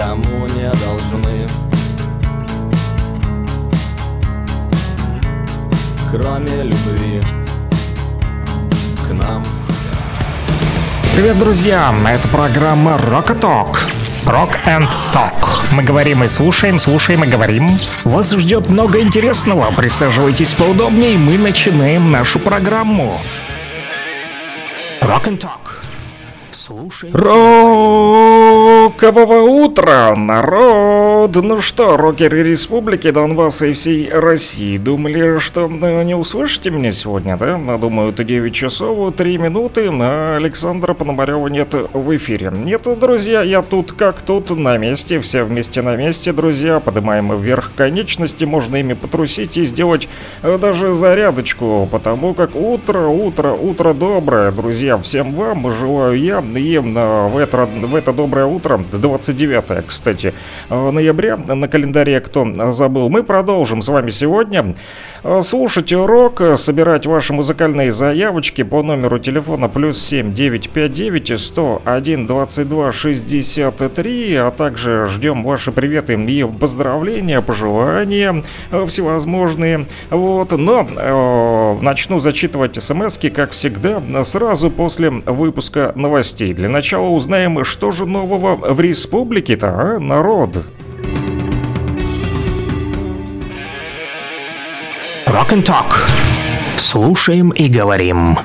никому не должны Кроме любви к нам Привет, друзья! Это программа Rock Talk. Rock and Talk. Мы говорим и слушаем, слушаем и говорим. Вас ждет много интересного. Присаживайтесь поудобнее, мы начинаем нашу программу. Rock and Talk. Слушаем. Рокового утра, народ! Ну что, рокеры Республики Донбасса и всей России, думали, что э, не услышите меня сегодня, да? Ну, думаю, это 9 часов 3 минуты, на Александра Пономарева нет в эфире. Нет, друзья, я тут как тут, на месте, все вместе на месте, друзья. Поднимаем вверх конечности, можно ими потрусить и сделать э, даже зарядочку, потому как утро, утро, утро доброе, друзья. Всем вам желаю я и э, в это, в это доброе утро, 29, кстати, э, ноября на календаре, кто забыл, мы продолжим с вами сегодня э, слушать урок, э, собирать ваши музыкальные заявочки по номеру телефона плюс 7 959 101 22 63, а также ждем ваши приветы и поздравления, пожелания всевозможные. Вот, но э, начну зачитывать смс как всегда, сразу после выпуска новостей. Для начала узнаем, что же нового в республике-то, а, народ? Rock and Talk. Слушаем и говорим.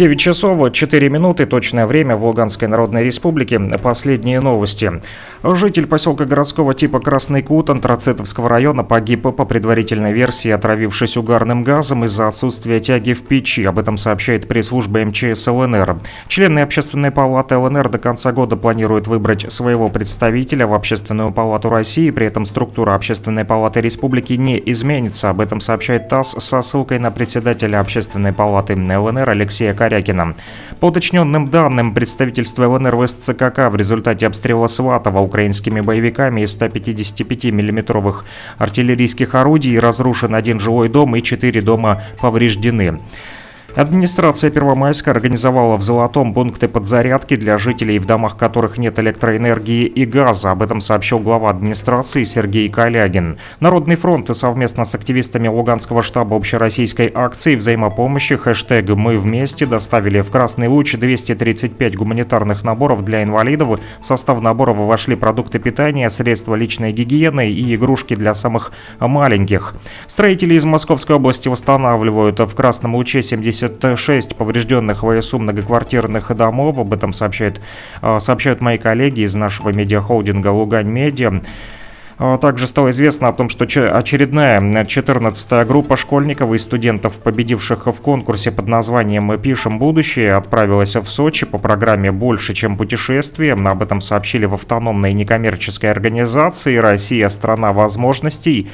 9 часов 4 минуты, точное время в Луганской Народной Республике. Последние новости. Житель поселка городского типа Красный Кут Антрацитовского района погиб по предварительной версии, отравившись угарным газом из-за отсутствия тяги в печи. Об этом сообщает пресс-служба МЧС ЛНР. Члены Общественной палаты ЛНР до конца года планируют выбрать своего представителя в Общественную палату России. При этом структура Общественной палаты Республики не изменится. Об этом сообщает ТАСС со ссылкой на председателя Общественной палаты ЛНР Алексея Корякина. По уточненным данным, представительство ЛНР в СЦКК в результате обстрела Сватова украинскими боевиками из 155 миллиметровых артиллерийских орудий разрушен один жилой дом и четыре дома повреждены. Администрация Первомайска организовала в Золотом пункты подзарядки для жителей, в домах которых нет электроэнергии и газа. Об этом сообщил глава администрации Сергей Калягин. Народный фронт совместно с активистами Луганского штаба общероссийской акции взаимопомощи хэштег «Мы вместе» доставили в Красный Луч 235 гуманитарных наборов для инвалидов. В состав наборов вошли продукты питания, средства личной гигиены и игрушки для самых маленьких. Строители из Московской области восстанавливают в Красном Луче 70 76 поврежденных ВСУ многоквартирных домов. Об этом сообщают, сообщают мои коллеги из нашего медиахолдинга «Лугань Медиа». Также стало известно о том, что очередная 14-я группа школьников и студентов, победивших в конкурсе под названием «Пишем будущее», отправилась в Сочи по программе «Больше, чем путешествие». Об этом сообщили в автономной некоммерческой организации «Россия – страна возможностей».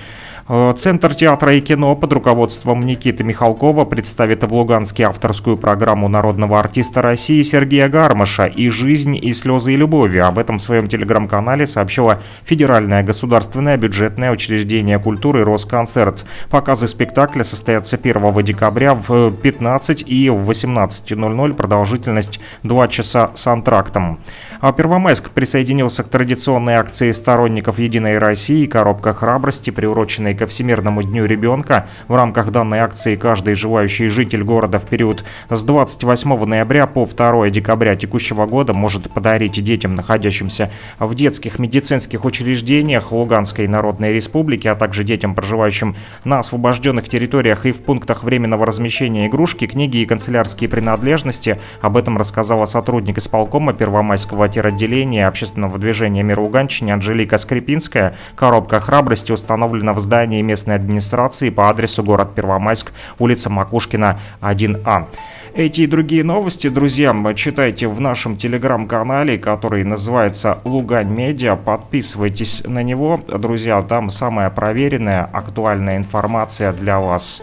Э, Центр театра и кино под руководством Никиты Михалкова представит в Луганске авторскую программу народного артиста России Сергея Гармаша «И жизнь, и слезы, и любови». Об этом в своем телеграм-канале сообщила Федеральное государственное бюджетное учреждение культуры «Росконцерт». Показы спектакля состоятся 1 декабря в 15 и в 18.00, продолжительность 2 часа с антрактом. А Первомайск присоединился к традиционной акции сторонников «Единой России» «Коробка храбрости», приуроченной ко Всемирному дню ребенка. В рамках данной акции каждый желающий житель города в период с 28 ноября по 2 декабря текущего года может подарить детям, находящимся в детских медицинских учреждениях Луганской Народной Республики, а также детям, проживающим на освобожденных территориях и в пунктах временного размещения игрушки, книги и канцелярские принадлежности. Об этом рассказала сотрудник исполкома Первомайского отделения общественного движения «Мир Луганщине» Анжелика Скрипинская. Коробка храбрости установлена в здании местной администрации по адресу город Первомайск, улица Макушкина, 1А. Эти и другие новости, друзья, читайте в нашем телеграм-канале, который называется Лугань Медиа. Подписывайтесь на него, друзья, там самая проверенная, актуальная информация для вас.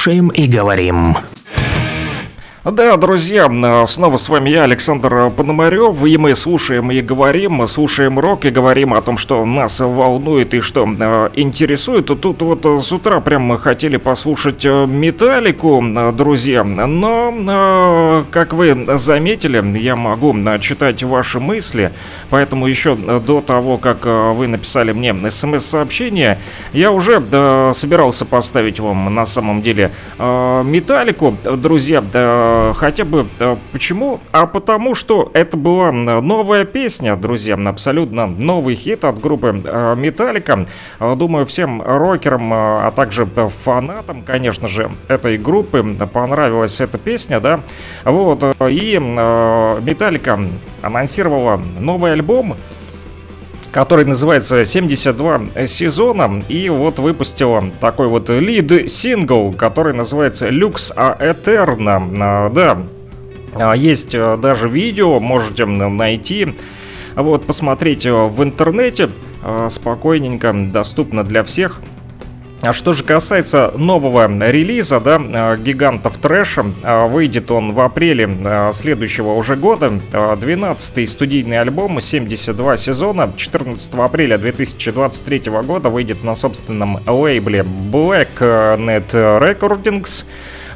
Слушаем и говорим. Да, друзья, снова с вами я, Александр Пономарев, и мы слушаем и говорим, слушаем рок и говорим о том, что нас волнует и что э, интересует. Тут вот с утра прям хотели послушать э, Металлику, друзья, но, как вы заметили, я могу читать ваши мысли, поэтому еще до того, как вы написали мне смс-сообщение, я уже собирался поставить вам на самом деле Металлику, друзья, хотя бы э, почему? А потому что это была новая песня, друзья, абсолютно новый хит от группы э, Металлика. Думаю, всем рокерам, э, а также фанатам, конечно же, этой группы понравилась эта песня, да. Вот, и Металлика анонсировала новый альбом, который называется 72 сезона, и вот выпустила такой вот лид-сингл, который называется Lux a Eterna. А, да, а, есть даже видео, можете найти, вот, посмотреть в интернете, спокойненько, доступно для всех. А что же касается нового релиза, да, э, гигантов трэша, э, выйдет он в апреле э, следующего уже года. 12-й студийный альбом, 72 сезона, 14 апреля 2023 года выйдет на собственном лейбле Black Net Recordings.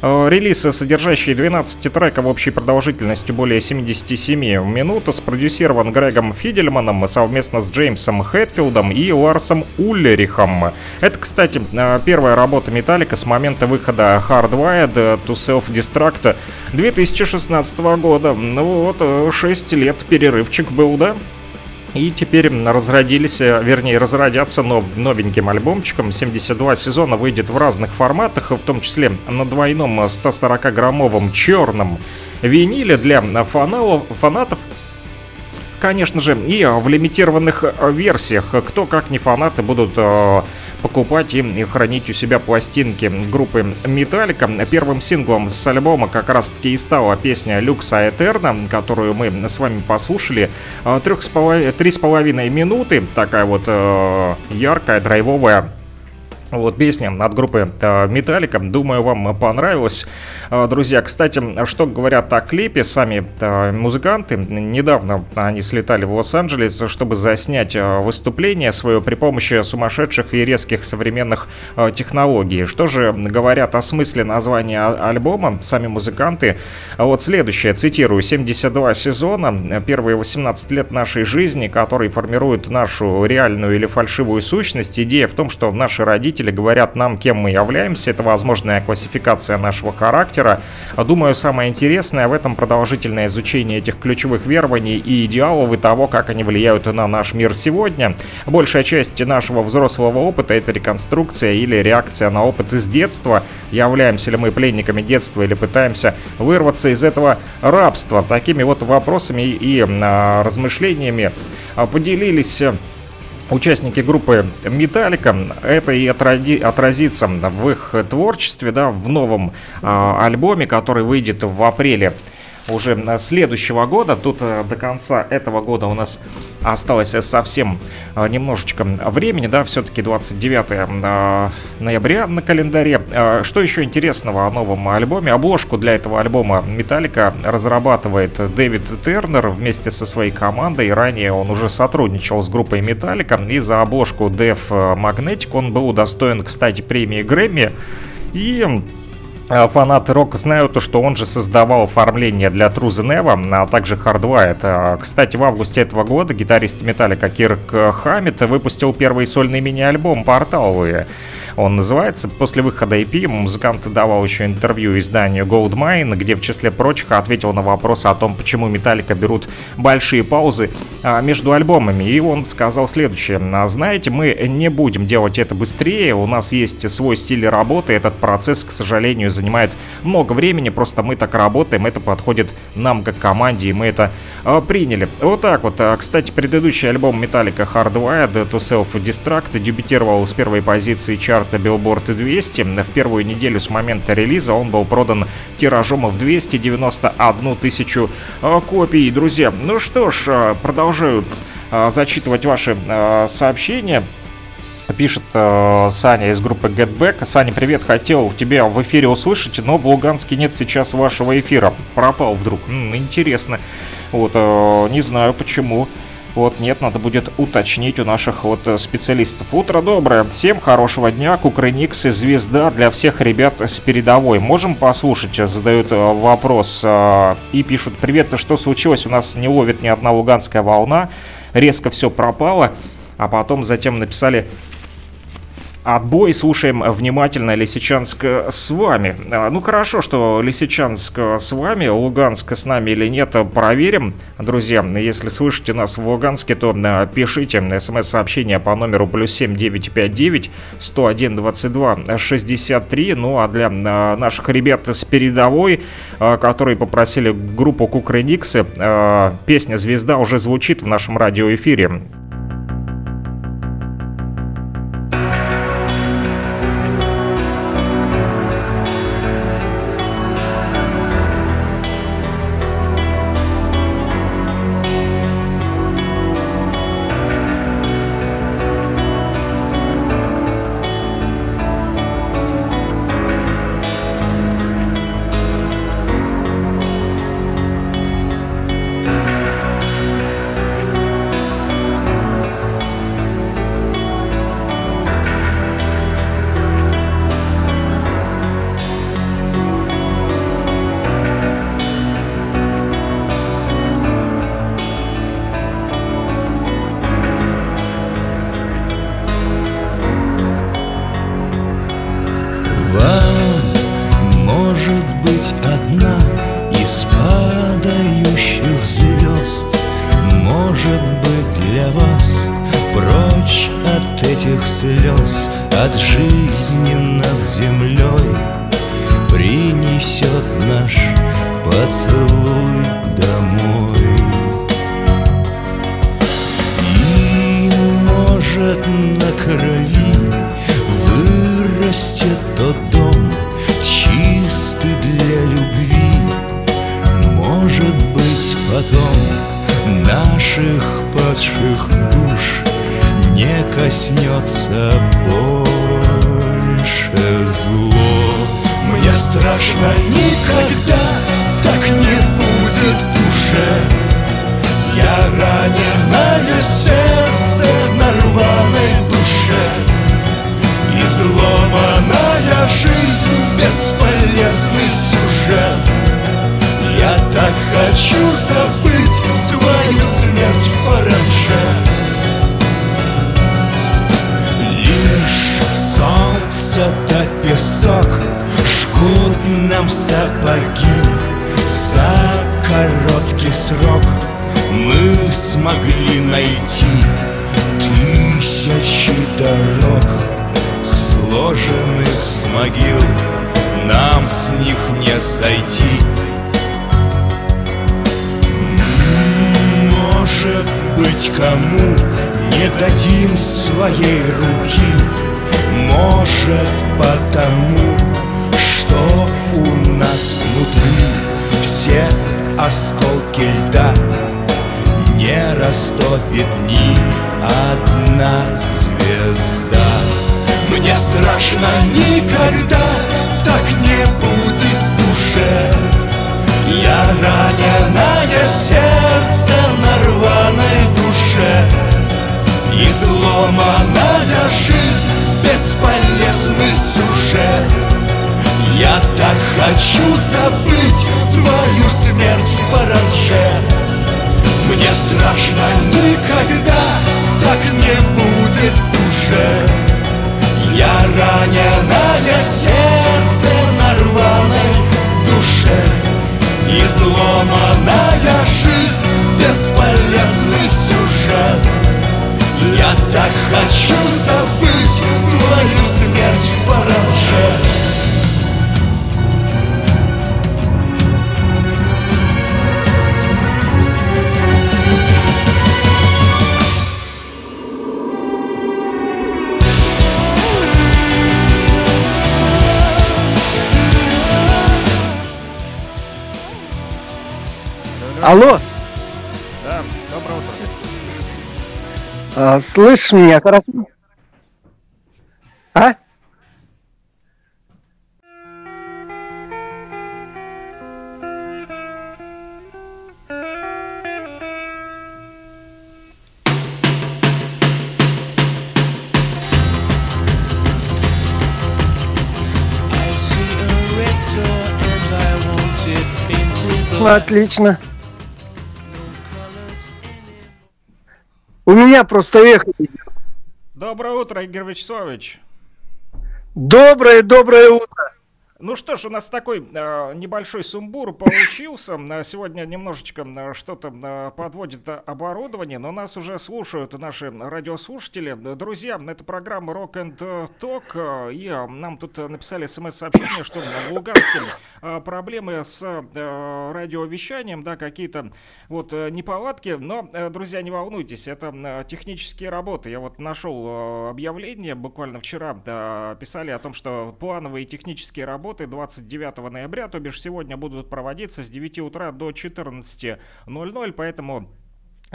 Э, релиз, содержащий 12 треков общей продолжительностью более 77 минут, спродюсирован Грегом Фидельманом совместно с Джеймсом Хэтфилдом и Ларсом Уллерихом. Это, кстати, э, первая работа Металлика с момента выхода Hardwired to Self-Destruct 2016 года. Ну вот, 6 э, лет перерывчик был, да? И теперь разродились, э, вернее, разродятся нов, новеньким альбомчиком. 72 сезона выйдет в разных форматах, в том числе на двойном 140-граммовом черном виниле для фаналов, фанатов конечно же, и в лимитированных версиях. Кто, как не фанаты, будут э, покупать и хранить у себя пластинки группы Металлика. Первым синглом с альбома как раз таки и стала песня Люкса Этерна, которую мы с вами послушали. А, трех с половиной, три с половиной минуты, такая вот э, яркая, драйвовая вот песня от группы Металлика. Думаю, вам понравилось. А, друзья, кстати, что говорят о клипе сами музыканты? Недавно они слетали в Лос-Анджелес, чтобы заснять а, выступление свое при помощи сумасшедших и резких современных а, технологий. Что же говорят о смысле названия альбома сами музыканты? Вот следующее, цитирую, 72 сезона, первые 18 лет нашей жизни, которые формируют нашу реальную или фальшивую сущность. Идея в том, что наши родители родители говорят нам, кем мы являемся. Это возможная классификация нашего характера. Думаю, самое интересное в этом продолжительное изучение этих ключевых верований и идеалов и того, как они влияют на наш мир сегодня. Большая часть нашего взрослого опыта — это реконструкция или реакция на опыт из детства. Являемся ли мы пленниками детства или пытаемся вырваться из этого рабства? Такими вот вопросами и а, размышлениями а, поделились участники группы Металлика. Это и отради, отразится в их творчестве, да, в новом э, альбоме, который выйдет в апреле уже следующего года. Тут э, до конца этого года у нас осталось совсем э, немножечко времени, да, все-таки 29 э, ноября на календаре. Что еще интересного о новом альбоме? Обложку для этого альбома Металлика разрабатывает Дэвид Тернер вместе со своей командой. Ранее он уже сотрудничал с группой Металлика, и за обложку Dev Magnetic он был удостоен, кстати, премии Грэмми. И фанаты рока знают, что он же создавал оформление для True the а также Hardwired. А, кстати, в августе этого года гитарист Металлика Кирк Хаммит выпустил первый сольный мини-альбом «Порталы» он называется. После выхода EP музыкант давал еще интервью изданию Goldmine, где в числе прочих ответил на вопросы о том, почему Металлика берут большие паузы а, между альбомами. И он сказал следующее. «А, знаете, мы не будем делать это быстрее, у нас есть свой стиль работы, этот процесс, к сожалению, занимает много времени, просто мы так работаем, это подходит нам как команде, и мы это э, приняли. Вот так вот. Кстати, предыдущий альбом Metallica Hardwired to Self-Destruct дебютировал с первой позиции чарта чарта Billboard 200. В первую неделю с момента релиза он был продан тиражом в 291 тысячу э, копий. Друзья, ну что ж, э, продолжаю э, зачитывать ваши сообщения. Пишет э, Саня из группы Get Back. Саня, привет, хотел тебя в эфире услышать, но в Луганске нет сейчас вашего эфира. Пропал вдруг. М-м, интересно. Вот, э, не знаю почему. Вот, нет, надо будет уточнить у наших вот э, специалистов. Утро доброе, всем хорошего дня, Кукрыникс и Звезда для всех ребят с передовой. Можем послушать, задают э, вопрос э, и пишут, привет, что случилось, у нас не ловит ни одна луганская волна, резко все пропало, а потом затем написали Отбой слушаем внимательно. Лисичанск с вами. А, ну хорошо, что Лисичанск с вами, Луганск с нами или нет, проверим. Друзья, если слышите нас в Луганске, то пишите смс-сообщение по номеру плюс 7959 101 22 63. Ну а для наших ребят с передовой, которые попросили группу Кукрыниксы, песня «Звезда» уже звучит в нашем радиоэфире. Алло. Да, доброе утро. А, слышишь меня хорошо? А? Ну, отлично. У меня просто эхо. Доброе утро, Игорь Вячеславович. Доброе, доброе утро. Ну что ж, у нас такой э, небольшой сумбур получился. Э, сегодня немножечко э, что-то э, подводит оборудование, но нас уже слушают наши радиослушатели. Друзья, это программа Rock and Talk, э, и нам тут написали смс-сообщение, что в Луганске проблемы с радиовещанием, да, какие-то вот неполадки, но, друзья, не волнуйтесь, это технические работы. Я вот нашел объявление, буквально вчера э, писали о том, что плановые технические работы работы 29 ноября, то бишь сегодня будут проводиться с 9 утра до 14.00, поэтому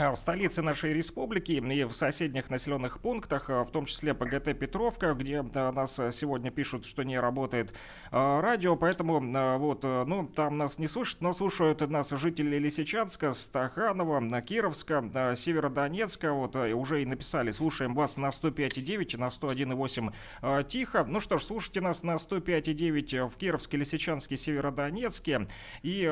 в столице нашей республики и в соседних населенных пунктах, а, в том числе ПГТ Петровка, где нас сегодня пишут, что не работает а, радио, поэтому вот, ну, там нас не слышат, но слушают нас жители Лисичанска, Стаханова, Кировска, Северодонецка, вот, уже и написали, слушаем вас на 105,9 на 101,8 тихо. Ну что ж, слушайте нас на 105,9 в Кировске, Лисичанске, Северодонецке и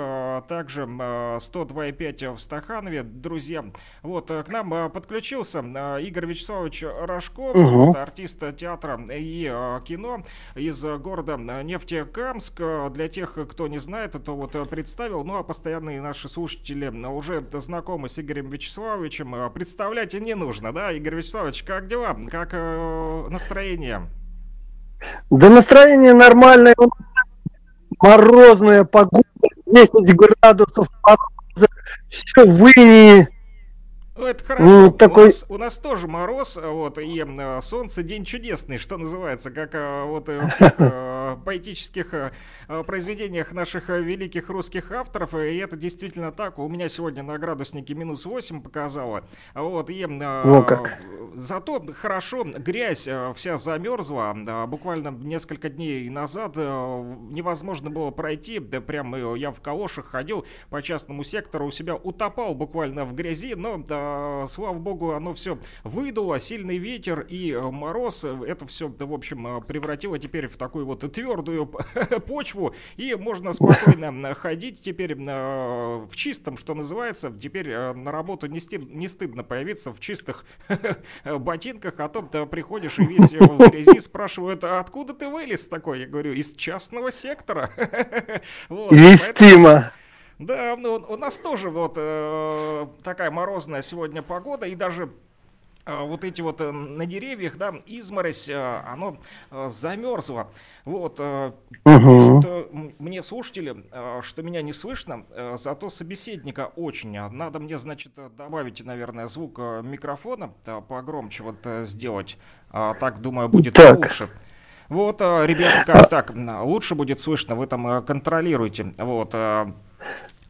также 102,5 в Стаханове. Друзья, вот, э, к нам э, подключился э, Игорь Вячеславович Рожков, угу. вот, артист театра и кино из города Нефтекамск. Для тех, кто не знает, то вот представил, ну а постоянные наши слушатели уже знакомы с Игорем Вячеславовичем. Представлять не нужно, да, Игорь Вячеславович, как дела? Как настроение? Да настроение нормальное, морозная погода, 10 градусов, все в инии, ну, это хорошо. Ну, такой... у, нас, у нас тоже мороз, вот, и э, солнце день чудесный, что называется, как э, вот э, в тех э, поэтических э, произведениях наших э, великих русских авторов, и это действительно так. У меня сегодня на градуснике минус 8 показало, вот, и э, зато хорошо, грязь э, вся замерзла, да, буквально несколько дней назад э, невозможно было пройти, да прям э, я в калошах ходил по частному сектору, у себя утопал буквально в грязи, но Э, слава богу, оно все выдуло, сильный ветер и э, мороз, это все, в общем, э, превратило теперь в такую вот твердую почву, и можно спокойно ходить теперь в чистом, что называется, теперь на работу не, стыд, не стыдно появиться в чистых ботинках, а то ты приходишь и весь в грязи спрашивают, а откуда ты вылез такой? Я говорю, из частного сектора. Вестимо. Да, ну, у нас тоже вот э, такая морозная сегодня погода, и даже э, вот эти вот э, на деревьях, да, изморозь, э, оно замерзло. Вот, угу. пишут мне слушатели, что меня не слышно, зато собеседника очень. Надо мне, значит, добавить, наверное, звук микрофона, погромче вот сделать. А, так, думаю, будет так. лучше. Вот, ребята, как так, лучше будет слышно, вы там контролируете. Вот,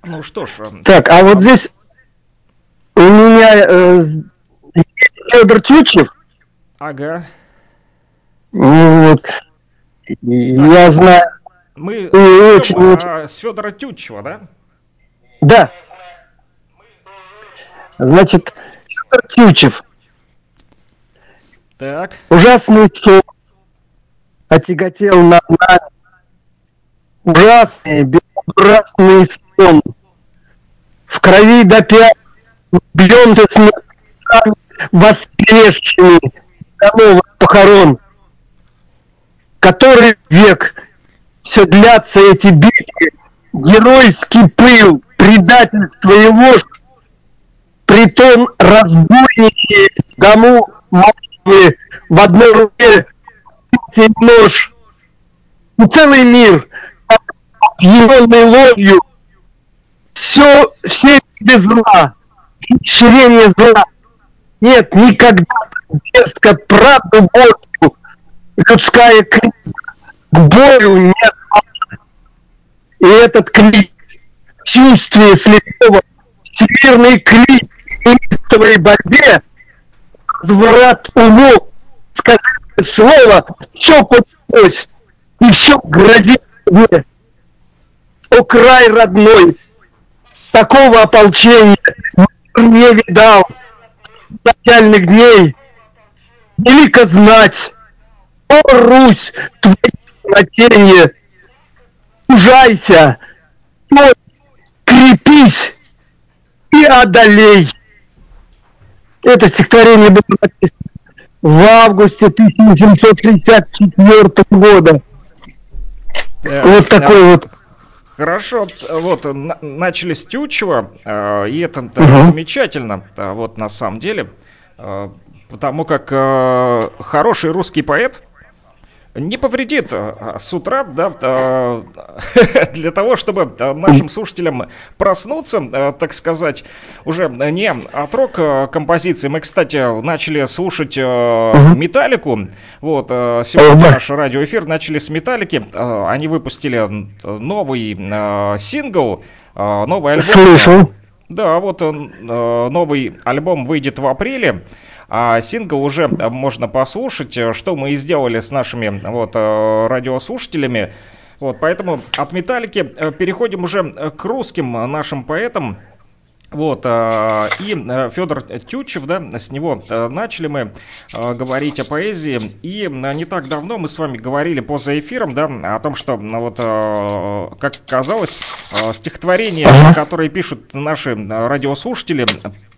ну что ж. Эм, так, а вот здесь у меня э, Федор Тютчев. Ага. Ну вот. Я знаю. Мы очень, очень... А, с Федора Тютчева, да? Да. Значит, Федор Тютчев. Так. Ужасный сон отяготел на, на ужасный, безобразный сон в крови до пят, бьемся с мертвецами, воскресшими до похорон. Который век все длятся эти битвы, геройский пыл, предательство и ложь, притом разбойники дому молитвы в одной руке нож. И целый мир, опьяненный ложью, все, все без зла, ширение зла. Нет, никогда дерзко правду Божью, людская крик к бою нет. И этот крик, чувствие слепого, всемирный крик неистовой борьбе, возврат умов, сказать слово, все поднялось, и все грозит мне. О край родной, такого ополчения не видал начальных дней. Велико знать, о, Русь, твое значение, ужайся, но крепись и одолей. Это стихотворение было написано в августе 1764 года. Э, Вот такой вот. Хорошо, вот на- начали с Тютчева, э, и это э, Мгм. замечательно, э, вот на самом деле, э, потому как э, хороший русский поэт не повредит э, с утра, да, э, для того, чтобы нашим слушателям проснуться, так сказать, уже не от рок-композиции. Мы, кстати, начали слушать Металлику. Вот, сегодня наш радиоэфир начали с Металлики. Они выпустили новый сингл, новый альбом. Слышал. Да, вот он, новый альбом выйдет в апреле, а сингл уже э, можно послушать, э, что мы и сделали с нашими вот э, радиослушателями. Вот, поэтому от Металлики переходим уже к русским нашим поэтам. Вот, э, и Федор Тютчев, да, с него э, начали мы э, говорить о поэзии. И э, не так давно мы с вами говорили поза эфиром, да, о том, что, ну, вот, э, как казалось, э, стихотворения, которые пишут наши э, радиослушатели,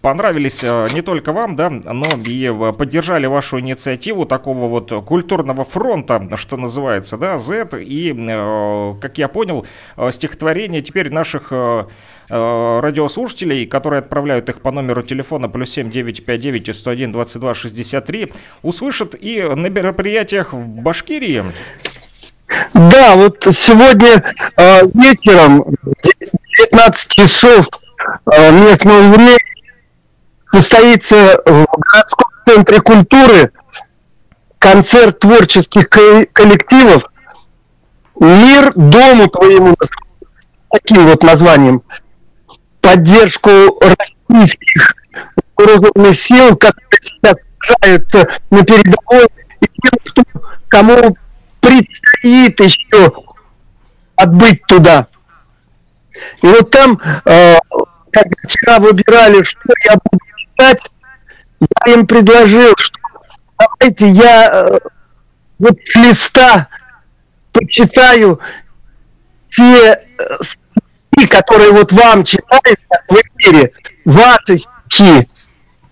понравились э, не только вам, да, но и э, поддержали вашу инициативу такого вот культурного фронта, что называется, да, Z. И, э, как я понял, э, стихотворения теперь наших э, э, радиослушателей, которые отправляют их по номеру телефона плюс 7 959 101 22 63, услышат и на мероприятиях в Башкирии. Да, вот сегодня э, вечером, в 19 часов э, местного времени, состоится в городском центре культуры концерт творческих ко- коллективов «Мир дому твоему» таким вот названием поддержку российских вооруженных сил, которые сейчас сражаются на передовой, и тем, кто, кому предстоит еще отбыть туда. И вот там, э, когда вчера выбирали, что я буду читать, я им предложил, что давайте я э, вот с листа почитаю те э, стихи, которые вот вам читают в эфире, ваши стихи.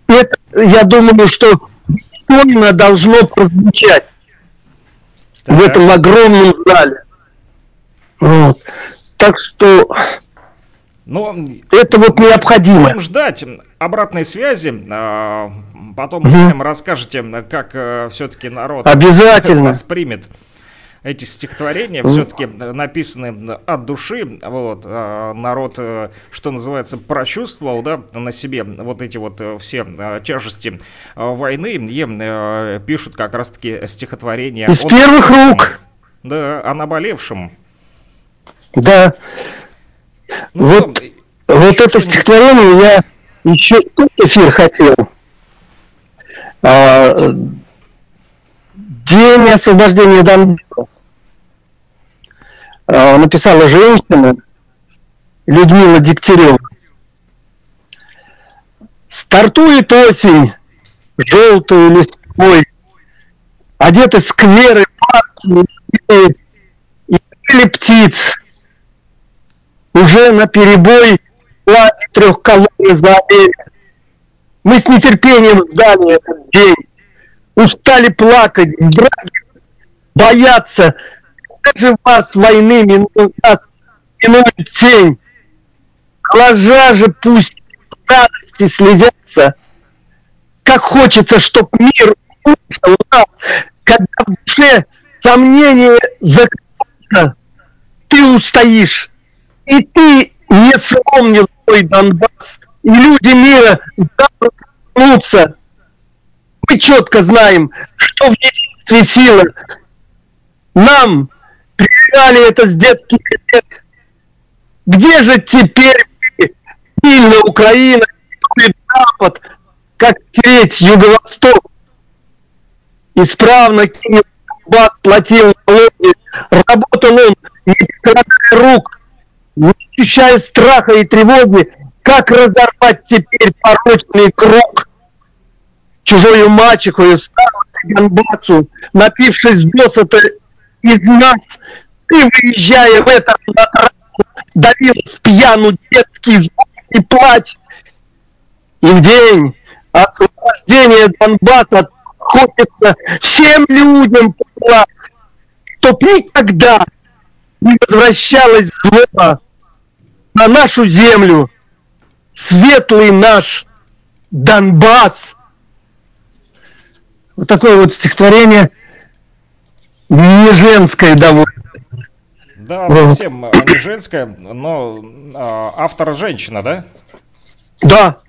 Это, я думаю, что достойно должно прозвучать в Так. этом огромном зале. Вот. Так что Но это вот необходимо. будем ждать обратной связи. а, Потом Мгм. узнаем, расскажете, как все-таки народ Обязательно. воспримет эти стихотворения. Все-таки написаны от души. Вот, а, народ, э, что называется, прочувствовал да, на себе вот эти вот э, все э, тяжести войны и пишут как раз-таки стихотворения. Из о первых рук. Да, о наболевшем. Да. Ну, Вот. что, Вот это стихотворение я еще тут эфир хотел. А, День освобождения Донбасса. А, Написала женщина Людмила Дегтярева. Стартует осень, желтую листвой, одеты скверы, парки и, и крылья птиц уже на перебой платье трехколонны заорели. Мы с нетерпением ждали этот день. Устали плакать, вздрагивать, бояться. Даже вас войны минует нас, минует тень. Глаза же пусть радости слезятся. Как хочется, чтоб мир нас, когда в душе сомнение закрылся. Ты устоишь, и ты не сломнил твой Донбасс, и люди мира вернутся. Мы четко знаем, что в единстве сила. Нам прививали это с детских лет. Где же теперь вы, сильная Украина, Запад, как треть Юго-Восток? исправно бат платил налоги. Работал он, не прикладая рук, не ощущая страха и тревоги, как разорвать теперь порочный круг. Чужою мачехою стал Донбассу, напившись досыта из нас, ты, выезжая в этом на трассу, давил с пьяну детский звук и плач. И в день освобождения Донбасса хочется всем людям пожелать, чтоб никогда не возвращалась зло на нашу землю, светлый наш Донбасс. Вот такое вот стихотворение не женское довольно. Да, совсем не женское, но а, автор женщина, да? Да.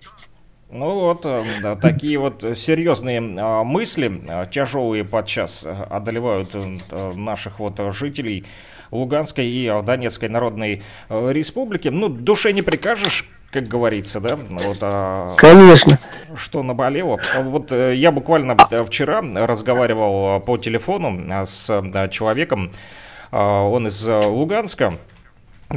Ну вот, э, да, такие вот серьезные а, мысли, а, тяжелые подчас одолевают э, наших вот жителей Луганской и Донецкой Народной Республики. Ну, душе не прикажешь, как говорится, да? Вот, а, Конечно. Что наболело. Вот я буквально вчера разговаривал по телефону с человеком, он из Луганска,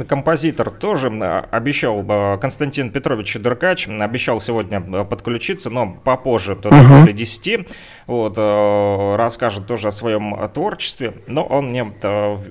Композитор тоже обещал, Константин Петрович Деркач, обещал сегодня подключиться, но попозже, только uh-huh. после 10, вот, расскажет тоже о своем творчестве. Но он мне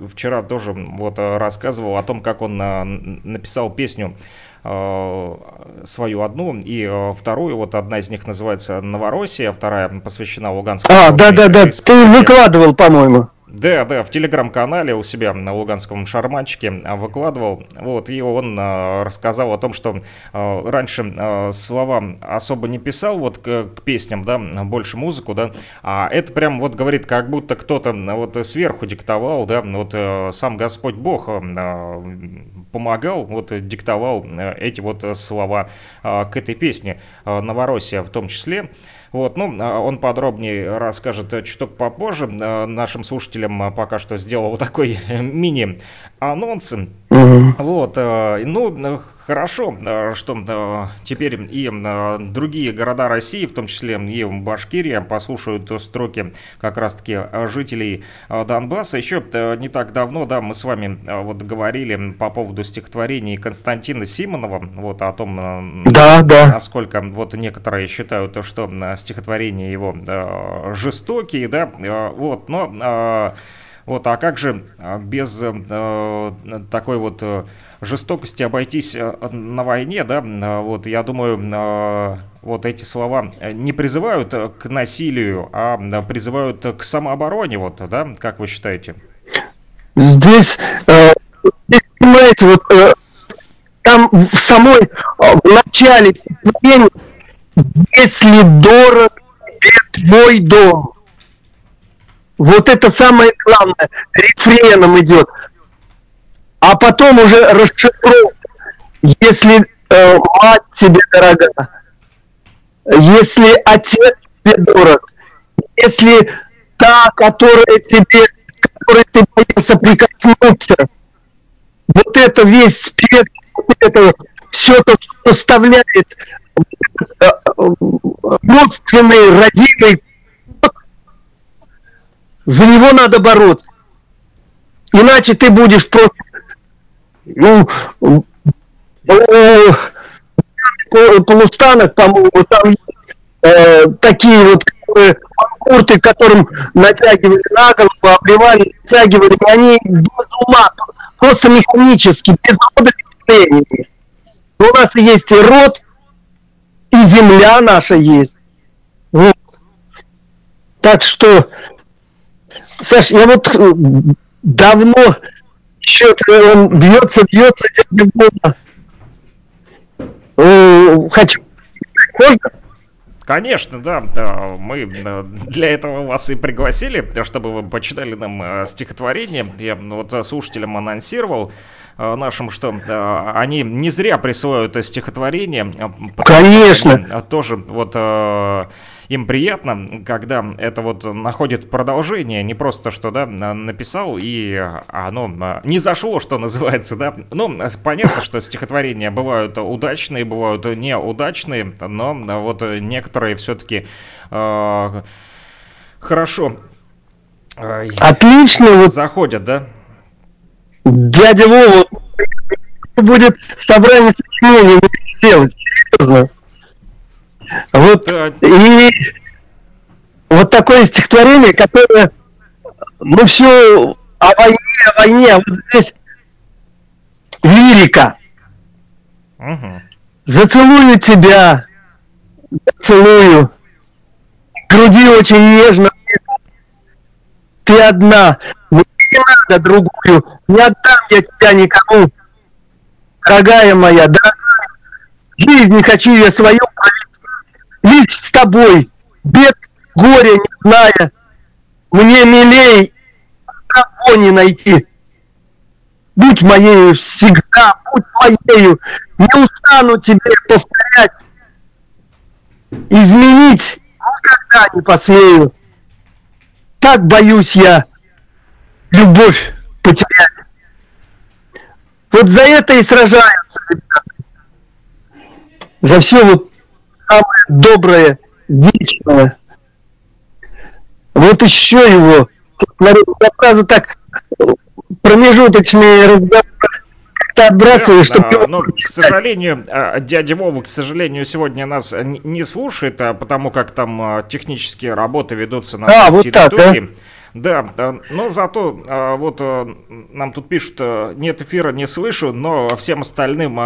вчера тоже вот рассказывал о том, как он написал песню свою одну и вторую. Вот одна из них называется «Новороссия», вторая посвящена Луганской. А, да-да-да, ты выкладывал, по-моему. Да, да, в телеграм-канале у себя на Луганском шарманчике а, выкладывал. Вот, и он а, рассказал о том, что а, раньше слова особо не писал вот к, к песням, да, больше музыку, да. А это прям вот говорит, как будто кто-то вот сверху диктовал, да, вот а, сам Господь Бог помогал, вот диктовал эти вот слова а, к этой песне «Новороссия» в том числе. Вот, ну, а он подробнее расскажет чуток попозже. А, нашим слушателям пока что сделал такой мини-анонс. Вот, ну, Хорошо, э, что э, теперь и э, другие города России, в том числе и Башкирия, послушают строки как раз-таки жителей Донбасса. Еще не так давно, да, мы с вами вот говорили по поводу стихотворений Константина Симонова, вот о том, да, да. насколько вот некоторые считают, что стихотворения его жестокие, да, вот, но вот, а как же без такой вот жестокости обойтись э, на войне, да, э, вот я думаю, э, вот эти слова не призывают к насилию, а призывают к самообороне, вот, да, как вы считаете? Здесь, понимаете, вот там в самой, в начале если дорог твой дом, вот это самое главное, рефреном идет – а потом уже расшифровка. Если э, мать тебе дорога, если отец тебе дорог, если та, которая тебе, которой ты боялся прикоснуться, вот это весь спектр, вот это все то, что составляет э, родственный, родимый, за него надо бороться. Иначе ты будешь просто ну, полустанок, по-моему, там э, такие вот курты, которым натягивали на голову, обливали, натягивали, и они без ума, просто механически, без рода У нас есть и род, и земля наша есть. Вот. Так что, Саш, я вот э, давно счет, он бьется, бьется, тем больно. Хочу. Можно? Конечно, да. Мы для этого вас и пригласили, чтобы вы почитали нам э, стихотворение. Я вот слушателям анонсировал э, нашим, что они не зря присылают стихотворение. Конечно. Тоже вот им приятно, когда это вот находит продолжение, не просто что, да, написал и оно а, не зашло, что называется, да. Ну, понятно, что стихотворения бывают удачные, бывают неудачные, но вот некоторые все-таки э, Хорошо. Отлично. Вот. Заходят, да? Дядя Вова будет собрание сочинений делать, серьезно. Вот, да. и вот такое стихотворение, которое, ну все о войне, о войне, а вот здесь лирика. Угу. Зацелую тебя, целую, груди очень нежно, ты одна, мне не надо другую, не отдам я тебя никому. Дорогая моя, дорогая, жизнь не хочу я свою провести, лишь с тобой, бед, горя не зная, мне милей кого не найти. Будь моею всегда, будь моею, не устану тебе повторять. Изменить никогда не посмею. Так боюсь я любовь потерять. Вот за это и сражаются, За все вот самое доброе, вечное. Вот еще его я сразу так промежуточные разговоры как-то отбрасываю, чтобы... Но, к сожалению, а, дядя Вова, к сожалению, сегодня нас не слушает, а потому как там а, технические работы ведутся на а, вот территории. Так, да? Да, но зато вот нам тут пишут, нет эфира, не слышу, но всем остальным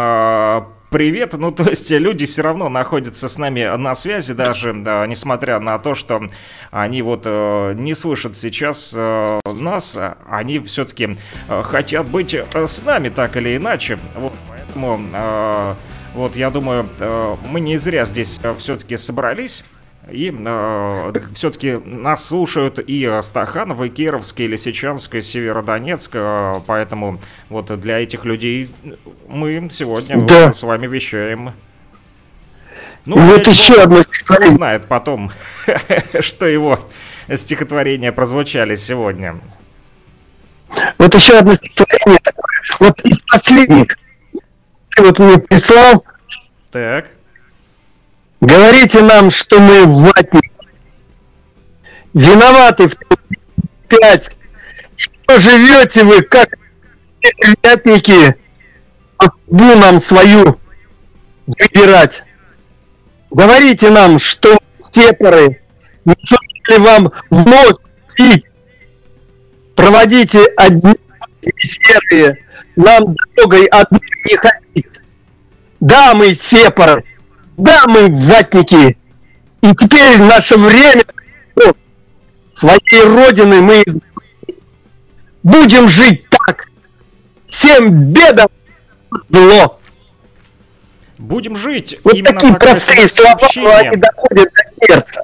привет. Ну, то есть люди все равно находятся с нами на связи, даже да, несмотря на то, что они вот э, не слышат сейчас э, нас, они все-таки э, хотят быть э, с нами так или иначе. Вот, поэтому, э, вот я думаю, э, мы не зря здесь э, все-таки собрались. И э, все-таки нас слушают и Стаханов, и Кировск, и Лисичанск, и Северодонецк, э, поэтому вот для этих людей мы сегодня да. вот с вами вещаем. Ну, вот еще одно стихотворение. знает потом, что его стихотворения прозвучали сегодня. Вот еще одно стихотворение. Вот из последних. Ты вот мне прислал. Так. Говорите нам, что мы ватники. Виноваты в пять. Что живете вы, как ватники, судьбу нам свою выбирать. Говорите нам, что сепары, не ли вам вновь пить. Проводите одни серые, нам дорогой одной не ходить. Да, мы сепары, да, мы ватники. И теперь наше время ну, своей родины мы будем жить так. Всем бедам зло. Будем жить. Вот такие простые слова, они доходят до сердца.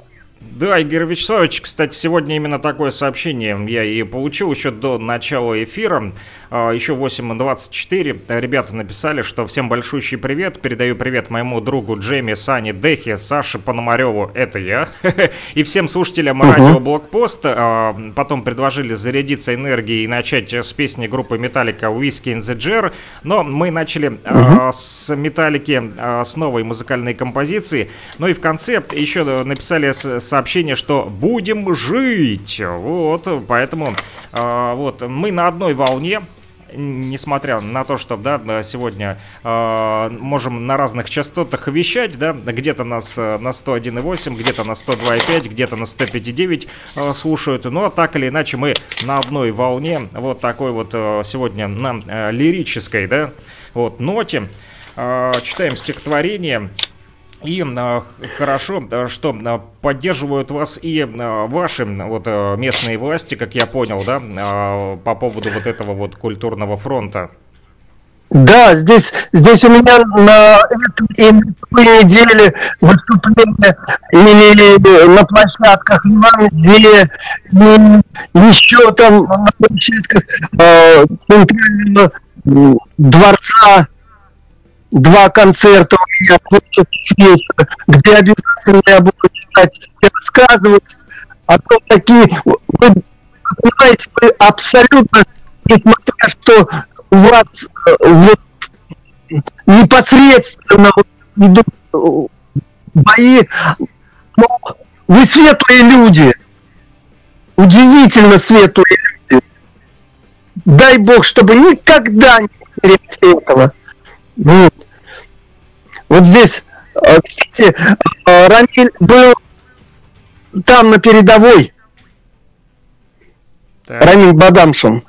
Да, Игорь Вячеславович, кстати, сегодня именно такое сообщение я и получил еще до начала эфира. А, еще 8.24 ребята написали, что всем большущий привет. Передаю привет моему другу Джейми, Сане, Дехе, Саше Пономареву. Это я. И всем слушателям радио Блокпост. А, потом предложили зарядиться энергией и начать с песни группы Металлика Whiskey in the Jar. Но мы начали а, с Металлики, с новой музыкальной композиции. Ну и в конце еще написали сообщение сообщение, что будем жить. Вот, поэтому э, вот мы на одной волне несмотря на то, что да, сегодня э, можем на разных частотах вещать, да, где-то нас на 101,8, где-то на 102,5, где-то на 105,9 э, слушают, но так или иначе мы на одной волне, вот такой вот э, сегодня на э, лирической, да, вот ноте. Э, читаем стихотворение и э, хорошо, что э, поддерживают вас и э, ваши вот местные власти, как я понял, да, по поводу вот этого вот культурного фронта. Да, здесь, здесь у меня на этой неделе выступления и на площадках где еще там на площадках э, центрального дворца два концерта у меня вечера, где обязательно я буду читать и рассказывать о том, какие, вы понимаете, вы абсолютно, несмотря что у вас э, вот, непосредственно идут бои, но вы светлые люди, удивительно светлые люди. Дай Бог, чтобы никогда не терять этого. Вот. вот здесь, э, кстати, э, Рамиль был там на передовой. Так. Рамиль Бадамшин.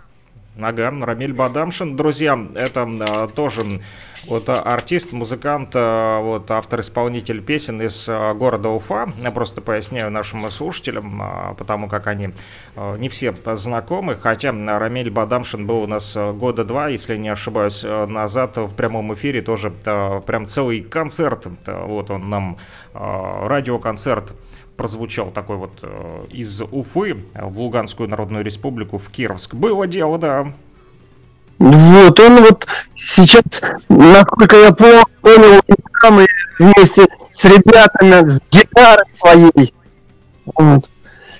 Ага, Рамиль Бадамшин. Друзья, это а, тоже вот артист, музыкант, а, вот автор-исполнитель песен из а, города Уфа. Я просто поясняю нашим слушателям, а, потому как они а, не все знакомы. Хотя Рамиль Бадамшин был у нас года два, если не ошибаюсь, назад в прямом эфире тоже а, прям целый концерт. Вот он нам а, радиоконцерт прозвучал такой вот из Уфы в Луганскую Народную Республику, в Кировск. Было дело, да. Вот, он вот сейчас, насколько я понял, мы вместе с ребятами, с гитарой своей. Вот.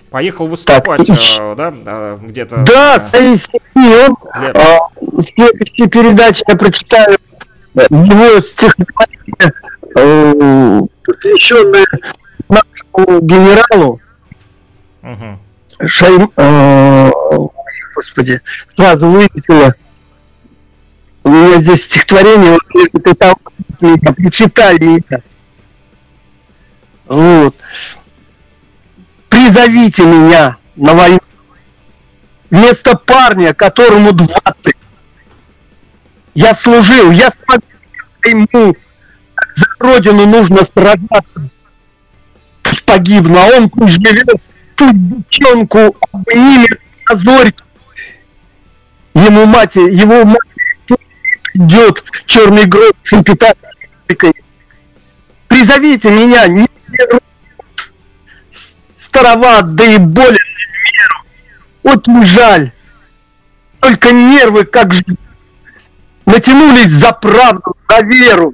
Поехал выступать, так, э, да, где-то? Да, э, он, э, следующей передаче я прочитаю его стихотворение, э, посвященное генералу угу. Шайм, э, господи, сразу вылетело. У меня здесь стихотворение, вот прочитали это. Вот. Призовите меня на войну. Вместо парня, которому 20. Я служил, я смогу за родину нужно сражаться погибну, а он пусть живет, пусть девчонку обнимет, позорит. Ему мать, его мать идет черный гроб с импетацией. Призовите меня, не староват, да и болен меру. Очень жаль. Только нервы, как же натянулись за правду, за веру.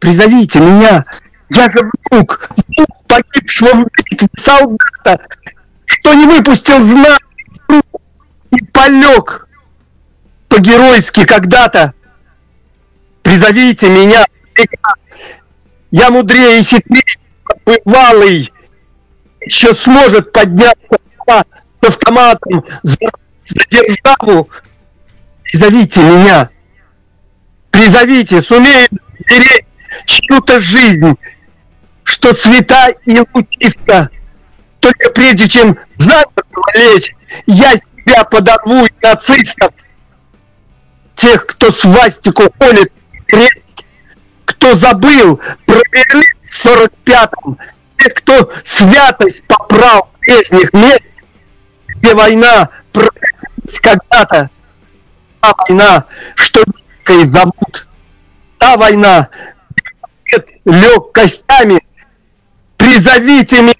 Призовите меня, я же внук, внук погибшего в битве солдата, что не выпустил знак и полег по-геройски когда-то. Призовите меня, я мудрее и хитрее, бывалый, еще сможет подняться с автоматом за, за державу. Призовите меня, призовите, сумеет беречь чью-то жизнь, что свята и лучиста. Только прежде чем заново лечь, я себя подорву и нацистов. Тех, кто свастику крест, кто забыл про в 45-м, тех, кто святость поправ прежних мест, где война прокатилась когда-то, та война, что великой зовут, та война, лег костями призовите меня,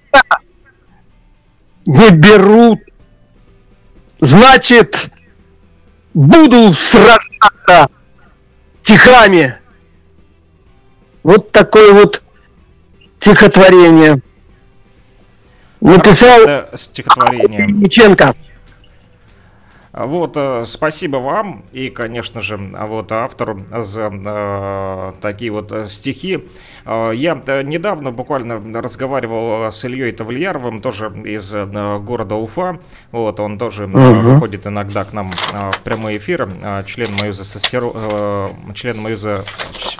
не берут. Значит, буду сражаться тихами. Вот такое вот стихотворение. Написал стихотворение. Ниченко. Вот, э, спасибо вам и, конечно же, вот автору за э, такие вот э, стихи. Э, я недавно буквально разговаривал с Ильей Тавлияровым, тоже из города Уфа. Вот, он тоже угу. выходит иногда к нам в прямой эфир, член Маюза, состеру, член Маюза,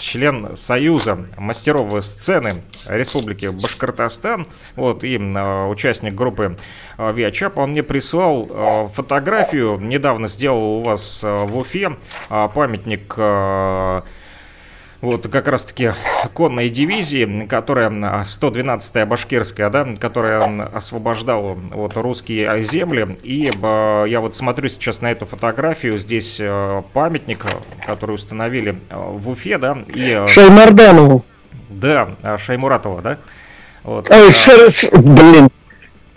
член Союза мастеров сцены Республики Башкортостан, вот, и участник группы Виачап. Он мне прислал фотографию недавно сделал у вас э, в Уфе э, памятник э, вот как раз-таки конной дивизии, которая 112-я башкирская, да, которая освобождала вот русские земли. И я вот смотрю сейчас на эту фотографию, здесь памятник, который установили в Уфе, да. И, Шаймарданову. Да, Шаймуратова, да. Вот. Ой, ш, блин,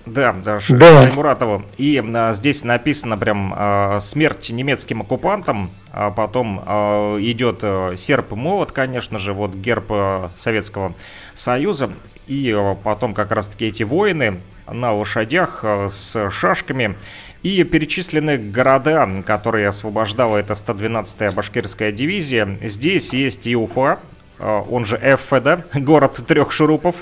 да, да, да. Шаймуратову. И а, здесь написано прям а, «Смерть немецким оккупантам», а потом а, идет а, серп и молот, конечно же, вот герб а, Советского Союза, и а, потом как раз-таки эти воины на лошадях а, с шашками, и перечислены города, которые освобождала эта 112-я башкирская дивизия. Здесь есть и Уфа, он же ФД, город трех шурупов,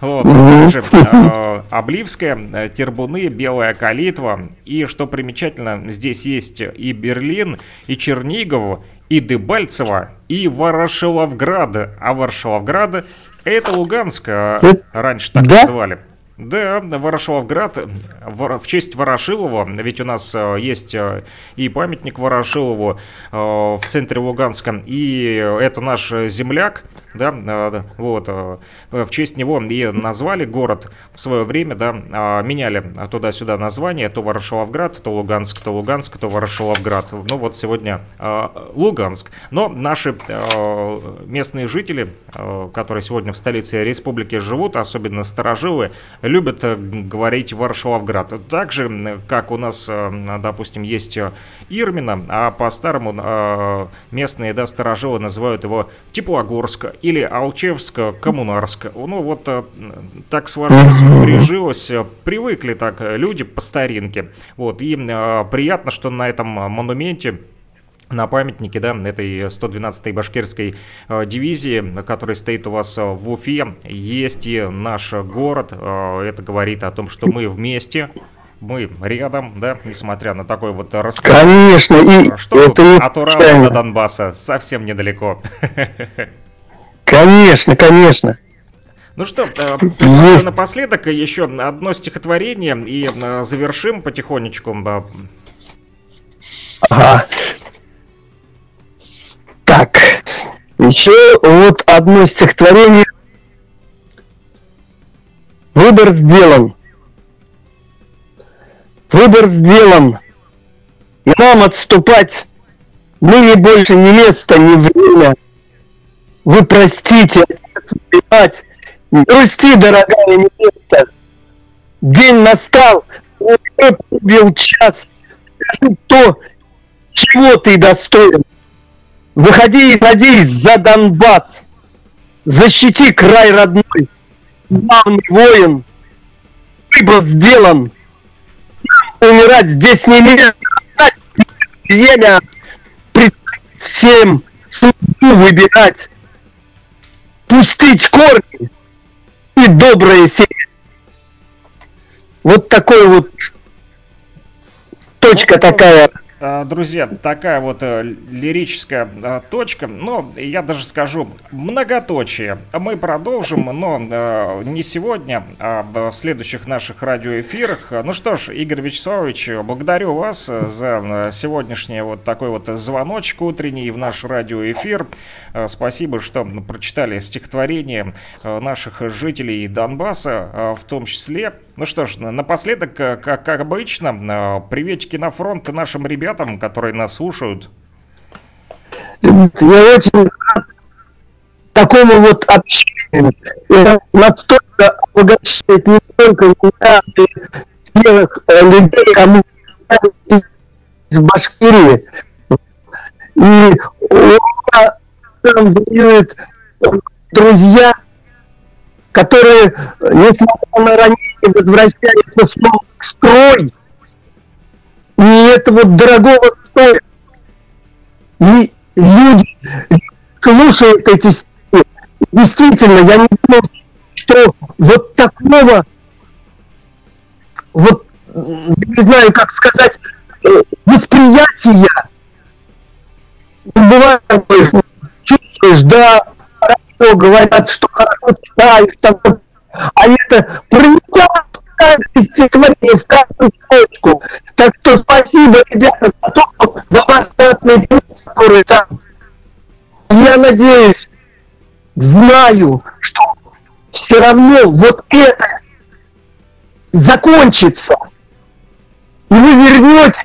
Вот, также э, Обливская, э, Тербуны, Белая Калитва. И что примечательно, здесь есть и Берлин, и Чернигов, и Дебальцево, и Ворошиловград. А Ворошиловград это Луганск, э, раньше так Да? называли. Да, Ворошиловград в честь Ворошилова, ведь у нас есть и памятник Ворошилову в центре Луганска, и это наш земляк, да, э, да, вот, э, в честь него и назвали город в свое время, да, а, меняли туда-сюда название, то Ворошиловград, то Луганск, то Луганск, то Ворошиловград. Ну вот сегодня э, Луганск. Но наши местные жители, которые сегодня в столице республики живут, особенно старожилы, любят говорить Ворошиловград. Так же, как у нас, допустим, есть Ирмина, а по-старому э, местные, да, старожилы называют его Теплогорск или Алчевск, Коммунарск. Ну вот э, так сложилось, прижилось, привыкли так люди по старинке. Вот, и э, приятно, что на этом монументе на памятнике, да, этой 112-й башкирской э, дивизии, который стоит у вас в Уфе, есть и наш город. Э, это говорит о том, что мы вместе, мы рядом, да, несмотря на такой вот расстояние. Конечно, и Что это не от Урала до Донбасса совсем недалеко. Конечно, конечно. Ну что, э, Есть. напоследок еще одно стихотворение и э, завершим потихонечку. Ага. Так, еще вот одно стихотворение. Выбор сделан. Выбор сделан. Нам отступать ныне больше ни место, ни время. Вы простите, отец не грусти, дорогая невеста. День настал, пробил час. Скажи то, чего ты достоин. Выходи и надеюсь за Донбасс. Защити край родной. Главный воин. Выбор сделан. Умирать здесь не место. Время всем судьбу выбирать. Пустить корни и доброе сеять. Вот такой вот точка такая. А, Друзья, такая вот э, лирическая а, точка, но я даже скажу многоточие. Мы продолжим, но э, не сегодня, а в следующих наших радиоэфирах. Ну что ж, Игорь Вячеславович, благодарю вас э, за э, сегодняшний вот такой вот звоночек утренний в наш радиоэфир. Э, Спасибо, что прочитали стихотворение э, наших жителей Донбасса, э, в том числе. Ну что ж, на- напоследок, э, как, обычно, э, приветики на фронт нашим ребятам, которые нас слушают. Я очень рад такому вот общению. Это настолько обогащает не только меня, но и тех э, людей, кому из Башкирии. И там воюют друзья, которые, несмотря на ранение, возвращаются снова в строй. И это вот дорогого стоит. И люди слушают эти стихи. Действительно, я не думал, что вот такого, вот, не знаю, как сказать, э, восприятия бывает, чувствуешь, да, хорошо, говорят, что хорошо читаешь, там, а это проникает стихотворение, в каждую строчку. Так что спасибо, ребята, за то, за классный труд, который там. Я надеюсь, знаю, что все равно вот это закончится. И вы вернете,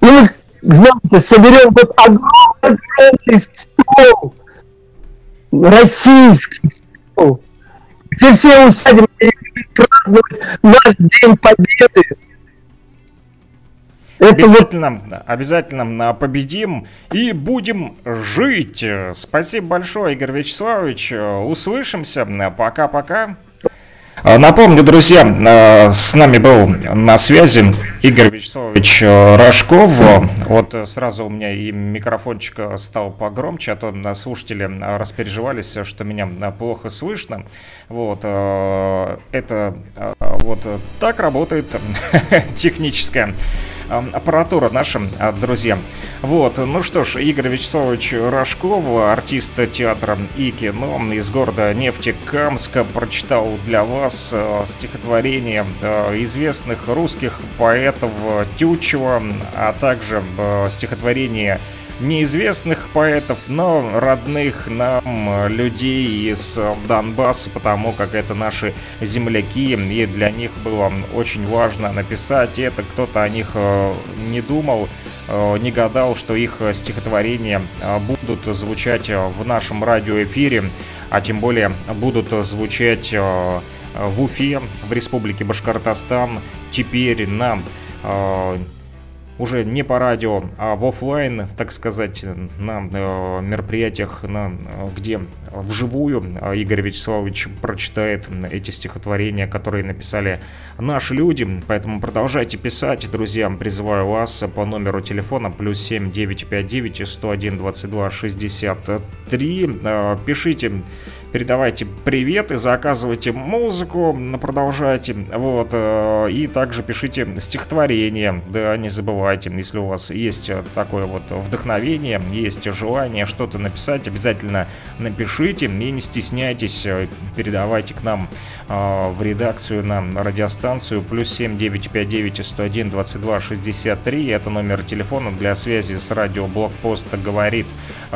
и мы, знаете, соберем вот огромный стол, российский стол, где все усядем и праздновать наш День Победы. Это вот Обязательно, обязательно а, победим и будем жить. Спасибо большое, Игорь Вячеславович. Услышимся. Пока-пока. А, напомню, друзья, а, с нами был на связи Игорь Вячеславович а, Рожков. Вот сразу у меня и микрофончик стал погромче, а то слушатели распереживались, что меня плохо слышно. Вот, это вот так работает техническая аппаратура наша, друзья. Вот, ну что ж, Игорь Вячеславович Рожков, артист театра и кино из города Нефтекамска, прочитал для вас э, стихотворение э, известных русских поэтов Тютчева, а также э, стихотворение неизвестных поэтов, но родных нам людей из Донбасса, потому как это наши земляки, и для них было очень важно написать это. Кто-то о них не думал, Э, не гадал, что их стихотворения э, будут звучать в нашем радиоэфире, а тем более будут звучать э, в Уфе, в Республике Башкортостан, теперь на уже не по радио, а в офлайн, так сказать, на э, мероприятиях, на, где вживую Игорь Вячеславович прочитает эти стихотворения, которые написали наши люди. Поэтому продолжайте писать, друзья. Призываю вас по номеру телефона плюс 7 959 101 22 63. Пишите передавайте привет и заказывайте музыку, продолжайте, вот, э, и также пишите стихотворение, да, не забывайте, если у вас есть такое вот вдохновение, есть желание что-то написать, обязательно напишите и не стесняйтесь, э, передавайте к нам э, в редакцию на радиостанцию плюс 7 959 101 22 63, это номер телефона для связи с радио Блокпост говорит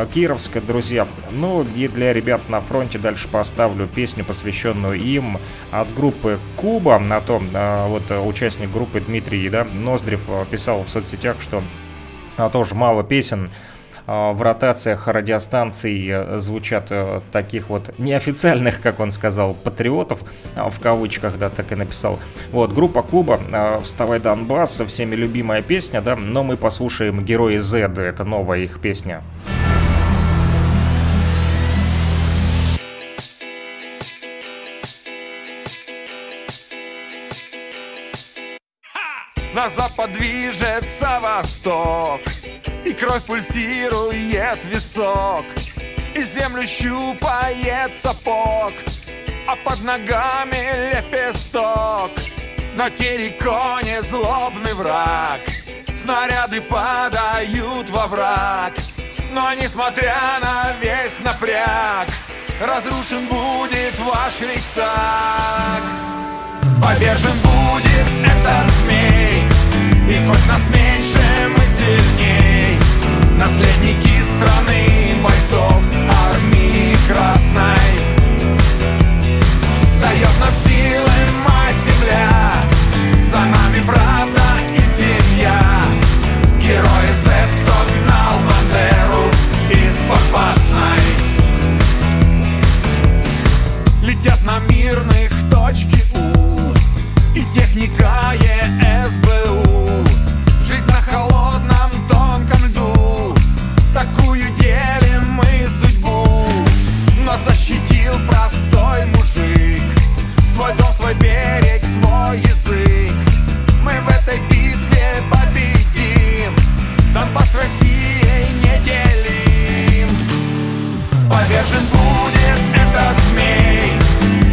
Кировска, друзья, ну и для ребят на фронте дальше поставлю песню, посвященную им от группы Куба. На том, а, вот э, участник группы Дмитрий да, Ноздрев э, писал в соцсетях, что а, тоже мало песен а, в ротациях радиостанций э, звучат таких вот неофициальных, как он сказал, патриотов, в кавычках, да, так и написал. Вот, группа Куба, «Вставай, Донбасс», всеми любимая песня, да, но мы послушаем «Герои Z», это новая их песня. На запад движется восток И кровь пульсирует висок И землю щупает сапог А под ногами лепесток. На терриконе злобный враг Снаряды падают во враг. Но несмотря на весь напряг Разрушен будет ваш рейхстаг Повержен будет этот змей И хоть нас меньше, мы сильней. Наследники страны бойцов армии красной. Дает нам силы мать земля. За нами правда и семья. Герои Z, кто гнал Бандеру из Попасной Летят на мирных точки и техника ЕСБУ на холодном тонком льду. Такую делим мы судьбу. Но защитил простой мужик. Свой дом, свой берег, свой язык. Мы в этой битве победим. Донбасс Россией не делим. Повержен будет этот змей.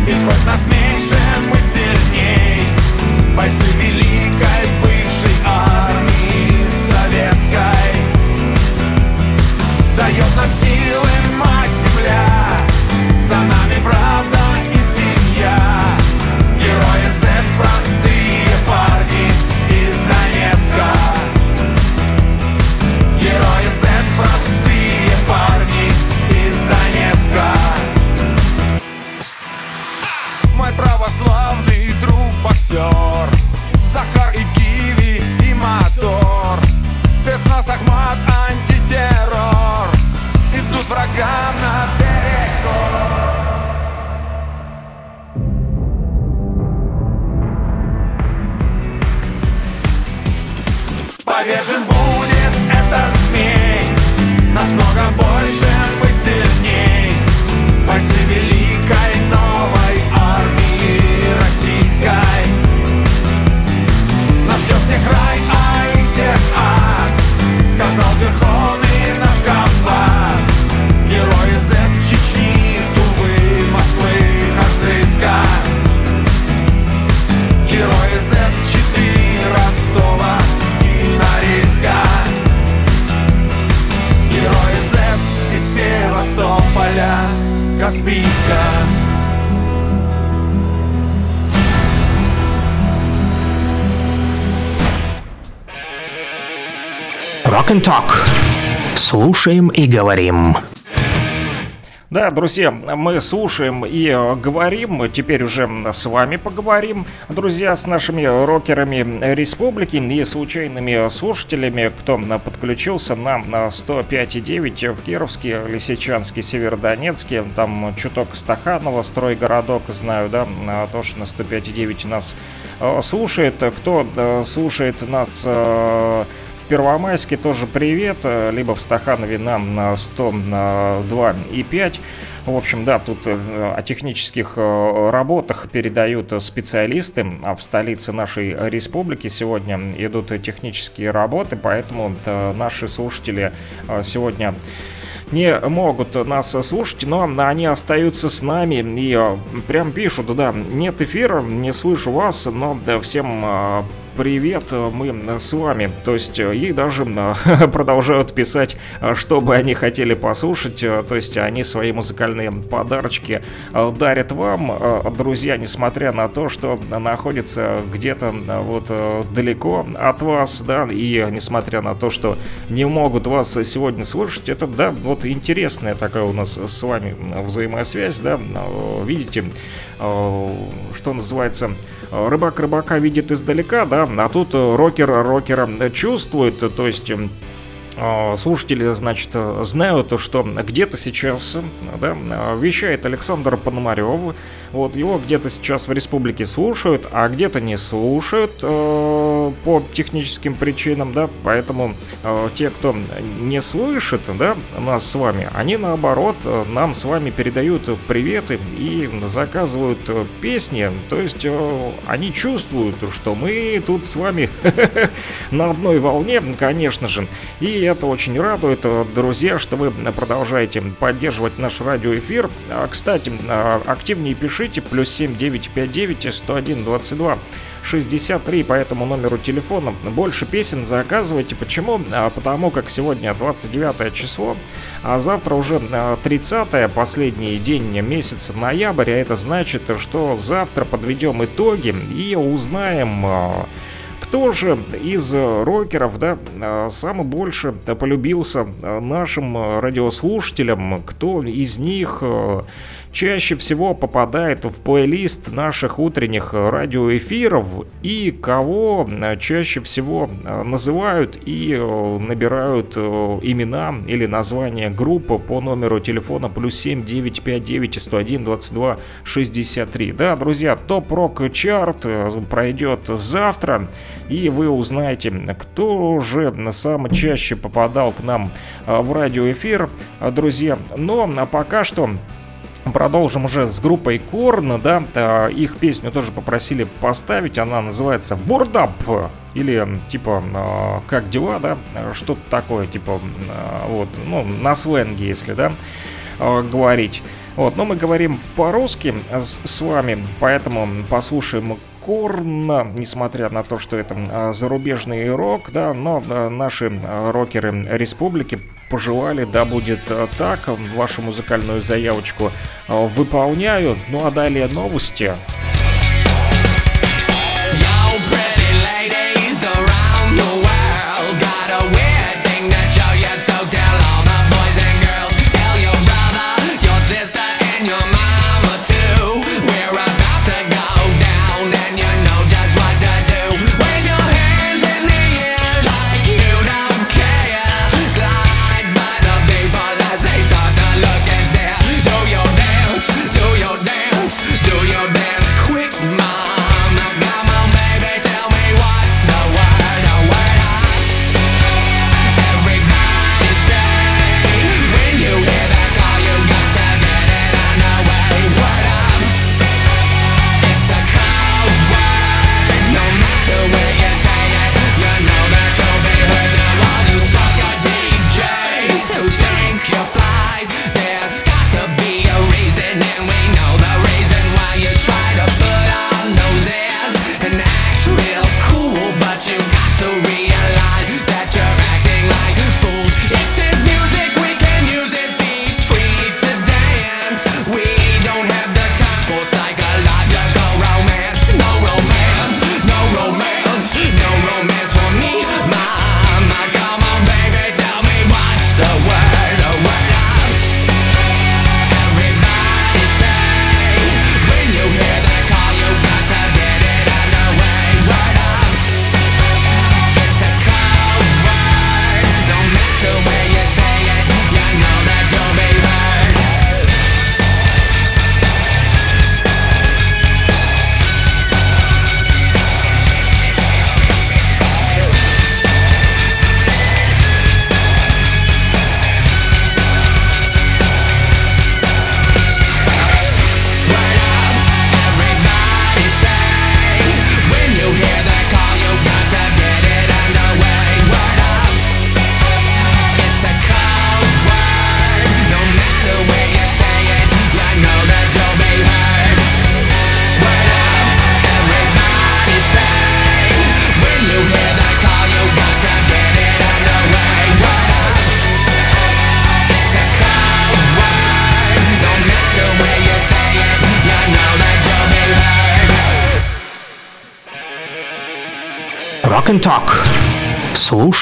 И хоть нас меньше, мы сильней. Бойцы великой Дает нам силы Слушаем и говорим. Да, друзья, мы слушаем и э, говорим, теперь уже с вами поговорим, друзья, с нашими рокерами республики и случайными слушателями, кто подключился на 105,9 в Кировске, Лисичанске, Северодонецке, там чуток Стаханова, стройгородок, знаю, да, а то, что на 105,9 нас э, слушает, кто э, слушает нас в Первомайске тоже привет, э, либо в Стаханове нам на 102,5. В общем, да, тут э, о технических э, работах передают специалисты, а в столице нашей республики сегодня идут технические работы, поэтому наши слушатели сегодня не могут нас слушать, но они остаются с нами и прям пишут, да, нет эфира, не слышу вас, но всем привет, э, мы с вами. То есть э, и даже э, продолжают писать, что бы они хотели послушать. То есть они свои музыкальные подарочки дарят вам, друзья, несмотря на то, что находится где-то вот далеко от вас, да, и несмотря на то, что не могут вас сегодня слушать, это, да, вот интересная такая у нас с вами взаимосвязь, да, видите, что называется, рыбак рыбака видит издалека, да, а тут рокер рокера чувствует, то есть слушатели, значит, знают, что где-то сейчас да, вещает Александр Пономарев. Вот его где-то сейчас в республике слушают, а где-то не слушают э, по техническим причинам, да, поэтому э, те, кто не слышит, да, нас с вами, они наоборот нам с вами передают приветы и заказывают песни, то есть э, они чувствуют, что мы тут с вами на одной волне, конечно же, и это очень радует, э, друзья, что вы продолжаете поддерживать наш радиоэфир. А, кстати, а, активнее пишите, плюс 7959 101 22 63 по этому номеру телефона. Больше песен заказывайте. Почему? А, потому как сегодня 29 число, а завтра уже 30 последний день месяца ноября. Это значит, что завтра подведем итоги и узнаем кто же из рокеров, да, а, самый больше полюбился а, нашим радиослушателям? Кто из них чаще всего попадает в плейлист наших утренних радиоэфиров и кого чаще всего называют и набирают имена или название группы по номеру телефона плюс 7 959 101 22 63. Да, друзья, топ-рок чарт пройдет завтра и вы узнаете, кто же самый чаще попадал к нам а, в радиоэфир, а, друзья. Но а пока что Продолжим уже с группой Корн, да, их песню тоже попросили поставить, она называется Word или типа как дела, да, что-то такое, типа вот, ну, на сленге, если, да, говорить. Вот, но мы говорим по-русски с, с вами, поэтому послушаем Корн, несмотря на то, что это а, зарубежный рок, да, но а, наши а, рокеры республики пожелали, да, будет так, вашу музыкальную заявочку выполняю. Ну а далее новости. Rock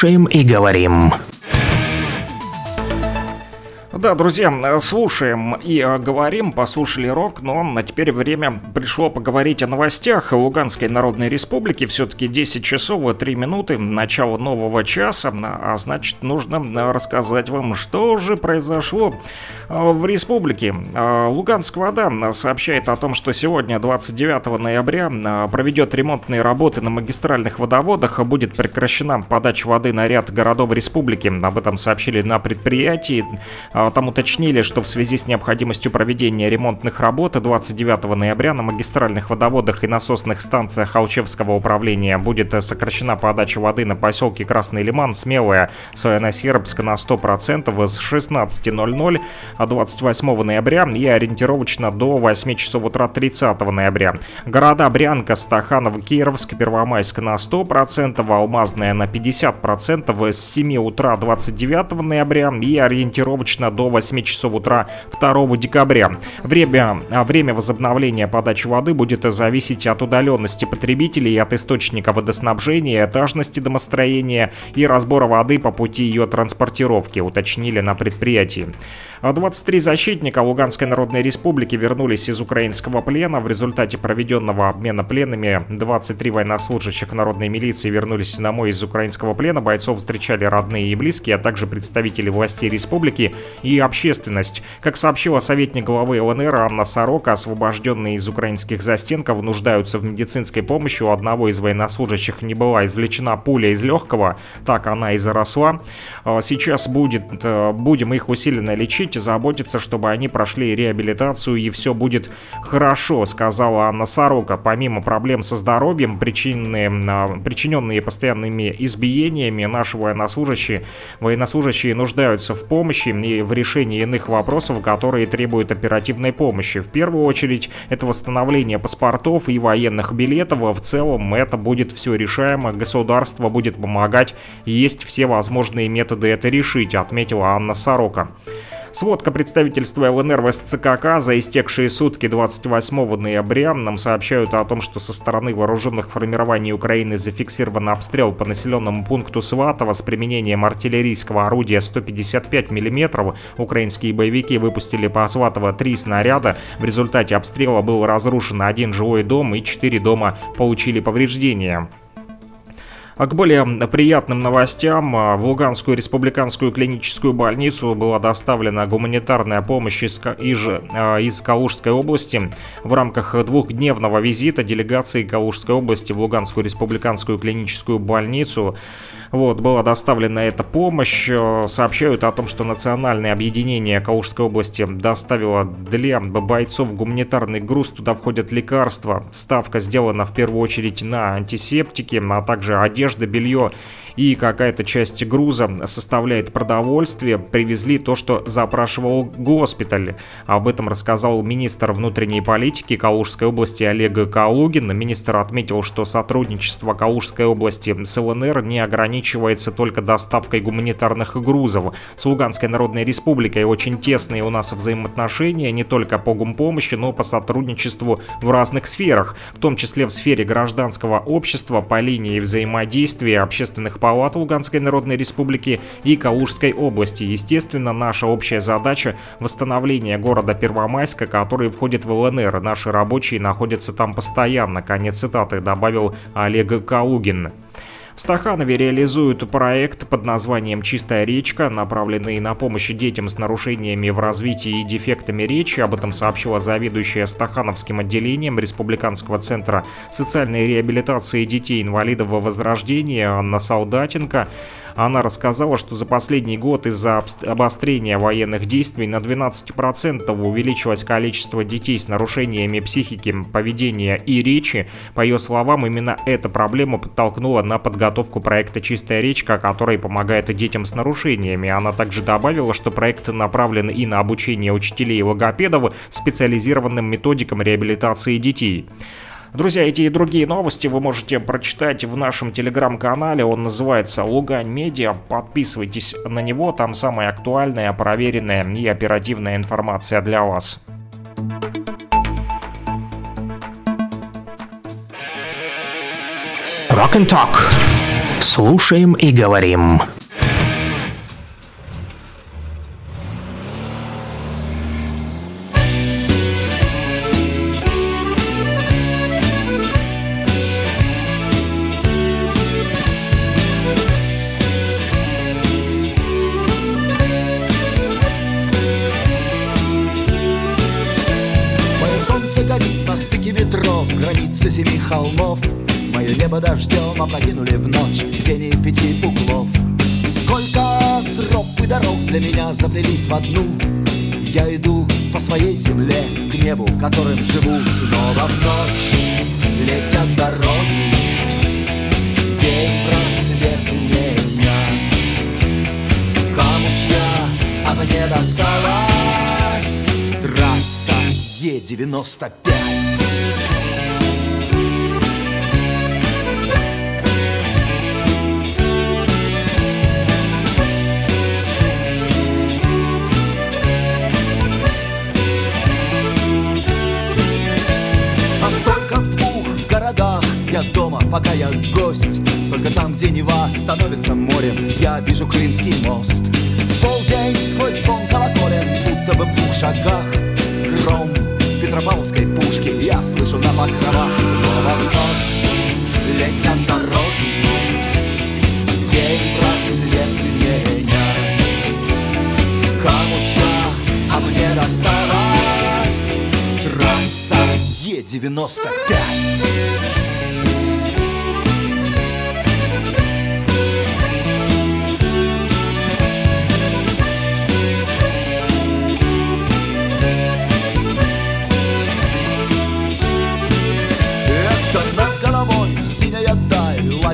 Слушаем и говорим. Да, друзья, слушаем и э, говорим, послушали рок, но а теперь время пришло поговорить о новостях Луганской Народной Республики. Все-таки 10 часов и 3 минуты, начало нового часа, а значит нужно рассказать вам, что же произошло э, в республике. Э, Луганская вода сообщает о том, что сегодня, 29 ноября, проведет ремонтные работы на магистральных водоводах, будет прекращена подача воды на ряд городов республики. Об этом сообщили на предприятии. Там уточнили, что в связи с необходимостью проведения ремонтных работ 29 ноября на магистральных водоводах и насосных станциях Алчевского управления будет сокращена подача воды на поселке Красный Лиман, Смелая, Сояно-Сербск на 100% с 16.00 28 ноября и ориентировочно до 8 часов утра 30 ноября. Города Брянка, Стаханов, Кировск, Первомайск на 100%, Алмазная на 50% с 7 утра 29 ноября и ориентировочно до до 8 часов утра 2 декабря. Время, а, время возобновления подачи воды будет зависеть от удаленности потребителей, от источника водоснабжения, этажности домостроения и разбора воды по пути ее транспортировки, уточнили на предприятии. 23 защитника Луганской Народной Республики вернулись из украинского плена. В результате проведенного обмена пленными 23 военнослужащих народной милиции вернулись домой из украинского плена. Бойцов встречали родные и близкие, а также представители властей республики и общественность. Как сообщила советник главы ЛНР Анна Сорока, освобожденные из украинских застенков нуждаются в медицинской помощи. У одного из военнослужащих не была извлечена пуля из легкого, так она и заросла. А, сейчас будет, э, будем их усиленно лечить и заботиться, чтобы они прошли реабилитацию и все будет хорошо, сказала Анна Сорока. Помимо проблем со здоровьем, причиненные, а, причиненные постоянными избиениями, наши военнослужащие, военнослужащие нуждаются в помощи и в решении иных вопросов, которые требуют оперативной помощи. В первую очередь, это восстановление паспортов и военных билетов. В целом, это будет все решаемо, государство будет помогать, есть все возможные методы это решить, отметила Анна Сорока. Сводка представительства ЛНР в СЦКК за истекшие сутки 28 ноября нам сообщают о том, что со стороны вооруженных формирований Украины зафиксирован обстрел по населенному пункту Сватово с применением артиллерийского орудия 155 мм. Украинские боевики выпустили по Сватово три снаряда. В результате обстрела был разрушен один жилой дом и четыре дома получили повреждения. А к более приятным новостям. А, в Луганскую республиканскую клиническую больницу была доставлена гуманитарная помощь из, из, а, из Калужской области. В рамках двухдневного визита делегации Калужской области в Луганскую республиканскую клиническую больницу вот, была доставлена эта помощь. Э, сообщают о том, что Национальное объединение Калужской области доставило для бойцов гуманитарный груз. Туда входят лекарства. Ставка сделана в первую очередь на антисептики, а также одежда, белье и какая-то часть груза составляет продовольствие, привезли то, что запрашивал госпиталь. Об этом рассказал министр внутренней политики Калужской области Олег Калугин. Министр отметил, что сотрудничество Калужской области с ЛНР не ограничивается только доставкой гуманитарных грузов. С Луганской Народной Республикой очень тесные у нас взаимоотношения не только по гумпомощи, но по сотрудничеству в разных сферах, в том числе в сфере гражданского общества по линии взаимодействия общественных палат Луганской Народной Республики и Калужской области. Естественно, наша общая задача – восстановление города Первомайска, который входит в ЛНР. Наши рабочие находятся там постоянно. Конец цитаты добавил Олег Калугин. Стаханове реализуют проект под названием «Чистая речка», направленный на помощь детям с нарушениями в развитии и дефектами речи. Об этом сообщила заведующая Стахановским отделением Республиканского центра социальной реабилитации детей-инвалидов во возрождении Анна Солдатенко. Она рассказала, что за последний год из-за обострения военных действий на 12% увеличилось количество детей с нарушениями психики, поведения и речи. По ее словам, именно эта проблема подтолкнула на подготовку проекта «Чистая речка», который помогает детям с нарушениями. Она также добавила, что проект направлен и на обучение учителей и логопедов специализированным методикам реабилитации детей. Друзья, эти и другие новости вы можете прочитать в нашем телеграм-канале. Он называется Лугань Медиа. Подписывайтесь на него, там самая актуальная, проверенная и оперативная информация для вас. Rock and Talk. Слушаем и говорим. Дорог для меня заплелись в одну. Я иду по своей земле К небу, которым живу. Снова в ночь летят дороги. День просвет менять Кому чья, а мне досталась Трасса Е-95 я дома, пока я гость. Только там, где Нева становится морем. Я вижу Крымский мост. Полдень сквозь звон колоколен Будто бы в двух шагах. Гром Петропавловской пушки Я слышу на покровах. Снова в ночь летят дороги. День просвет менять Кому чья, а мне досталась Трасса Е-95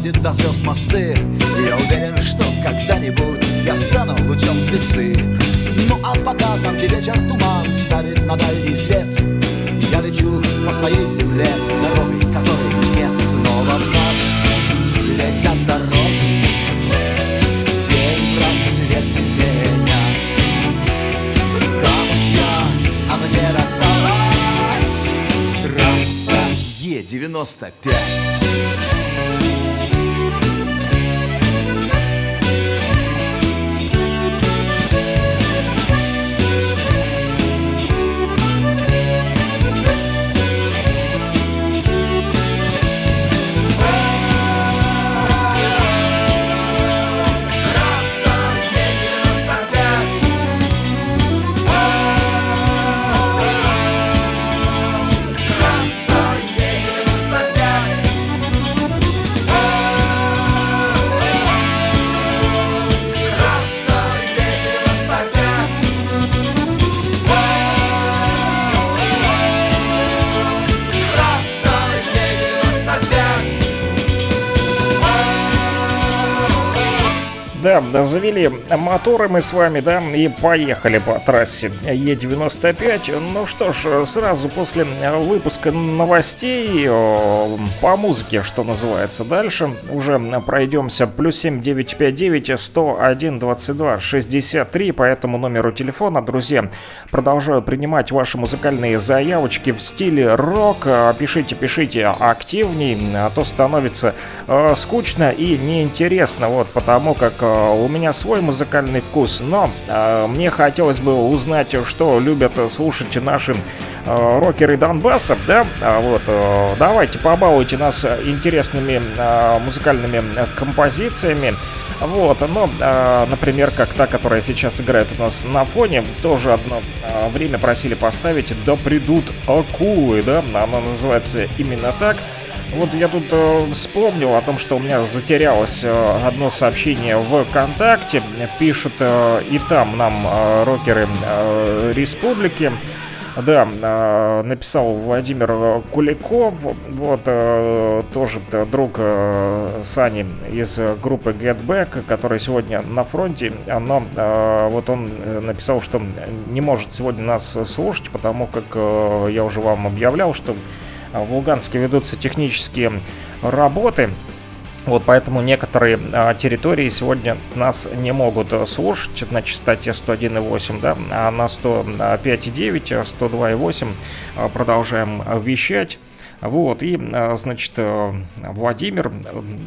Ладит до звезд мосты. Я уверен, что когда-нибудь Я стану лучом звезды. Ну а пока там, где вечер туман Ставит на дальний свет Я лечу по своей земле Дорогой, которой нет Снова в ночь летят дороги День просвет менять Кому чья, а мне досталась Трасса Е-95 Да, завели моторы мы с вами, да, и поехали по трассе Е95. Ну что ж, сразу после выпуска новостей э, по музыке, что называется, дальше уже пройдемся. Плюс 7 959 101 22 63 по этому номеру телефона, друзья. Продолжаю принимать ваши музыкальные заявочки в стиле рок. Пишите, пишите активней, а то становится э, скучно и неинтересно, вот, потому как э, у меня свой музыкальный вкус, но э, мне хотелось бы узнать, что любят слушать наши э, рокеры Донбасса, да, А вот, э, давайте побалуйте нас интересными музыкальными композициями, вот, но, э, например, как та, которая сейчас играет у нас на фоне, тоже одно э, время просили поставить «Да придут акулы», да, она называется именно так, вот я тут э, вспомнил о том, что у меня затерялось э, одно сообщение в ВКонтакте. Пишут э, и там нам э, рокеры э, республики. Да, э, написал Владимир Куликов, вот э, тоже т- друг э, Сани из группы Get Back, который сегодня на фронте, но э, вот он э, написал, что не может сегодня нас слушать, потому как э, я уже вам объявлял, что в Луганске ведутся технические работы. Вот поэтому некоторые а, территории сегодня нас не могут а, слушать на частоте 101,8, да, а на 105,9, 102,8 а, продолжаем а, вещать. Вот, и, а, значит, э, Владимир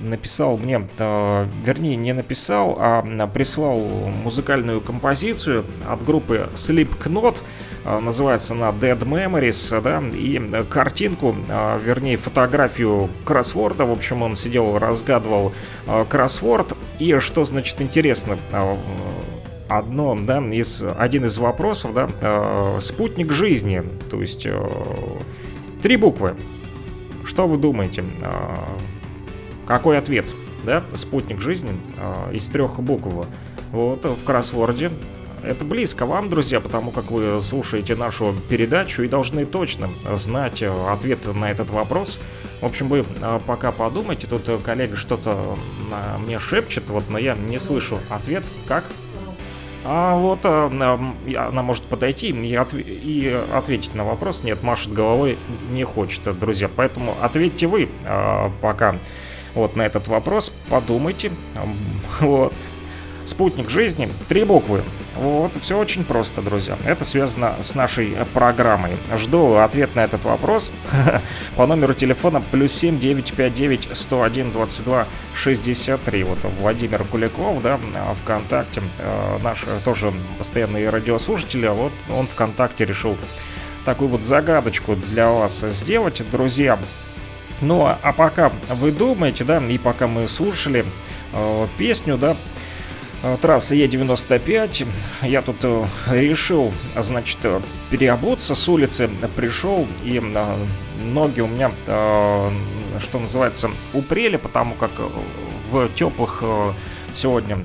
написал мне, э, вернее, не написал, а прислал музыкальную композицию от группы Slipknot, э, называется она Dead Memories, да, и картинку, вернее, фотографию кроссворда, в общем, он сидел, разгадывал кроссворд, и что, значит, интересно, одно, да, из, один из вопросов, да, спутник жизни, то есть три буквы, что вы думаете? А, какой ответ? Да, спутник жизни а, из трех букв. Вот в кроссворде это близко вам, друзья, потому как вы слушаете нашу передачу и должны точно знать ответ на этот вопрос. В общем, вы а, пока подумайте, тут коллега что-то мне шепчет, вот, но я не слышу ответ. Как? А вот а, она может подойти и, отв... и ответить на вопрос. Нет, машет головой не хочет, друзья. Поэтому ответьте вы а, пока вот на этот вопрос. Подумайте. Вот. Спутник жизни. Три буквы. Вот, все очень просто, друзья. Это связано с нашей программой. Жду ответ на этот вопрос по номеру телефона плюс 7 959 101 22 63. Вот Владимир Куликов, да, ВКонтакте, э, наш тоже постоянный радиослушатель, а вот он ВКонтакте решил такую вот загадочку для вас сделать, друзья. Ну, а пока вы думаете, да, и пока мы слушали э, песню, да, трасса Е95. Я тут э, решил, значит, э, переобуться с улицы. Пришел, и ноги у меня, что называется, упрели, потому как в теплых сегодня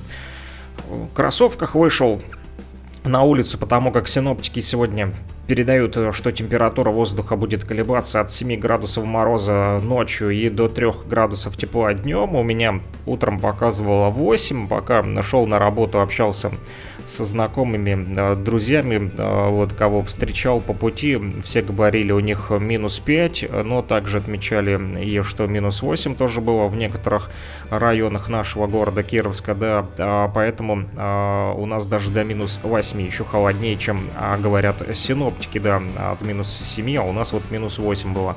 кроссовках вышел на улицу, потому как синоптики сегодня передают, что температура воздуха будет колебаться от 7 градусов мороза ночью и до 3 градусов тепла днем. У меня утром показывало 8, пока шел на работу, общался со знакомыми, э, друзьями, э, вот кого встречал по пути, все говорили у них минус 5, но также отмечали и что минус 8 тоже было в некоторых районах нашего города Кировска, да, а поэтому а, у нас даже до минус 8 еще холоднее, чем а, говорят синоптики, да, от минус 7, а у нас вот минус 8 было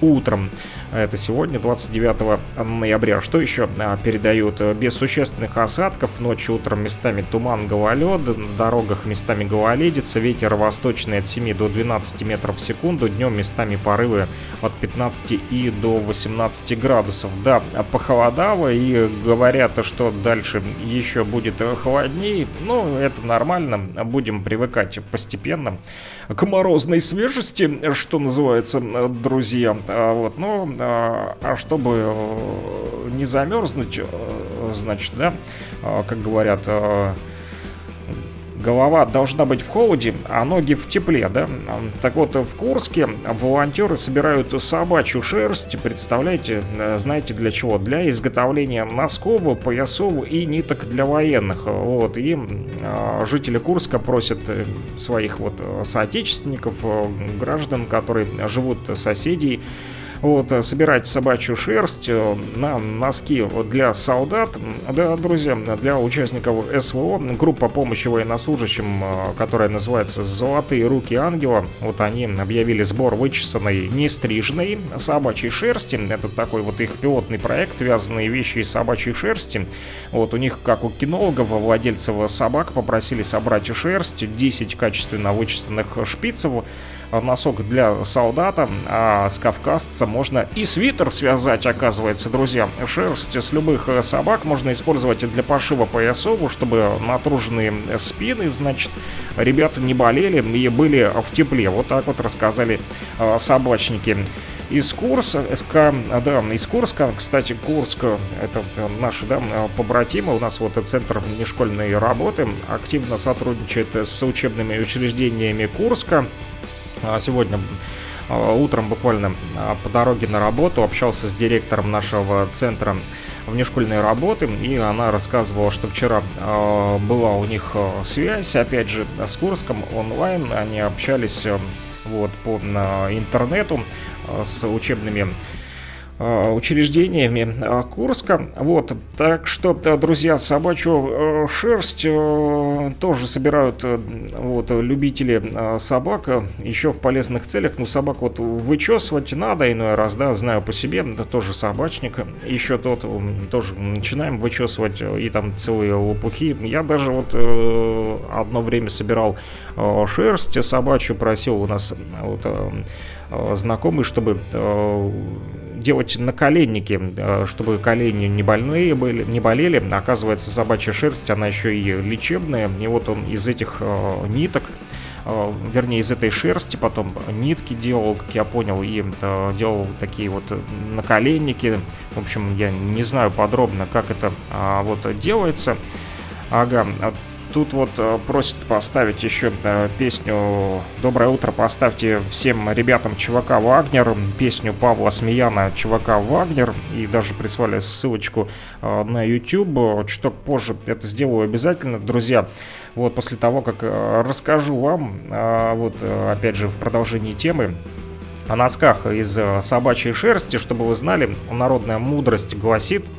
утром. Это сегодня, 29 ноября. Что еще передают? Без существенных осадков, ночью, утром местами туман, гололед, гололед, на дорогах местами гололедица, ветер восточный от 7 до 12 метров в секунду, днем местами порывы от 15 и до 18 градусов. Да, похолодало и говорят, что дальше еще будет холоднее, ну это нормально, будем привыкать постепенно к морозной свежести, что называется, друзья. А вот, ну, а, а чтобы э, не замерзнуть, э, значит, да, а, как говорят, э, голова должна быть в холоде, а ноги в тепле, да? Так вот, в Курске волонтеры собирают собачью шерсть, представляете, э, знаете для чего? Для изготовления носков, поясов и ниток для военных. Вот, и э, жители Курска просят э, своих вот соотечественников, граждан, которые живут соседей, вот, э, собирать собачью шерсть э, на носки для солдат, да, друзья, для участников СВО, группа помощи военнослужащим, э, которая называется «Золотые руки ангела», вот они объявили сбор вычесанной, не стриженной собачьей шерсти, это такой вот их пилотный проект, вязаные вещи из собачьей шерсти, вот у них, как у кинологов, владельцев собак, попросили собрать шерсть, 10 качественно вычесанных шпицев, носок для солдата, а с кавказца можно и свитер связать, оказывается, друзья. Шерсть с любых э, собак можно использовать для пошива поясов, чтобы натруженные спины, значит, ребята не болели и были в тепле. Вот так вот рассказали э, собачники из Курска, да, из Курска, кстати, Курск, это наши, да, побратимы, у нас вот центр внешкольной работы активно сотрудничает с учебными учреждениями Курска, сегодня а, утром буквально а, по дороге на работу общался с директором нашего центра внешкольной работы, и она рассказывала, что вчера была у них связь, опять же, с Курском онлайн, они общались вот по интернету с учебными учреждениями э, Курска. Вот, так что, э, друзья, собачью шерсть тоже собирают вот, любители собак еще в полезных целях. Ну, собак вот вычесывать надо иной раз, да, знаю по себе, да, тоже собачник. Еще тот тоже начинаем вычесывать и там целые лопухи. Я даже вот одно время собирал шерсть собачью, просил у нас вот знакомый, чтобы делать наколенники, э, чтобы колени не больные были, не болели. Оказывается, собачья шерсть, она еще и лечебная. И вот он из этих э, ниток э, вернее, из этой шерсти потом нитки делал, как я понял, и делал такие вот наколенники. В общем, я не знаю подробно, как это э, вот делается. Ага, Тут вот э, просят поставить еще э, песню «Доброе утро» поставьте всем ребятам ЧВК «Вагнер», песню Павла Смеяна «ЧВК Вагнер» и даже прислали ссылочку э, на YouTube. Чуток позже это сделаю обязательно, друзья. Вот после того, как расскажу вам, вот опять же в продолжении темы, о носках из собачьей шерсти, чтобы вы знали, народная мудрость гласит –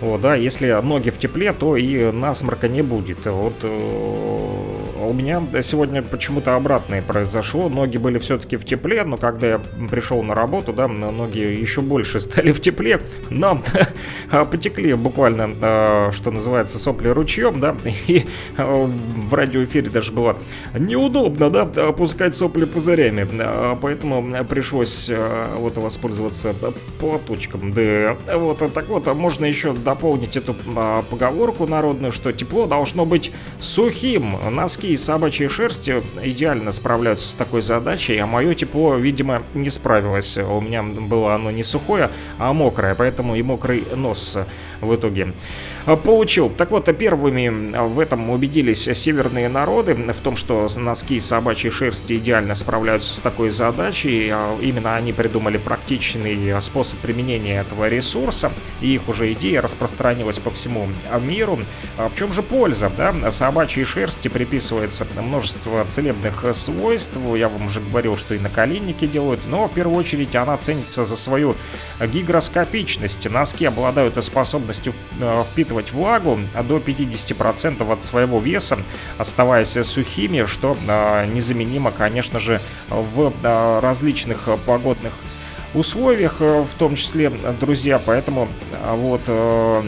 вот, да, если ноги в тепле, то и насморка не будет. Вот э, у меня сегодня почему-то обратное произошло. Ноги были все-таки в тепле, но когда я пришел на работу, да, ноги еще больше стали в тепле, но потекли буквально, э, что называется, сопли ручьем, да, и э, в радиоэфире даже было неудобно, да, опускать сопли пузырями, поэтому пришлось вот воспользоваться платочком, да, вот так вот, а можно еще дополнить эту а, поговорку народную, что тепло должно быть сухим. Носки и собачьей шерсти идеально справляются с такой задачей, а мое тепло, видимо, не справилось. У меня было оно не сухое, а мокрое, поэтому и мокрый нос в итоге получил. Так вот, первыми в этом убедились северные народы, в том, что носки собачьей шерсти идеально справляются с такой задачей. А именно они придумали практичный способ применения этого ресурса, и их уже идея распространилась по всему миру. А в чем же польза? Да? Собачьей шерсти приписывается множество целебных свойств. Я вам уже говорил, что и наколенники делают, но в первую очередь она ценится за свою гигроскопичность. Носки обладают способностью э, впитывать впитывать влагу до 50% от своего веса, оставаясь сухими, что а, незаменимо, конечно же, в а, различных погодных условиях, э, в том числе, друзья, поэтому а, вот э,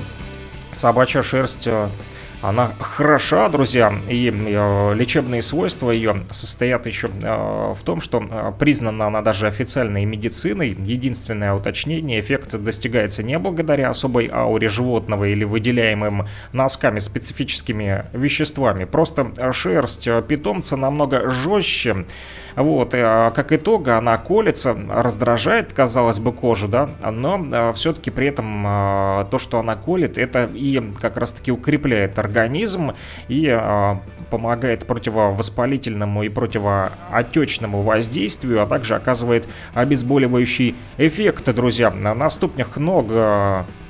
собачья шерсть э, она хороша, друзья, и э, лечебные свойства ее состоят еще э, в том, что э, признана она даже официальной медициной. Единственное уточнение, эффект достигается не благодаря особой ауре животного или выделяемым носками специфическими веществами. Просто шерсть питомца намного жестче, вот, и, а, как итог, она колется, раздражает, казалось бы, кожу, да, но а, все-таки при этом а, то, что она колет, это и как раз-таки укрепляет организм и помогает противовоспалительному и противоотечному воздействию, а также оказывает обезболивающий эффект, друзья. На ступнях ног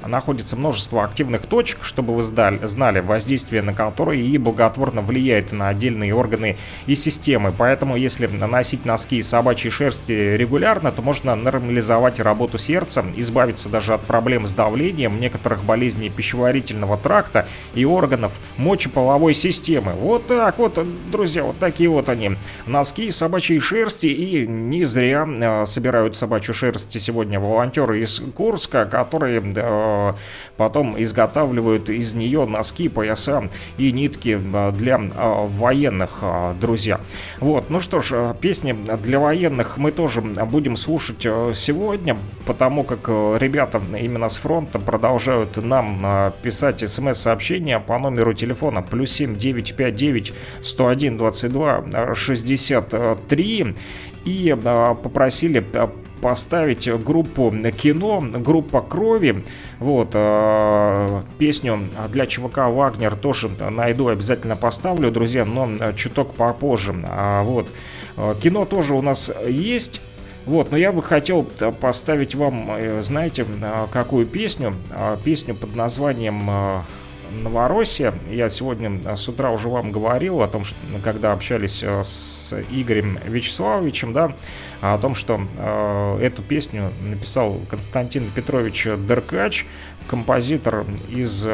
находится множество активных точек, чтобы вы знали воздействие на которые и благотворно влияет на отдельные органы и системы. Поэтому, если носить носки из собачьей шерсти регулярно, то можно нормализовать работу сердца, избавиться даже от проблем с давлением, некоторых болезней пищеварительного тракта и органов мочеполовой системы. Вот так вот, друзья, вот такие вот они. Носки из собачьей шерсти и не зря э, собирают собачью шерсть сегодня волонтеры из Курска, которые э, потом изготавливают из нее носки, пояса и нитки а, для а, военных, а, друзья. Вот, ну что ж, песни для военных мы тоже будем слушать сегодня, потому как ребята именно с фронта продолжают нам писать смс-сообщения по номеру телефона плюс 7 959 101 22 63 и попросили поставить группу кино, группа крови. Вот, э, песню для ЧВК Вагнер тоже найду, обязательно поставлю, друзья, но чуток попозже. А, вот, э, кино тоже у нас есть. Вот, но я бы хотел поставить вам, э, знаете, какую песню? Песню под названием Новороссия. Я сегодня с утра уже вам говорил о том, что когда общались с Игорем Вячеславовичем, да, о том, что эту песню написал Константин Петрович Деркач, композитор из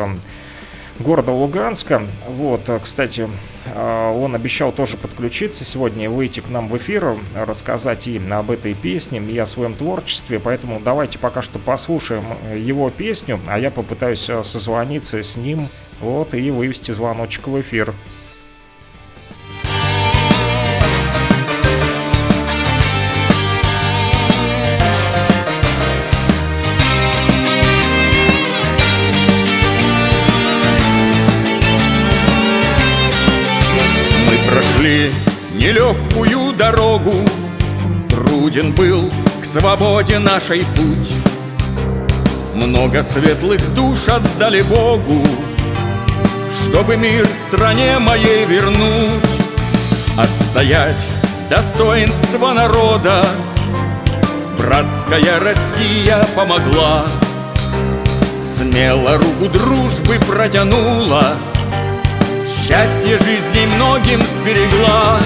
города Луганска. Вот, э, кстати, э, он обещал тоже подключиться сегодня и выйти к нам в эфир, рассказать и об этой песне, и о своем творчестве. Поэтому давайте пока что послушаем его песню, а я попытаюсь э, созвониться с ним вот, и вывести звоночек в эфир. Нелегкую дорогу. Труден был к свободе нашей путь. Много светлых душ отдали Богу Чтобы мир стране моей вернуть. Отстоять достоинство народа. Братская Россия помогла. Смело руку дружбы протянула. Счастье жизни многим сберегла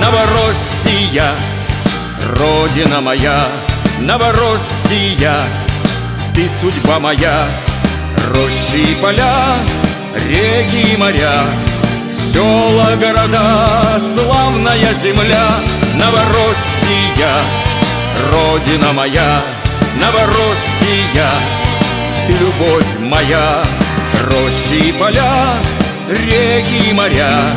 Новороссия, Родина моя Новороссия, ты судьба моя. Рощи и поля, реки и моря Села, города, славная земля. Новороссия, Родина моя Новороссия, ты любовь моя. Рощи и поля, реки и моря,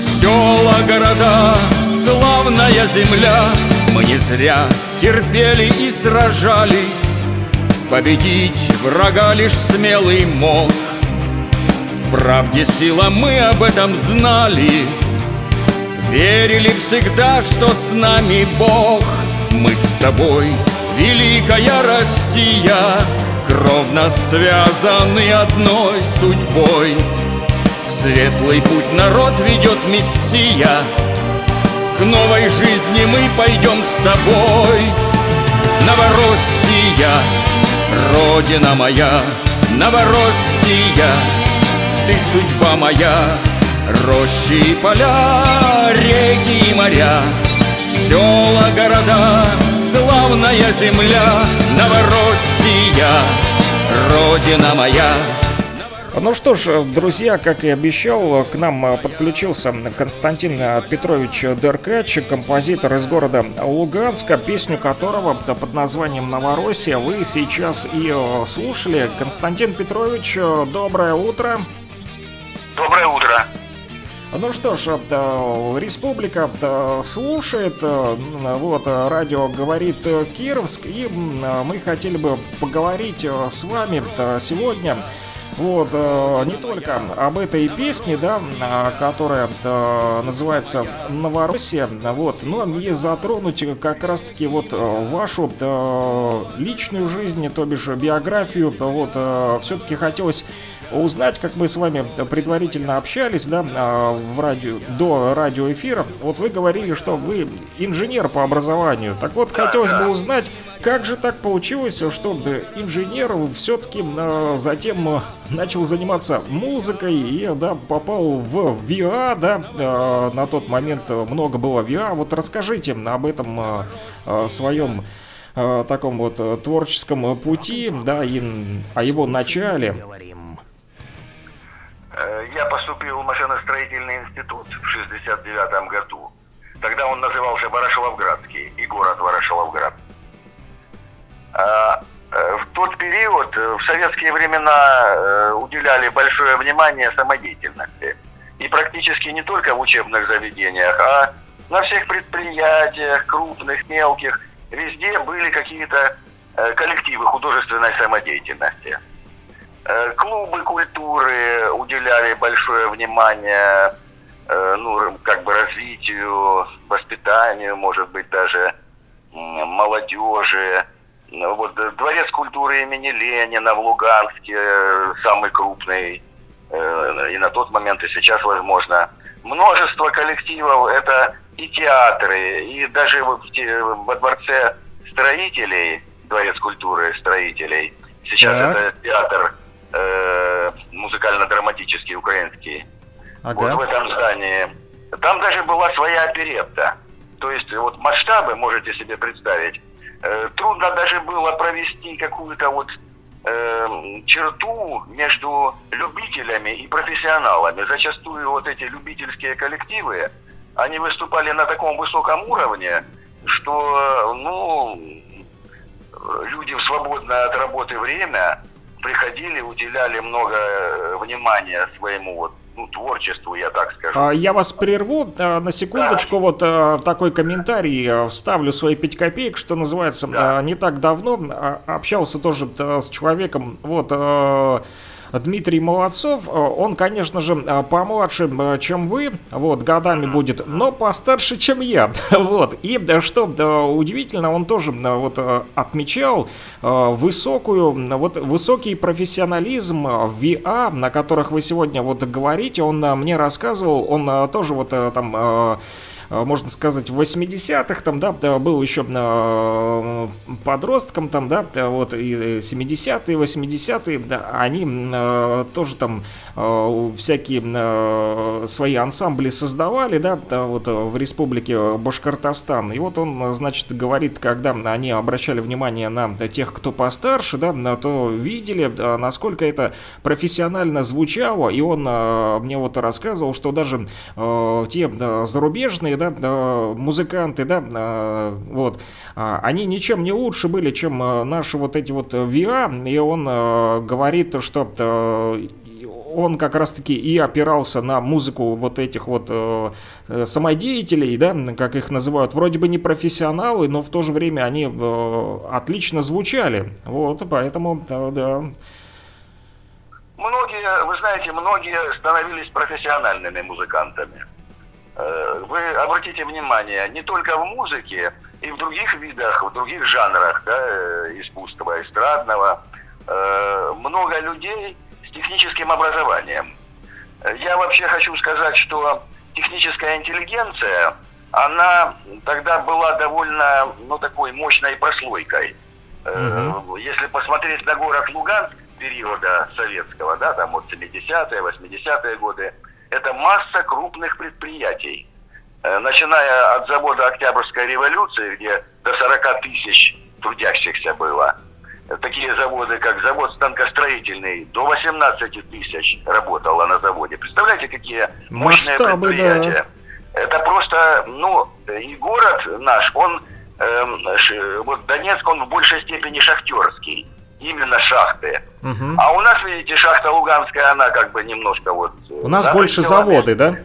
села, города, славная земля. Мы не зря терпели и сражались, Победить врага лишь смелый мог. В правде сила мы об этом знали, Верили всегда, что с нами Бог. Мы с тобой, великая Россия, Кровно связаны одной судьбой. Светлый путь народ ведет Мессия К новой жизни мы пойдем с тобой. Новороссия, Родина моя Новороссия, ты судьба моя. Рощи и поля, реки и моря Села, города, славная земля. Новороссия, Родина моя ну что ж, друзья, как и обещал, к нам подключился Константин Петрович Деркач, композитор из города Луганска, песню которого под названием «Новороссия» вы сейчас и слушали. Константин Петрович, доброе утро. Доброе утро. Ну что ж, республика слушает, вот, радио говорит Кировск, и мы хотели бы поговорить с вами сегодня вот, э, не только об этой песне, да, а, которая э, называется «Новороссия», вот, но и затронуть как раз-таки вот э, вашу э, личную жизнь, то бишь биографию, вот, э, все-таки хотелось узнать, как мы с вами предварительно общались, да, а, в радио, до радиоэфира. Вот вы говорили, что вы инженер по образованию. Так вот, хотелось бы узнать, как же так получилось, что инженер все-таки а, затем а, начал заниматься музыкой и, да, попал в ВИА, да, на тот момент много было ВИА. Вот расскажите об этом своем таком вот творческом пути, да, и о его начале. Э, я поступил в машиностроительный институт в 69 году. Тогда он назывался Ворошиловградский и город Ворошиловград. А, э, в тот период, э, в советские времена, уделяли большое внимание самодеятельности. И практически не только в учебных заведениях, а на всех предприятиях, крупных, мелких, везде были какие-то коллективы художественной самодеятельности. Э, клубы культуры уделяли большое внимание э, ну, как бы развитию, воспитанию, может быть, даже молодежи. Вот Дворец культуры имени Ленина в Луганске, э, самый крупный, и на тот момент, и сейчас, возможно. Множество коллективов, это и театры, и даже во Дворце строителей, Дворец культуры строителей, сейчас так. это театр э, музыкально-драматический украинский. Ага. Вот в этом здании. Там даже была своя оперетта. То есть вот масштабы можете себе представить. Э, трудно даже было провести какую-то вот э, черту между любителями и профессионалами. Зачастую вот эти любительские коллективы, они выступали на таком высоком уровне, что, ну, люди в свободное от работы время приходили, уделяли много э, внимания своему вот ну, творчеству, я так скажу. А, Я вас прерву а, на секундочку. Вот а, такой комментарий вставлю свои 5 копеек, что называется. Да. Не так давно общался тоже с человеком. Вот Дмитрий Молодцов, а, он, конечно же, а, помладше, а, чем вы, вот, годами будет, но постарше, чем я, вот, и что удивительно, он тоже вот отмечал высокую, вот, высокий профессионализм VA, на которых вы сегодня вот говорите, он мне рассказывал, он тоже вот там... а, можно сказать, в 80-х, там, да, был еще э, подростком, там, да, да, вот, и 70-е, 80-е, да, они э, тоже там э, всякие э, свои ансамбли создавали, да, вот э, в республике Башкортостан, и вот он, э, значит, говорит, когда они обращали внимание на тех, кто постарше, да, на то видели, насколько это профессионально звучало, и он э, мне вот рассказывал, что даже э, те зарубежные, да, да, музыканты, да, э, вот, а, они ничем не лучше были, чем э, наши вот эти вот VA, и он э, говорит, что э, он как раз-таки и опирался на музыку вот этих вот э, э, самодеятелей, да, как их называют, вроде бы не профессионалы, но в то же время они э, отлично звучали, вот, поэтому, да, да. Многие, вы знаете, многие становились профессиональными музыкантами. Э, Вы обратите внимание, не только в музыке, и в других видах, в других жанрах да, э, искусства, эстрадного, э, много людей с техническим образованием. Я вообще хочу сказать, что техническая интеллигенция, она тогда была довольно, ну, такой мощной прослойкой. Э, Если посмотреть на город Луганск периода советского, да, там вот 70-е, 80-е годы, это масса крупных предприятий. Э, Начиная от завода Октябрьской революции, где до 40 тысяч трудящихся было. Э, Такие заводы, как завод станкостроительный, до 18 тысяч работало на заводе. Представляете, какие мощные Масштабы, предприятия. Это просто, ну, и город наш, он, ш- вот Донецк, он в большей степени шахтерский. Именно шахты. Мгм. А у нас, видите, шахта Луганская, она как бы немножко вот... э, У нас на больше заводы, да?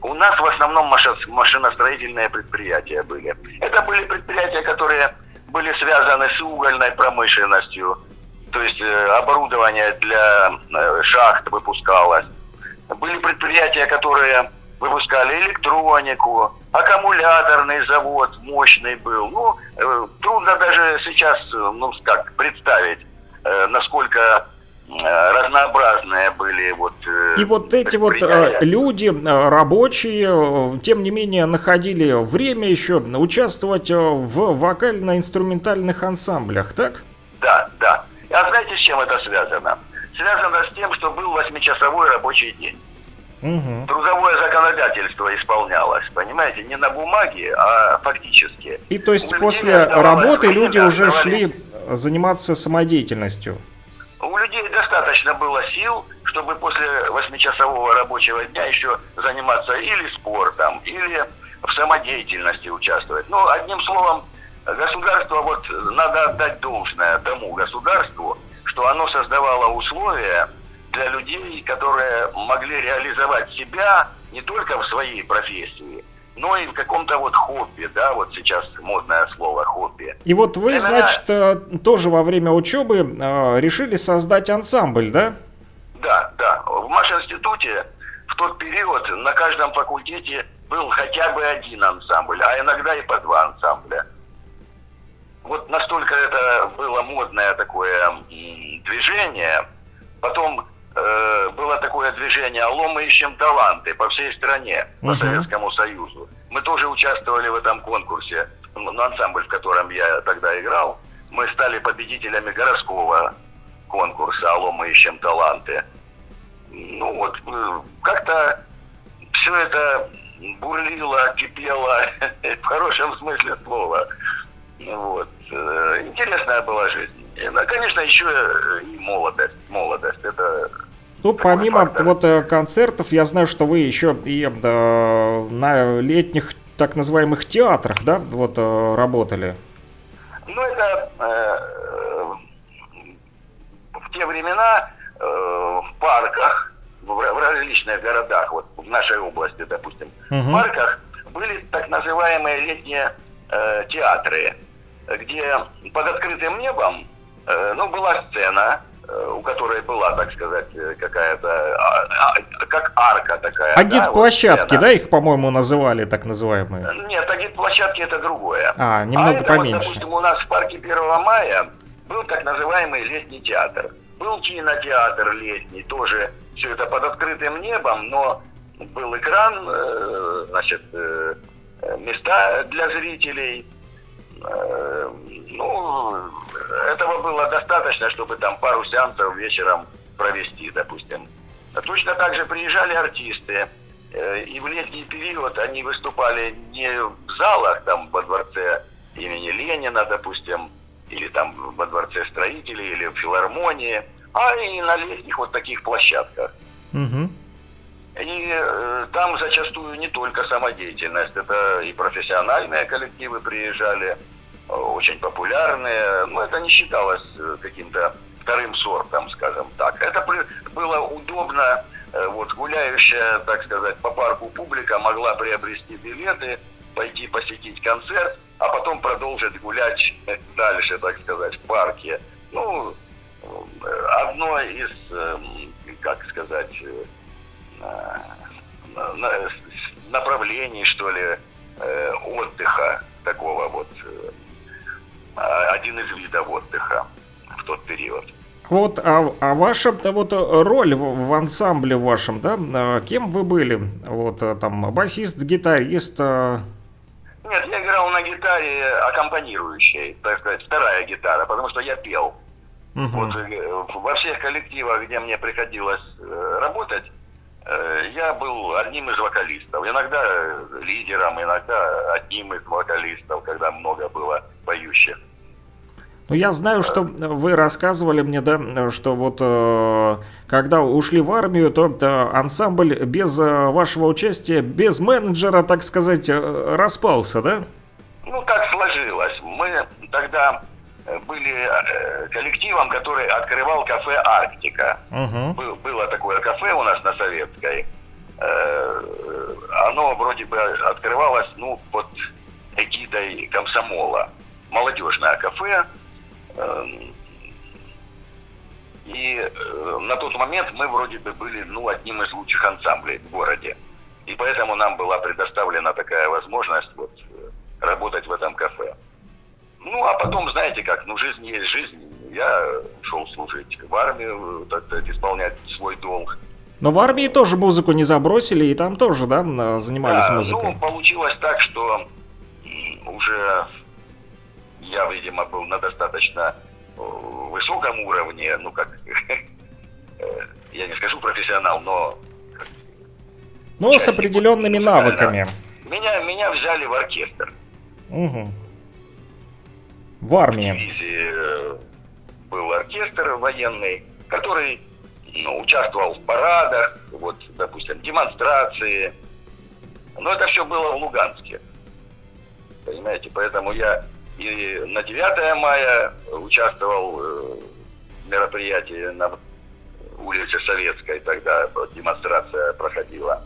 У нас в основном маши- машиностроительные предприятия были. Это были предприятия, которые были связаны с угольной промышленностью. То есть э, оборудование для э, шахт выпускалось. Были предприятия, которые выпускали электронику, аккумуляторный завод мощный был. Ну, э, трудно даже сейчас, э, ну, как представить, э, насколько разнообразные были вот И вот эти вот люди, рабочие, тем не менее, находили время еще участвовать в вокально-инструментальных ансамблях, так? Да, да. А знаете, с чем это связано? Связано с тем, что был восьмичасовой рабочий день. Мгм. Трудовое законодательство исполнялось, понимаете, не на бумаге, а фактически. И то есть после работы люди уже шли заниматься самодеятельностью. У людей достаточно было сил, чтобы после восьмичасового рабочего дня еще заниматься или спортом, или в самодеятельности участвовать. Ну, одним словом, государство, вот надо отдать должное тому государству, что оно создавало условия для людей, которые могли реализовать себя не только в своей профессии, но и в каком-то вот хобби, да, вот сейчас модное слово хобби. И вот вы, значит, э, тоже во время учебы э, решили создать ансамбль, да? Да, да. В Маш-институте в тот период на каждом факультете был хотя бы один ансамбль, а иногда и по два ансамбля. Вот настолько это было модное такое движение. Потом э, было такое движение «Алло, мы ищем таланты» по всей стране, по Мгм. Советскому Союзу. Мы тоже участвовали в этом конкурсе, ну, ансамбль, в котором я тогда играл. Мы стали победителями городского конкурса «Алло, мы ищем таланты». Ну вот, э, как-то все это бурлило, кипело, в хорошем смысле слова. Вот. Э, Интересная была жизнь. И, ну, конечно, еще и молодость. Молодость. Это Ну, такой помимо фактор. вот э, концертов, я знаю, что вы еще и э, на летних так называемых театрах, да, вот э, работали. Ну, это э, в те времена э, в парках, в, в различных городах, вот в нашей области, допустим, Мгм. в парках были так называемые летние э, театры, где под открытым небом, э, ну, была сцена, э, у которой была, так сказать, э, какая-то, а, а, как арка такая. да, вот Агит-площадки, да, их, по-моему, называли так называемые. Нет, агит-площадки это другое. А, немного это вот, поменьше. допустим, у нас в парке 1 мая был так называемый летний театр. Был кинотеатр летний, тоже все это под открытым небом, но был экран, э, значит, э, э, места для зрителей. Э, Ну, этого было достаточно, чтобы там пару сеансов вечером провести, допустим. Точно так же приезжали артисты, э, и в летний период они выступали не в залах, там, во дворце имени Ленина, допустим, или там во дворце строителей, или в филармонии, а и на летних вот таких площадках. Мгм. И э, там зачастую не только самодеятельность, это и профессиональные коллективы приезжали, очень популярные. Но это не считалось э, каким-то вторым сортом, скажем так. Это было удобно, э, вот гуляющая, так сказать, по парку публика могла приобрести билеты, пойти посетить концерт, а потом продолжить гулять дальше, так сказать, в парке. Ну, э, одно из, э, как сказать, направлений, что ли, отдыха такого вот, один из видов отдыха в тот период. Вот, а, а ваша да, вот э, роль в, в ансамбле вашем, да, э, кем вы были? Вот э, там басист, гитарист, э, Нет, я играл на гитаре аккомпанирующей, так сказать, вторая гитара, потому что я пел. мгм. Вот э, во всех коллективах, где мне приходилось э, работать, э, я был одним из вокалистов. Иногда э, лидером, иногда одним из вокалистов, когда много было поющих. Ну, я знаю, что вы рассказывали мне, да, что вот э, когда ушли в армию, то э, ансамбль без э, вашего участия, без менеджера, так сказать, э, распался, да? Ну, так сложилось. Мы тогда были коллективом, который открывал кафе «Арктика». Угу. Был- было такое кафе у нас на Советской. Э, Оно вроде бы открывалось, ну, под эгидой комсомола. Молодежное кафе. Эм, И э, на тот момент мы вроде бы были, ну, одним из лучших ансамблей в городе. И поэтому нам была предоставлена такая возможность вот, э, работать в этом кафе. Ну, а потом, знаете как, ну, жизнь есть жизнь. Я шел служить в армию, так сказать, исполнять свой долг. Но в армии тоже музыку не забросили, и там тоже, да, занимались Да, музыкой. ну, получилось так, что уже я, видимо, был на достаточно высоком уровне, ну, как, э, я не скажу профессионал, но Ну, с определенными навыками. меня, меня взяли в оркестр. Мгм. В армии. дивизии э, был оркестр военный, который ну, участвовал в парадах, вот, допустим, демонстрации. Но это все было в Луганске. Понимаете, поэтому я и на 9 мая участвовал э, в мероприятии на улице Советской, тогда демонстрация проходила.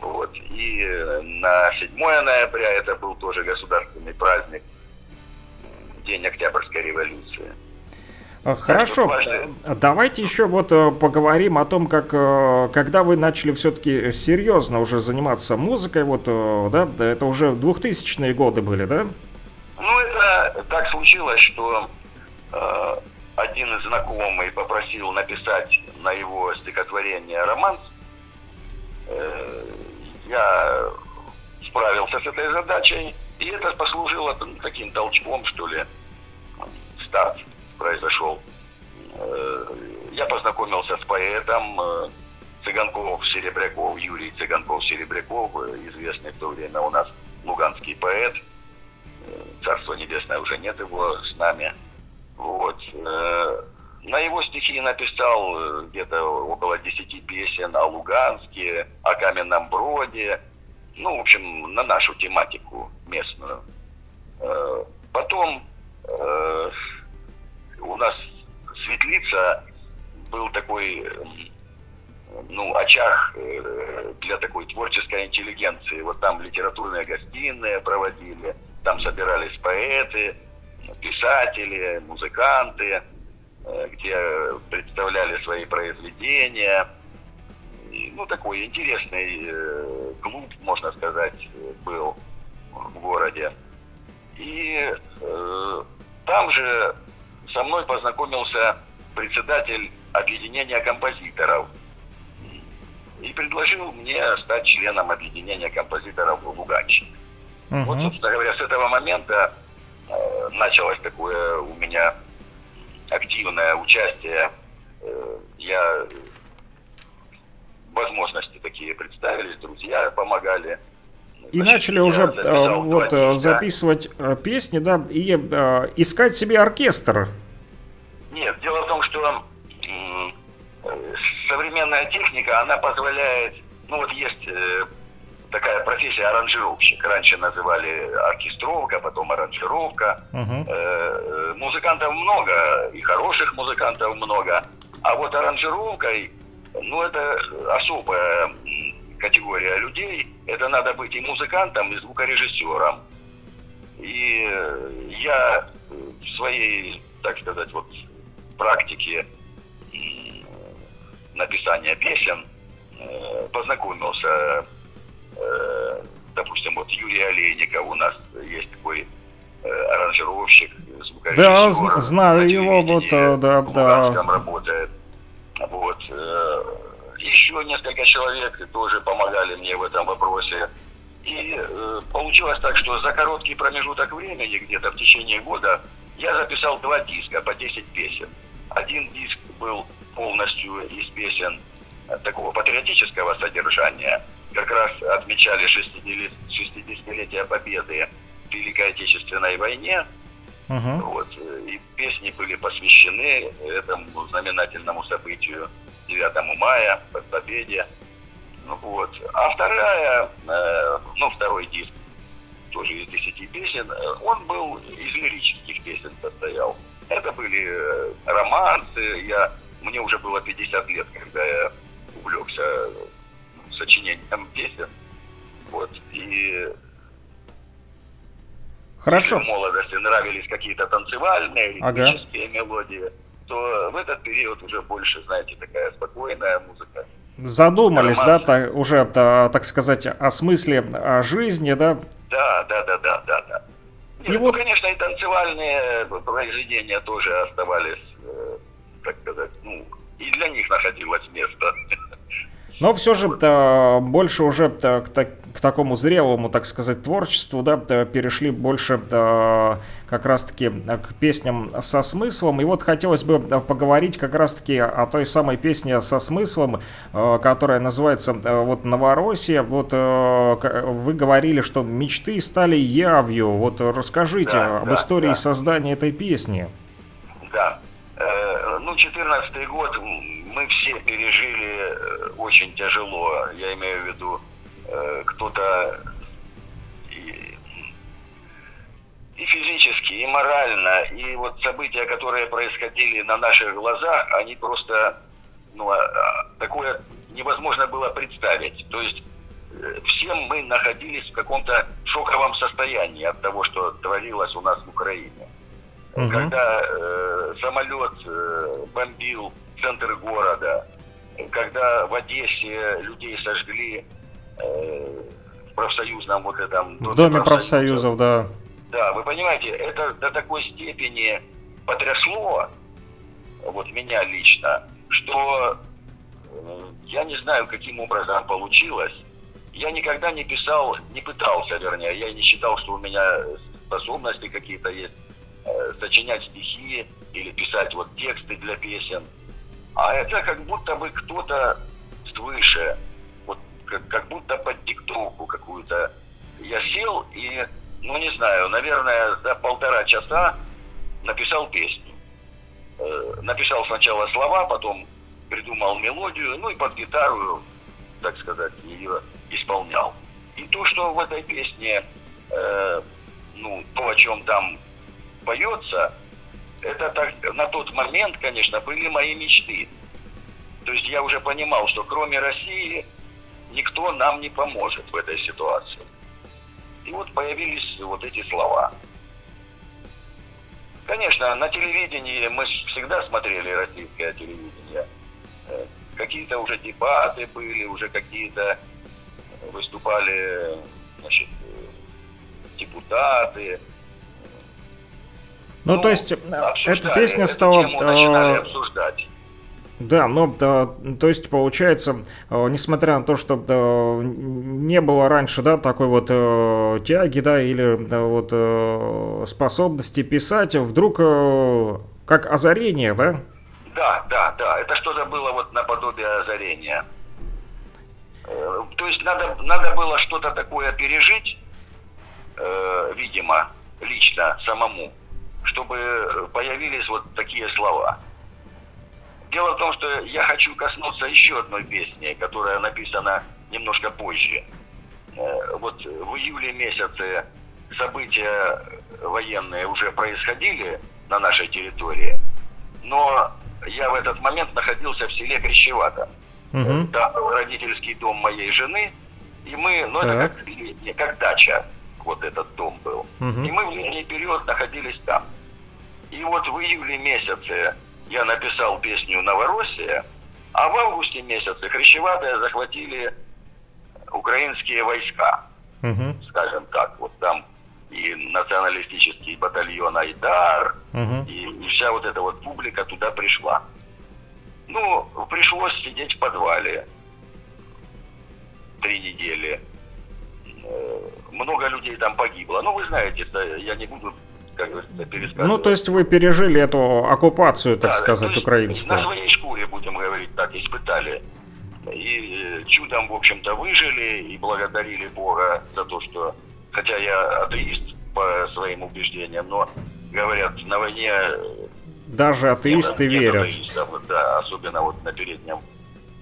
Вот. И э, на 7 ноября это был тоже государственный праздник, День Октябрьской революции. А, Хорошо. А давайте еще вот э, поговорим о том, как когда вы начали все-таки серьезно уже заниматься музыкой, вот, да, это уже 2000-е годы были, да? Ну, это так случилось, что э, один из знакомый попросил написать на его стихотворение романс. Э, я справился с этой задачей, и это послужило таким толчком, что ли. Старт произошел. Э, я познакомился с поэтом э, Цыганков Серебряков, Юрий Цыганков Серебряков, э, известный в то время у нас луганский поэт. Царство небесное уже нет его с нами. Вот. Э, На его стихи написал э, где-то около 10 песен о Луганске, о Каменном Броде. Ну, в общем, на нашу тематику местную. Э, Потом у нас светлица был такой ну, очаг для такой творческой интеллигенции. Вот там литературные гостиные проводили, там собирались поэты, писатели, музыканты, э, где представляли свои произведения. И, ну, такой интересный э, клуб, можно сказать, был в городе. И э, там же со мной познакомился председатель объединения композиторов и предложил мне стать членом объединения композиторов Луганщины. Вот, собственно говоря, с этого момента э, началось такое у меня активное участие. Э, я возможности такие представились, друзья помогали. И Значит, начали уже э, записал вот два э, записывать э, песни, да, и э, искать себе оркестр. Нет, дело в том, что э, современная техника, она позволяет, ну вот есть э, такая профессия аранжировщик. Раньше называли оркестровка, потом аранжировка. Э, э, музыкантов много, и хороших музыкантов много. А вот аранжировкой, ну это особая категория людей. Это надо быть и музыкантом, и звукорежиссером. И э, я в своей, так сказать, вот практике написания песен э, познакомился, э, допустим, вот Юрий Олейников у нас есть такой э, аранжировщик. Да, з- знаю на его, вот, э, да, да. Луганском работает. Вот. э, Еще несколько человек тоже помогали мне в этом вопросе. И э, получилось так, что за короткий промежуток времени, где-то в течение года, я записал два диска по 10 песен. Один диск был полностью из песен такого патриотического содержания. Как раз отмечали 60 60-летие Победы в Великой Отечественной войне. Мгм. Вот, э, и песни были посвящены этому знаменательному событию 9 мая, по победе. Ну, вот. А вторая, э, ну, второй диск, тоже из 10 песен, э, он был из лирических песен состоял. Это были э, романсы, я, мне уже было 50 лет, когда я увлекся сочинением песен. Вот, и Хорошо. если в молодости нравились какие-то танцевальные, Ага. ритмические мелодии, то в этот период уже больше, знаете, такая спокойная музыка. Задумались, да, Романсы. та- уже, та- так сказать, о смысле о жизни, да. Да, да, да, да, да, да. Нет, И ну, вот- конечно, и танцевальные произведения тоже оставались, э, так сказать, ну, и для них находилось место. Но все же та, больше уже та, к, так- к такому зрелому, так сказать, творчеству, да, та, перешли больше та, как раз-таки к песням со смыслом. И вот хотелось бы поговорить как раз-таки о той самой песне со смыслом, которая называется вот «Новороссия». Вот вы говорили, что мечты стали явью. Вот расскажите Да, об да, истории да. создания этой песни. Да. Э, Ну, 14 год мы все пережили э, очень тяжело. Я имею в виду, э, кто-то и, и физически, и морально. И вот события, которые происходили на наших глазах, они просто, ну, а- а, такое невозможно было представить. То есть э, все мы находились в каком-то шоковом состоянии от того, что творилось у нас в Украине Мгм. когда э, самолет э, бомбил центр города, когда в Одессе людей сожгли э, в профсоюзном вот этом В Доме профсоюзов, да. Да, вы понимаете, это до такой степени потрясло вот меня лично, что э, я не знаю, каким образом получилось. Я никогда не писал, не пытался, вернее, я не считал, что у меня способности какие-то есть э, сочинять стихи или писать вот тексты для песен. А это как будто бы кто-то свыше, вот как, как будто под диктовку какую-то. Я сел и, ну не знаю, наверное, за полтора часа написал песню. Э, написал сначала слова, потом придумал мелодию, ну и под гитару, так сказать, ее исполнял. И то, что в этой песне, э, ну, то, о чем там поется, это так, на тот момент, конечно, были мои мечты. То есть я уже понимал, что кроме России никто нам не поможет в этой ситуации. И вот появились вот эти слова. Конечно, на телевидении мы всегда смотрели российское телевидение. Э, какие-то уже дебаты были, уже какие-то выступали значит, э, депутаты. Ну, то есть, э, эта песня стала... э, обсуждать. Да, но да, то есть получается, э, несмотря на то, что да, не было раньше, да, такой вот э, тяги, да, или да, вот э, способности писать, вдруг э, как озарение, да? Да, да, да. Это что-то было вот наподобие озарения. Э, То есть надо, надо было что-то такое пережить, э, видимо, лично самому, чтобы появились вот такие слова. Дело в том, что я хочу коснуться еще одной песни, которая написана немножко позже. Э, Вот в июле месяце события военные уже происходили на нашей территории, но я в этот момент находился в селе Крещевато. Мгм. Там был родительский дом моей жены, и мы, ну это как, как дача, вот этот дом был. Мгм. И мы в летний период находились там. И вот в июле месяце я написал песню «Новороссия», а в августе месяце Хрящеватое захватили украинские войска, Мгм, скажем так. Вот там и националистический батальон «Айдар», мгм. и, и вся вот эта вот публика туда пришла. Ну, пришлось сидеть в подвале три недели. Э, Много людей там погибло. Ну, вы знаете, я не буду, как говорится, пересказывать. Ну, то есть вы пережили эту оккупацию, так Да, сказать, есть украинскую. На своей шкуре, будем говорить так, испытали. И э, чудом, в общем-то, выжили и благодарили Бога за то, что... Хотя я атеист по своим убеждениям, но, говорят, на войне... э, Даже атеисты нет- нет верят. атеистов, да, особенно вот на переднем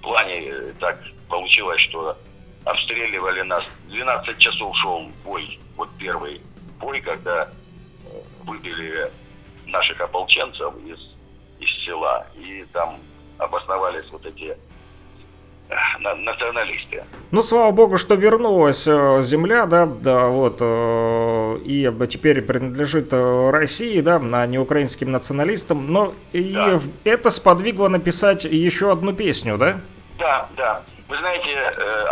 плане э, так получилось, что обстреливали нас. 12 часов шел бой, вот первый бой, когда выбили наших ополченцев из, из села, и там обосновались вот эти э, на- националисты. Ну, слава богу, что вернулась э, земля, да, да, вот, э, и теперь принадлежит России, да, а не украинским националистам, но и Да. это сподвигло написать еще одну песню, да? Да, да. Вы знаете,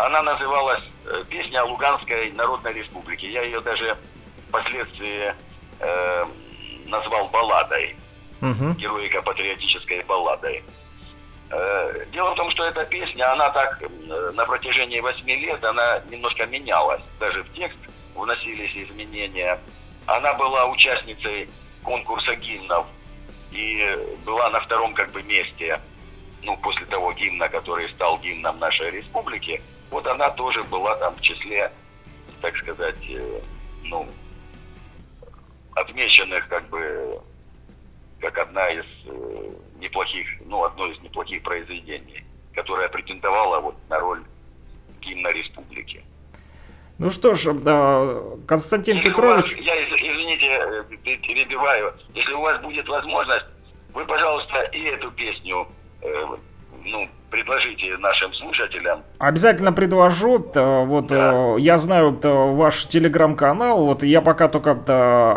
она называлась «Песня о Луганской Народной Республике». Я ее даже впоследствии э, назвал балладой, Угу. героико-патриотической балладой. Э, Дело в том, что эта песня, она так э, на протяжении восьми лет, она немножко менялась. Даже в текст вносились изменения. Она была участницей конкурса гимнов и была на втором как бы месте, ну, после того гимна, который стал гимном нашей республики. Вот она тоже была там в числе, так сказать, э, ну, отмеченных как бы как одна из э, неплохих, ну, одно из неплохих произведений, которая претендовала вот на роль гимна республики. Ну что ж, э, Константин Если Петрович, вас- я, из- извините, э, пе- перебиваю. Если у вас будет возможность, вы, пожалуйста, и эту песню, э, ну, предложите нашим слушателям. обязательно предложу, вот, Да. э, я знаю ваш телеграм-канал, вот, я пока только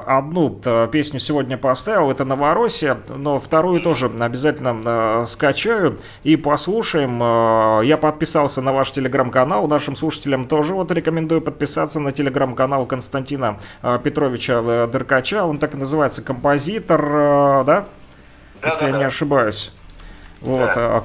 одну песню сегодня поставил, это «Новороссия», но вторую тоже обязательно э, скачаю и послушаем. Э, Я подписался на ваш телеграм-канал, нашим слушателям тоже вот рекомендую подписаться на телеграм-канал Константина Петровича Деркача, он так и называется, композитор, э, да? если я не Да-да-да. ошибаюсь. Вот, Да.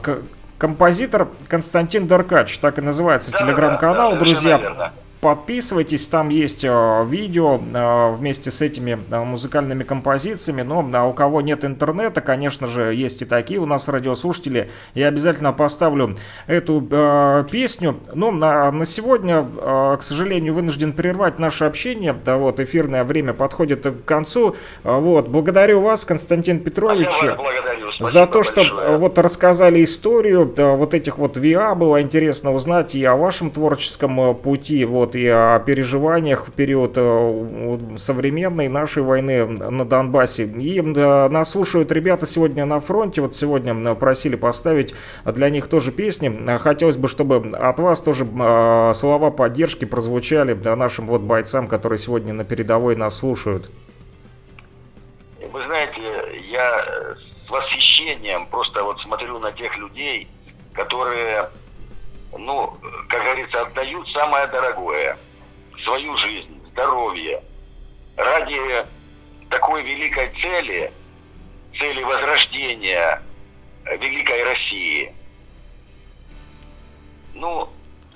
Композитор Константин Деркач, так и называется телеграм-канал, друзья. Подписывайтесь, там есть э, видео э, вместе с этими э, музыкальными композициями, но а у кого нет интернета, конечно же, есть и такие у нас радиослушатели, я обязательно поставлю эту э, песню, но на, на сегодня, э, к сожалению, вынужден прервать наше общение, да, вот, эфирное время подходит к концу, вот, благодарю вас, Константин Петрович, А за то, что большое. вот рассказали историю да, вот этих вот ВИА, было интересно узнать и о вашем творческом пути, вот, и о переживаниях в период э, современной нашей войны на Донбассе. И нас слушают ребята сегодня на фронте, вот сегодня э, просили поставить для них тоже песни. Э, Хотелось бы, чтобы от вас тоже э, слова поддержки прозвучали нашим вот бойцам, которые сегодня на передовой нас слушают. Вы знаете, я с восхищением просто вот смотрю на тех людей, которые, ну, как говорится, отдают самое дорогое, свою жизнь, здоровье, ради такой великой цели, цели возрождения великой России. Ну,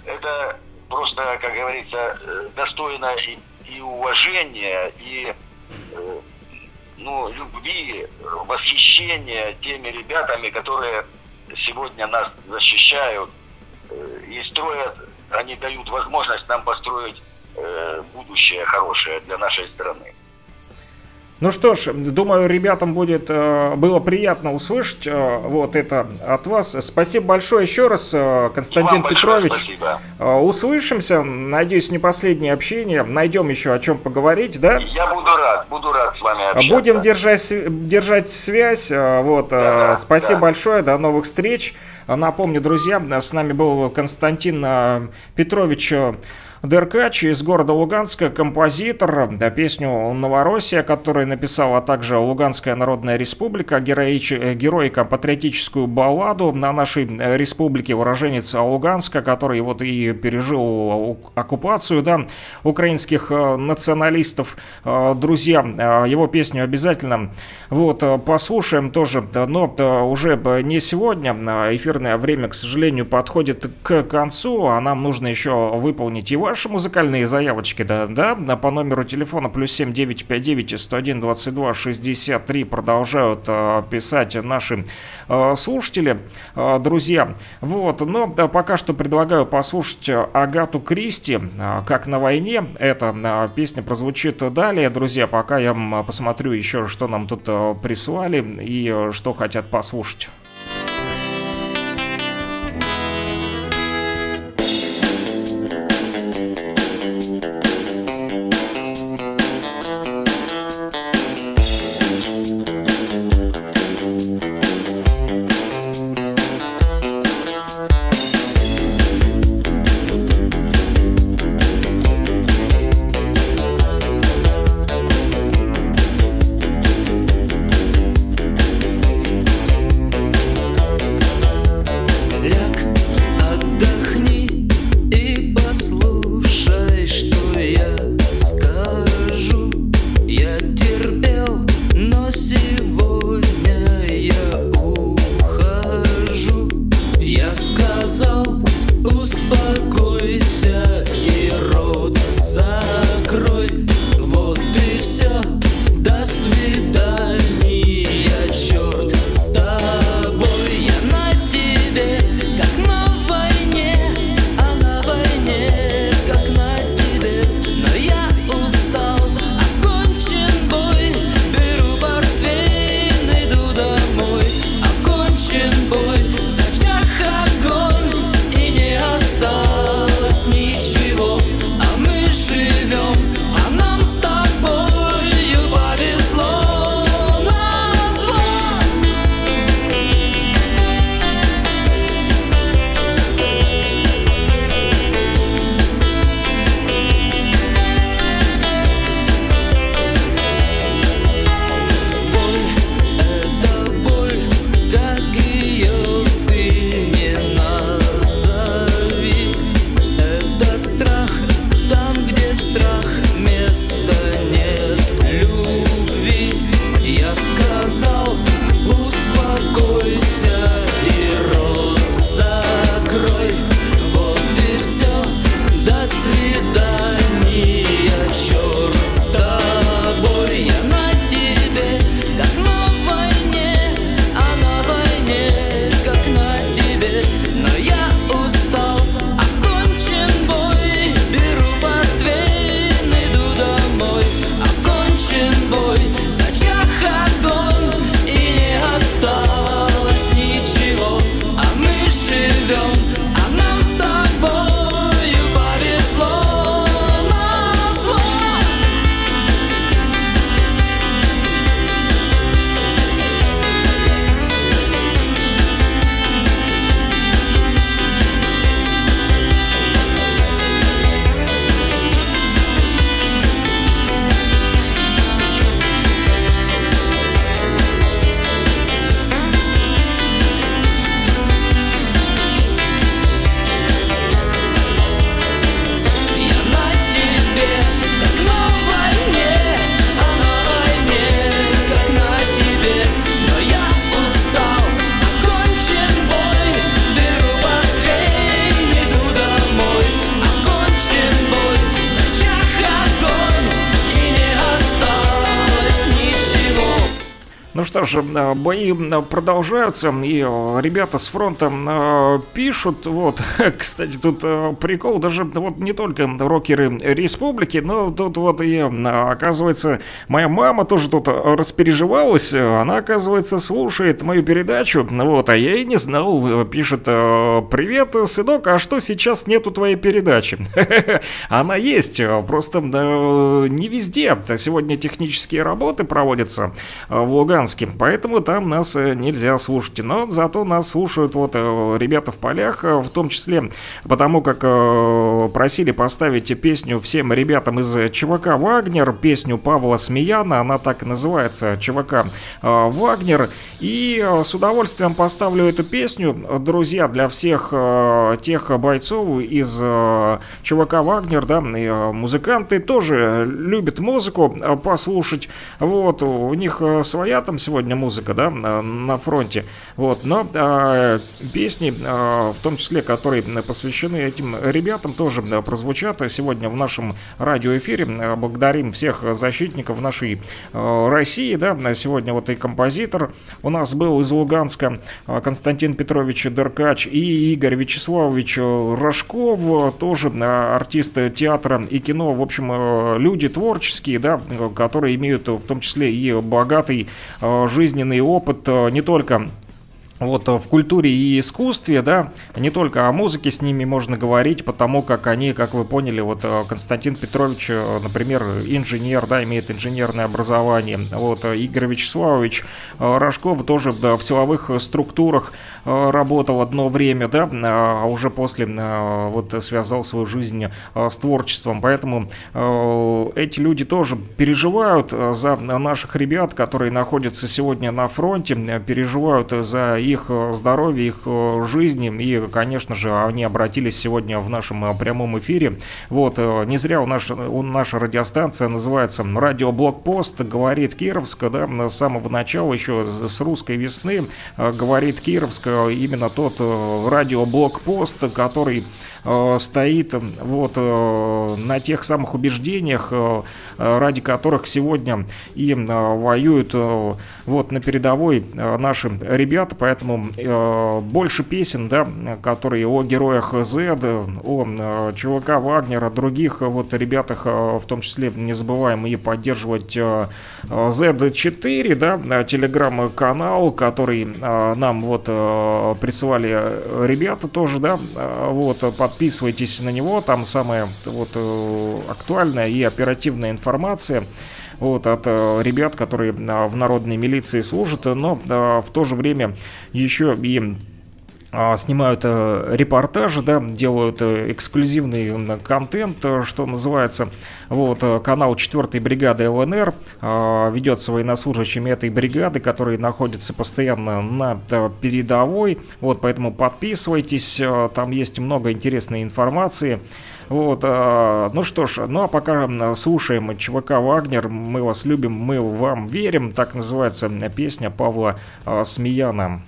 это просто, как говорится, достойно и, и уважения, и э, ну, любви, восхищения теми ребятами, которые сегодня нас защищают и строят, они дают возможность нам построить э, будущее хорошее для нашей страны. Ну что ж, думаю, ребятам будет э, было приятно услышать э, вот это от вас. Спасибо большое еще раз, э, Константин Петрович. спасибо. Э, услышимся, надеюсь, не последнее общение. Найдем еще о чем поговорить, да? Я буду рад, буду рад с вами общаться. Будем держать, держать связь. э, Вот, э, Да-да, спасибо да. большое, до новых встреч. Напомню, друзья, с нами был Константин э, Петрович э, Деркач из города Луганска, композитор, да, песню «Новороссия», которую написала также Луганская Народная Республика, героич, э, героико-патриотическую балладу на нашей э, республике, уроженец Луганска, который вот и пережил оккупацию, да, украинских э, националистов. Друзья, его песню обязательно вот послушаем тоже, но уже не сегодня. Эфирное время, к сожалению, подходит к концу, а нам нужно еще выполнить и ваши музыкальные заявочки, да, да, да, по номеру телефона плюс 7959 101 22 63 продолжают э, писать наши э, слушатели, э, друзья. Вот, но да, пока что предлагаю послушать Агату Кристи, э, как на войне. Эта э, песня прозвучит далее, друзья, пока я посмотрю еще, что нам тут э, прислали и э, что хотят послушать. Ну что ж, э, бои э, продолжаются, и э, ребята с фронта пишут, вот, кстати, тут прикол, даже вот не только рокеры республики, но тут вот и, оказывается, моя мама тоже тут распереживалась, она, оказывается, слушает мою передачу, вот, а я и не знал, пишет, привет, сынок, а что сейчас нету твоей передачи? Она есть, просто не везде, сегодня технические работы проводятся в Луганске, поэтому там нас э, нельзя слушать, но зато нас слушают вот э, ребята в полях, э, в том числе потому как просили поставить песню всем ребятам из ЧВК «Вагнер», песню Павла Смеяна, она так и называется, ЧВК «Вагнер», и с удовольствием поставлю эту песню, друзья, для всех тех бойцов из ЧВК «Вагнер», да, музыканты тоже любят музыку послушать, вот, у них своя там сегодня музыка, да, на, фронте, вот, но э, песни, э, в том числе, которые посвящены этим ребятам, тоже э, прозвучат. Сегодня в нашем радиоэфире. Благодарим всех защитников нашей э, России, да, сегодня вот и композитор у нас был из Луганска Константин Петрович Деркач и Игорь Вячеславович Рожков, тоже э, артист театра и кино, в общем, э, люди творческие, да, которые имеют в том числе и богатый жизненный опыт э, не только вот э, в культуре и искусстве, да, не только о музыке с ними можно говорить, потому как они, как вы поняли, вот э, Константин Петрович, например, инженер, да, имеет инженерное образование, вот Игорь Вячеславович Рожков тоже да, в силовых структурах работал одно время, да, а уже после э, вот связал свою жизнь э, с творчеством, поэтому э, эти люди тоже переживают э, за наших ребят, которые находятся сегодня на фронте, э, переживают за их э, здоровье, их э, жизни. И, конечно же, они обратились сегодня в нашем э, прямом эфире. Вот, э, не зря у, наш, у наша радиостанция называется «Радио Блокпост», говорит Кировска, да, с самого начала, еще с русской весны, э, говорит Кировска, именно тот э, радиоблокпост, который стоит э, вот э, на тех самых убеждениях, э, э, ради которых сегодня и э, воюют э, вот на передовой э, наши ребята, поэтому э, больше песен, да, которые о героях Z, о э, ЧВК Вагнера, других э, вот ребятах, э, в том числе не забываем и поддерживать э, э, Z4, да, э, телеграм-канал, который э, нам вот э, присылали э, ребята тоже, да, э, вот, э, подписывайтесь на него, там самая вот э, актуальная и оперативная информация вот, от э, ребят, которые э, в народной милиции служат, но э, в то же время еще и а, снимают э, репортажи, да, делают э, эксклюзивный м, контент, э, что называется. Вот, э, канал 4-й бригады ЛНР э, ведется военнослужащими этой бригады, которые находятся постоянно на э, передовой. Вот, поэтому подписывайтесь, э, там есть много интересной информации. Вот, э, ну что ж, ну а пока слушаем ЧВК «Вагнер», мы вас любим, мы вам верим, так называется песня Павла э, Смеяна.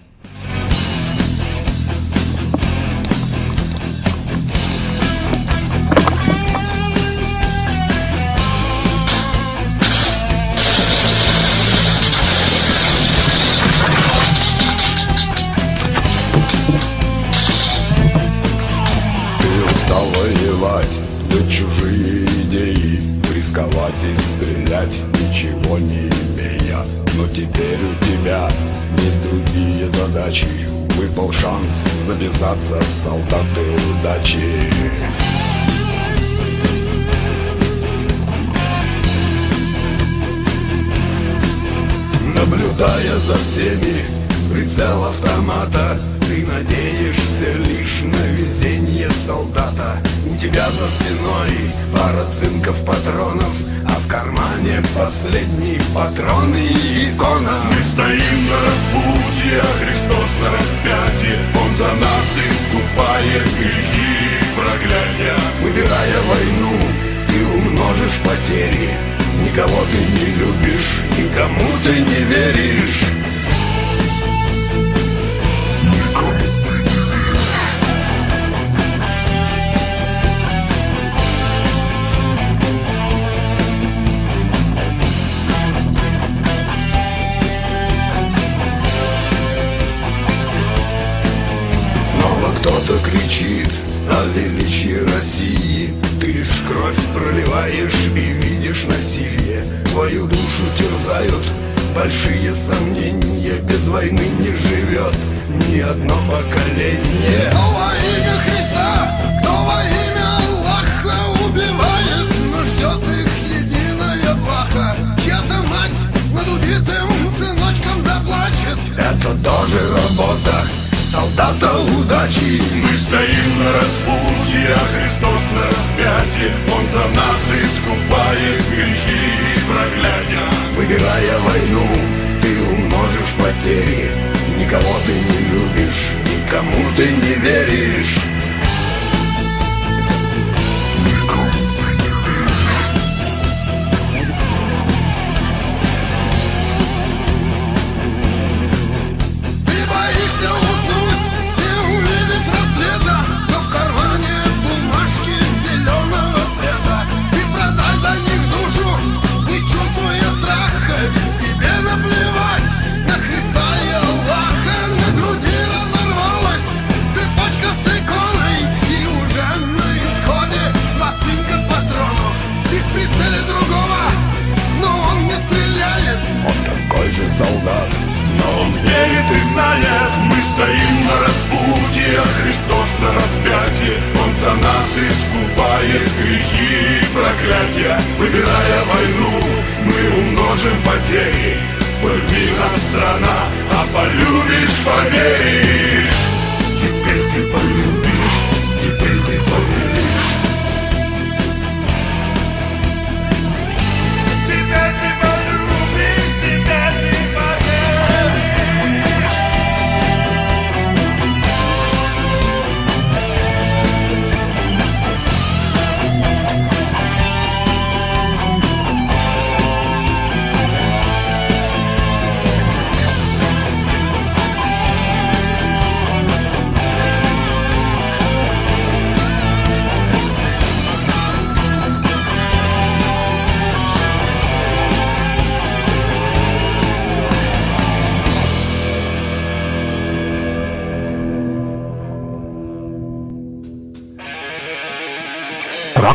Цинков патронов А в кармане последний патрон и икона. Мы стоим на распутье, а Христос на распятии Он за нас искупает грехи и проклятия. Выбирая войну, ты умножишь потери. Никого ты не любишь, никому ты не веришь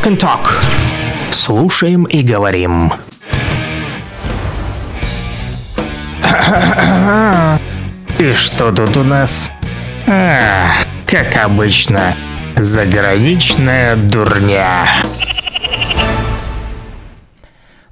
Rock and Talk. Слушаем и говорим. И что тут у нас? А, как обычно, заграничная дурня.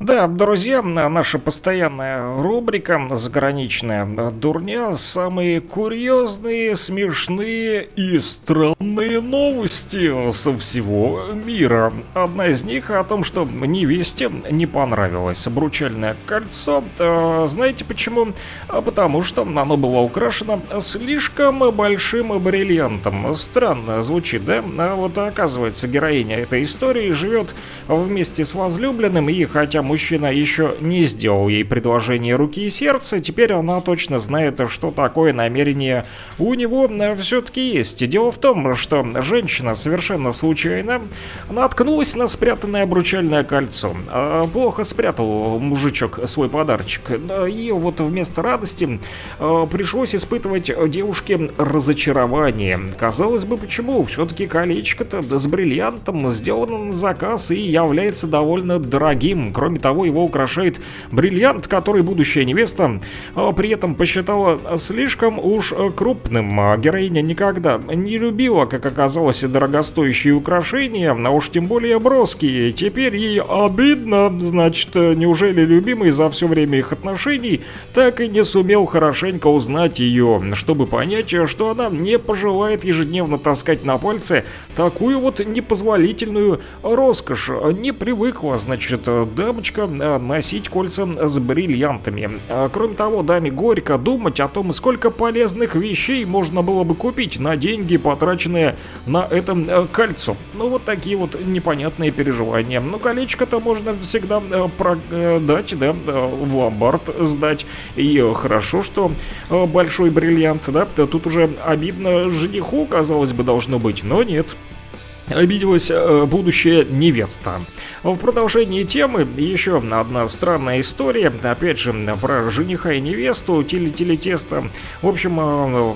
Да, друзья, наша постоянная рубрика «Заграничная дурня» Самые курьезные, смешные и странные новости со всего мира Одна из них о том, что невесте не понравилось обручальное кольцо А Знаете почему? А Потому что оно было украшено слишком большим бриллиантом Странно звучит, да? А вот оказывается, героиня этой истории живет вместе с возлюбленным И хотя мужчина еще не сделал ей предложение руки и сердца, теперь она точно знает, что такое намерение у него все-таки есть. Дело в том, что женщина совершенно случайно наткнулась на спрятанное обручальное кольцо. А, Плохо спрятал мужичок свой подарочек. И вот вместо радости а, пришлось испытывать девушке разочарование. Казалось бы, почему? Все-таки колечко-то с бриллиантом сделано на заказ и является довольно дорогим. Кроме того, его украшает бриллиант, который будущая невеста а, при этом посчитала слишком уж э, крупным. А Героиня никогда не любила, как оказалось, дорогостоящие украшения, а уж тем более броские. Теперь ей обидно, значит, э, неужели любимый за все время их отношений так и не сумел хорошенько узнать ее, чтобы понять, что она не пожелает ежедневно таскать на пальце такую вот непозволительную роскошь. Не привыкла, значит, дамочка э, носить кольца с бриллиантами. А, Кроме того, даме горько думать о том, сколько полезных вещей можно было бы купить на деньги, потраченные на это э, кольцо. Ну, вот такие вот непонятные переживания. Ну, колечко-то можно всегда э, продать, да, э, в ломбард сдать. И э, хорошо, что э, большой бриллиант, да, тут уже обидно жениху, казалось бы, должно быть, но нет. Обиделась э, будущая невеста. В продолжении темы еще одна странная история. Опять же, про жениха и невесту, теле-телетеста. В общем, э,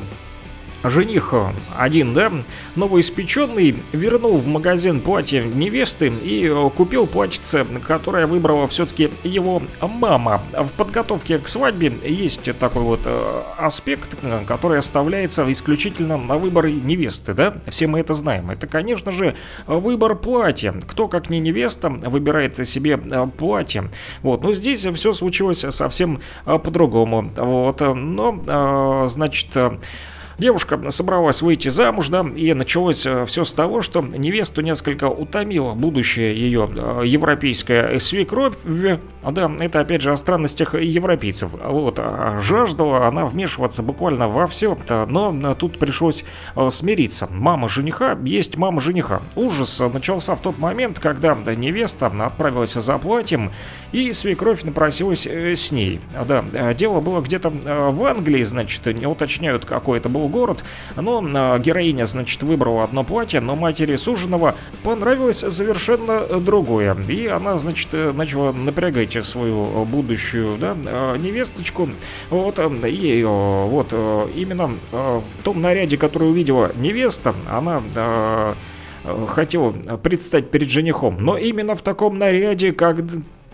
жених один, да, новоиспеченный, вернул в магазин платье невесты и э, купил платьице, которое выбрала все-таки его мама. В подготовке к свадьбе есть такой вот э, аспект, который оставляется исключительно на выбор невесты, да, все мы это знаем. Это, конечно же, выбор платья. Кто, как не невеста, выбирает себе э, платье. Вот, но здесь все случилось совсем по-другому. Вот, но, значит, Девушка собралась выйти замуж, да, и началось все с того, что невесту несколько утомила будущее ее э, европейская свекровь. Да, это опять же о странностях европейцев. Вот, а жаждала она вмешиваться буквально во все, но тут пришлось э, смириться. Мама жениха есть мама жениха. Ужас начался в тот момент, когда невеста отправилась за платьем, и свекровь напросилась э, с ней. Да, э, дело было где-то э, в Англии, значит, не уточняют, какой это был город, но э, героиня, значит, выбрала одно платье, но матери суженого понравилось совершенно другое. И она, значит, э, начала напрягать свою будущую, да, э, невесточку. Вот, э, и э, вот э, именно э, в том наряде, который увидела невеста, она... э, э, Хотела предстать перед женихом, но именно в таком наряде, как ка-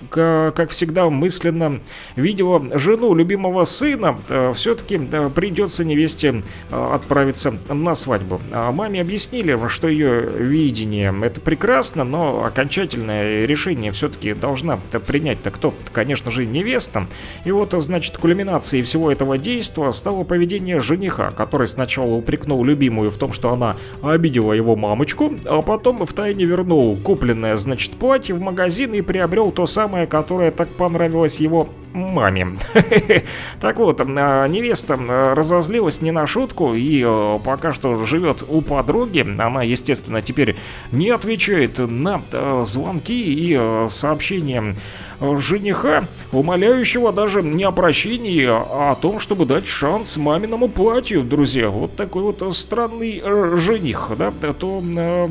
как всегда, мысленно видела жену любимого сына, все-таки придется невесте э, отправиться на свадьбу. А маме объяснили, что ее видение это прекрасно, но окончательное решение все-таки должна принять-то кто? Конечно же, невеста. И вот, значит, кульминацией всего этого действия стало поведение жениха, который сначала упрекнул любимую в том, что она обидела его мамочку, а потом втайне вернул купленное, значит, платье в магазин и приобрел то самое самое, которое так понравилось его маме. Так вот, а, невеста разозлилась не на шутку и а, пока что живет у подруги. Она, естественно, теперь не отвечает на звонки и сообщения жениха, умоляющего даже не о прощении, а о том, чтобы дать шанс маминому платью, друзья. Вот такой вот странный э, жених, да, то э,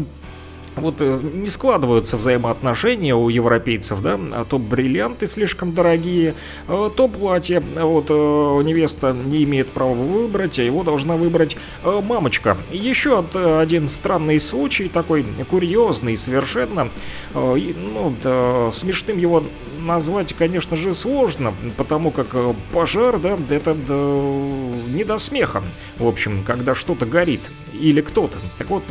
вот э, не складываются взаимоотношения у европейцев, да, а то бриллианты слишком дорогие, а то платье, вот э, невеста не имеет права выбрать, а его должна выбрать э, мамочка. Еще один странный случай, такой курьезный совершенно, ну, да, смешным его назвать, конечно же, сложно, потому как пожар, да, это да, не до смеха, в общем, когда что-то горит или кто-то. Так вот,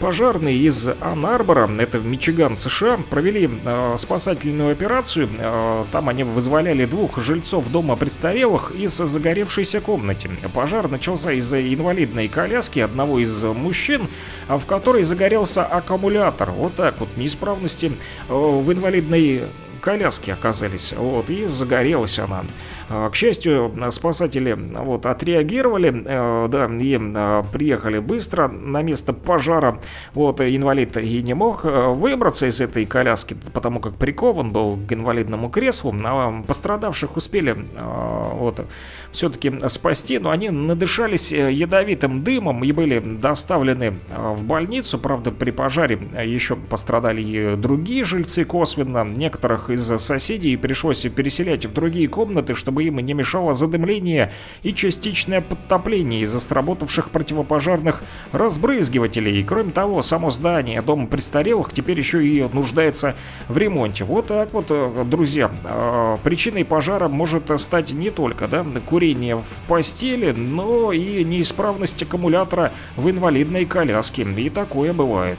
Пожарные из Анн-Арбора, это в Мичиган, США, провели э, спасательную операцию. Э, там они вызволяли двух жильцов дома престарелых из загоревшейся комнаты. Пожар начался из-за инвалидной коляски одного из мужчин, в которой загорелся аккумулятор. Вот так вот, неисправности э, в инвалидной коляске оказались, вот, и загорелась она. А, к счастью, спасатели вот, отреагировали, э, да, и э, приехали быстро на место пожара. Вот, инвалид и не мог э, выбраться из этой коляски, потому как прикован был к инвалидному креслу. А пострадавших успели вот, все-таки спасти, но они надышались ядовитым дымом и были доставлены в больницу. Правда, при пожаре еще пострадали и другие жильцы косвенно. Некоторых из соседей пришлось переселять в другие комнаты, чтобы им не мешало задымление и частичное подтопление из-за сработавших противопожарных разбрызгивателей. Кроме того, само здание дома престарелых теперь еще и нуждается в ремонте. Вот так вот, э, друзья, э, причиной пожара может стать не только да, курение в постели, но и неисправность аккумулятора в инвалидной коляске. И такое бывает.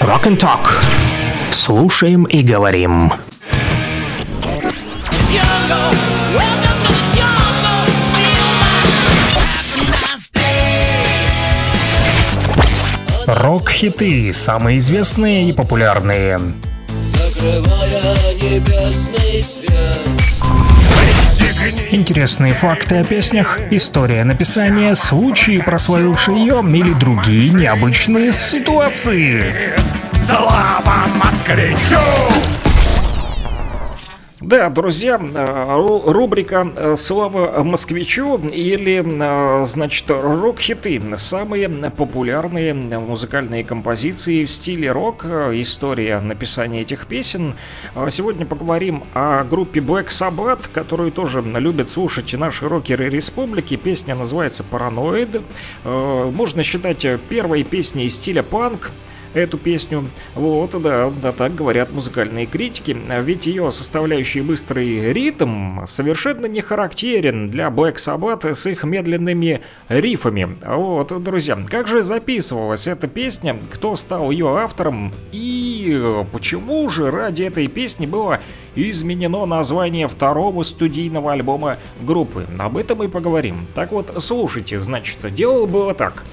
Rock and Talk. Слушаем и говорим. Рок-хиты, самые известные и популярные. Интересные факты о песнях, история написания, случаи, прославившие ее или другие необычные ситуации. Слава москвичу! Да, друзья, э, рубрика э, «Слава москвичу» или, э, значит, рок-хиты. Самые популярные музыкальные композиции в стиле рок, история написания этих песен. Сегодня поговорим о группе Black Sabbath, которую тоже любят слушать наши рокеры республики. Песня называется «Параноид». Можно считать первой песней стиля панк эту песню. Вот, да, да, так говорят музыкальные критики. Ведь ее составляющий быстрый ритм совершенно не характерен для Black Sabbath с их медленными рифами. Вот, друзья, как же записывалась эта песня, кто стал ее автором и почему же ради этой песни было изменено название второго студийного альбома группы. Об этом и поговорим. Так вот, слушайте, значит, дело было так.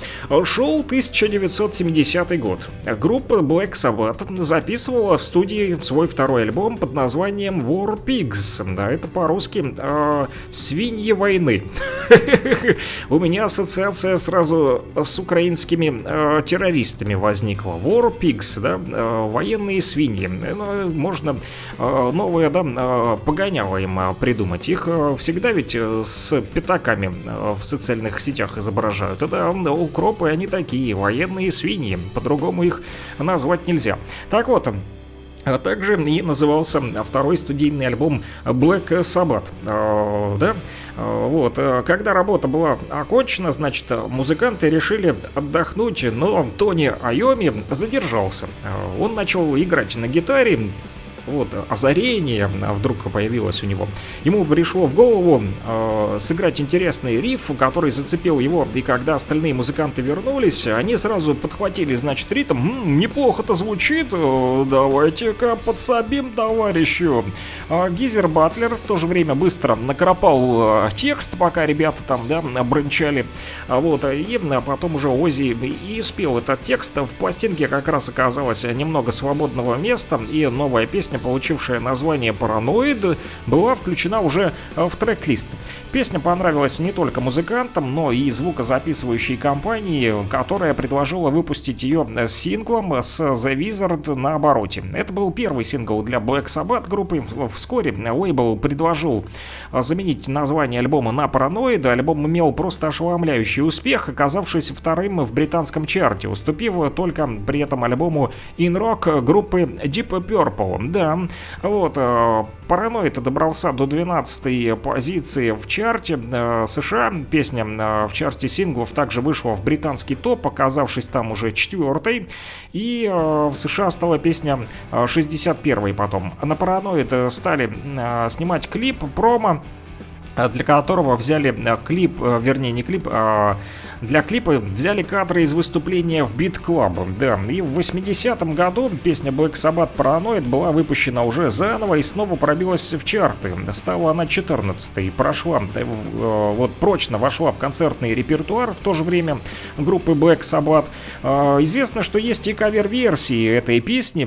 Шел 1970 год. Группа Black Sabbath записывала в студии свой второй альбом под названием War Pigs. Да, это по-русски э, «Свиньи войны». У меня ассоциация сразу с украинскими э, террористами возникла. War Pigs, да, э, военные свиньи. Ну, можно э, новые, да, э, погоняло им э, придумать. Их э, всегда ведь э, с пятаками э, в социальных сетях изображают. Это укропы, они такие, военные свиньи. По-другому их назвать нельзя. Так вот, а также и назывался второй студийный альбом Black Sabbath. А, да? А, вот, когда работа была окончена, значит, музыканты решили отдохнуть, но Тони Айоми задержался. Он начал играть на гитаре, вот, озарение а, вдруг появилось у него. Ему пришло в голову э, сыграть интересный риф, который зацепил его, и когда остальные музыканты вернулись, они сразу подхватили, значит, ритм. М-м, неплохо-то звучит, э, давайте-ка подсобим товарищу. А Гизер Батлер в то же время быстро накропал э, текст, пока ребята там, да, бренчали. Вот, и потом уже Ози и спел этот текст. В пластинке как раз оказалось немного свободного места, и новая песня песня, получившая название «Параноид», была включена уже э, в трек-лист. Песня понравилась не только музыкантам, но и звукозаписывающей компании, которая предложила выпустить ее синглом с The Wizard на обороте. Это был первый сингл для Black Sabbath группы. Вскоре лейбл предложил заменить название альбома на «Параноид». Альбом имел просто ошеломляющий успех, оказавшись вторым в британском чарте, уступив только при этом альбому In Rock группы Deep Purple. Да, да. Вот, э, Параноид добрался до 12 позиции в чарте э, США. Песня э, в чарте синглов также вышла в британский топ, оказавшись там уже четвертой. И в США стала песня 61 потом. На Параноид стали снимать клип, промо для которого взяли клип, вернее не клип, а для клипа взяли кадры из выступления в Beat Club. Да, и в 80-м году песня Black Sabbath Paranoid была выпущена уже заново и снова пробилась в чарты. Стала она 14-й, прошла, э, э, вот прочно вошла в концертный репертуар в то же время группы Black Sabbath. Э, известно, что есть и кавер-версии этой песни.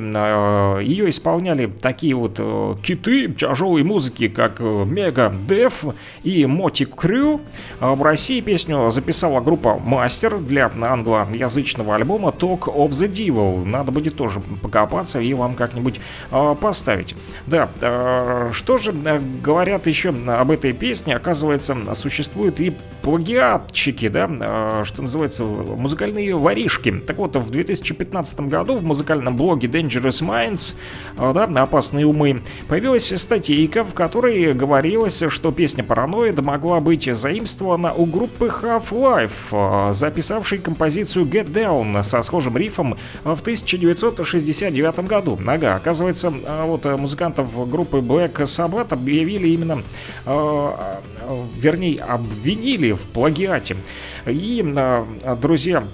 Ее исполняли такие вот киты тяжелой музыки, как Мега Деф и Моти Крю. В России песню записала группа группа Мастер для англоязычного альбома Talk of the Devil. Надо будет тоже покопаться и вам как-нибудь э, поставить. Да, э, что же э, говорят еще об этой песне? Оказывается, существуют и плагиатчики, да, э, что называется, музыкальные воришки. Так вот, в 2015 году в музыкальном блоге Dangerous Minds, э, да, опасные умы, появилась статейка, в которой говорилось, что песня Параноид могла быть заимствована у группы Half-Life, Э, записавший композицию Get Down со схожим рифом в 1969 году. Ага, оказывается, э, вот э, музыкантов группы Black Sabbath объявили именно, вернее, обвинили в плагиате. И, друзья,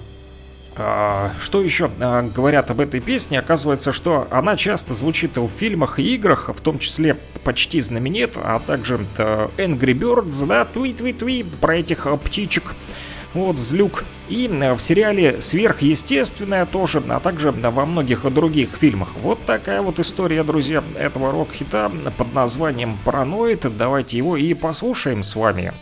что еще говорят об этой песне? Оказывается, что она часто звучит в фильмах и играх, в том числе почти знаменит, а также Angry Birds, да, тви-тви-тви, про этих птичек вот Злюк. И в сериале «Сверхъестественное» тоже, а также во многих других фильмах. Вот такая вот история, друзья, этого рок-хита под названием «Параноид». Давайте его и послушаем с вами.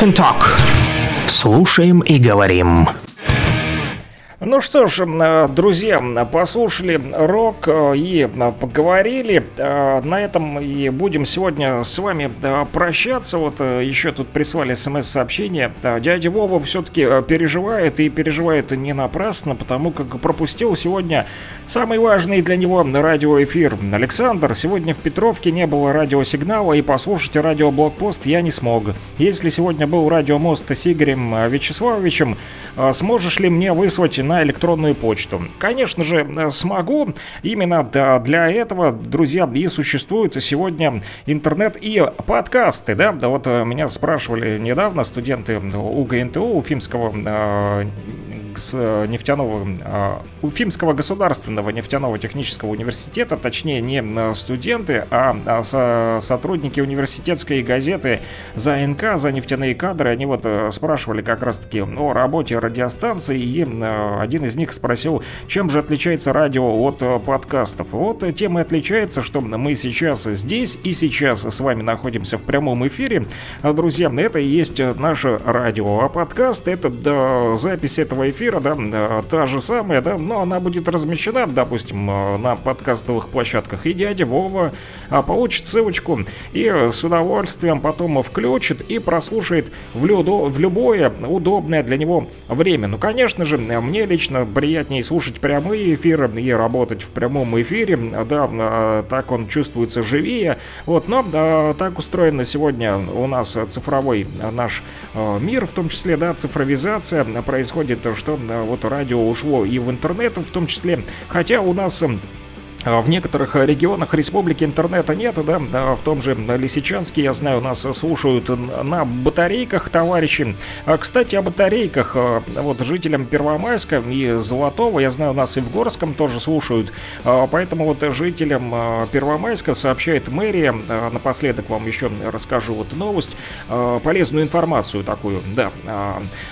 Rock and Talk. Слушаем и говорим. Ну что ж, э, друзья, послушали рок э, и э, поговорили. На этом и будем сегодня с вами прощаться. Вот еще тут прислали смс-сообщение. Дядя Вова все-таки переживает и переживает не напрасно, потому как пропустил сегодня самый важный для него радиоэфир. Александр, сегодня в Петровке не было радиосигнала и послушать радиоблокпост я не смог. Если сегодня был радиомост с Игорем Вячеславовичем, сможешь ли мне выслать на электронную почту. Конечно же, э, смогу. Именно для этого, друзья, и существуют сегодня интернет и подкасты. Да, да вот э, меня спрашивали недавно студенты УГНТУ, Уфимского э, Э, нефтяного, а, Уфимского государственного нефтяного технического университета, точнее не э, студенты, а, а сотрудники университетской газеты за НК, за нефтяные кадры, они вот э, спрашивали как раз-таки о работе радиостанции, и один из них спросил, чем же отличается радио от подкастов. Вот тем и отличается, что мы сейчас здесь и сейчас с вами находимся в прямом эфире. Друзья, это и есть наше радио, а подкаст это да, запись этого эфира да, э, та же самая, да, но она будет размещена, допустим, э, на подкастовых площадках, и дядя Вова а, получит ссылочку и с удовольствием потом включит и прослушает в, людо, в любое удобное для него время. Ну, конечно же, мне лично приятнее слушать прямые эфиры и работать в прямом эфире, да, э, так он чувствуется живее, вот, но да, так устроено сегодня у нас цифровой наш мир, в том числе, да, цифровизация. Происходит, что вот радио ушло и в интернет в том числе, хотя у нас а в некоторых регионах республики интернета нет, да, в том же Лисичанске, я знаю, нас слушают на батарейках товарищи. А, кстати, о батарейках, а, вот жителям Первомайска и Золотого, я знаю, нас и в Горском тоже слушают, поэтому вот жителям Первомайска сообщает мэрия, напоследок вам еще расскажу вот новость, полезную информацию такую, да,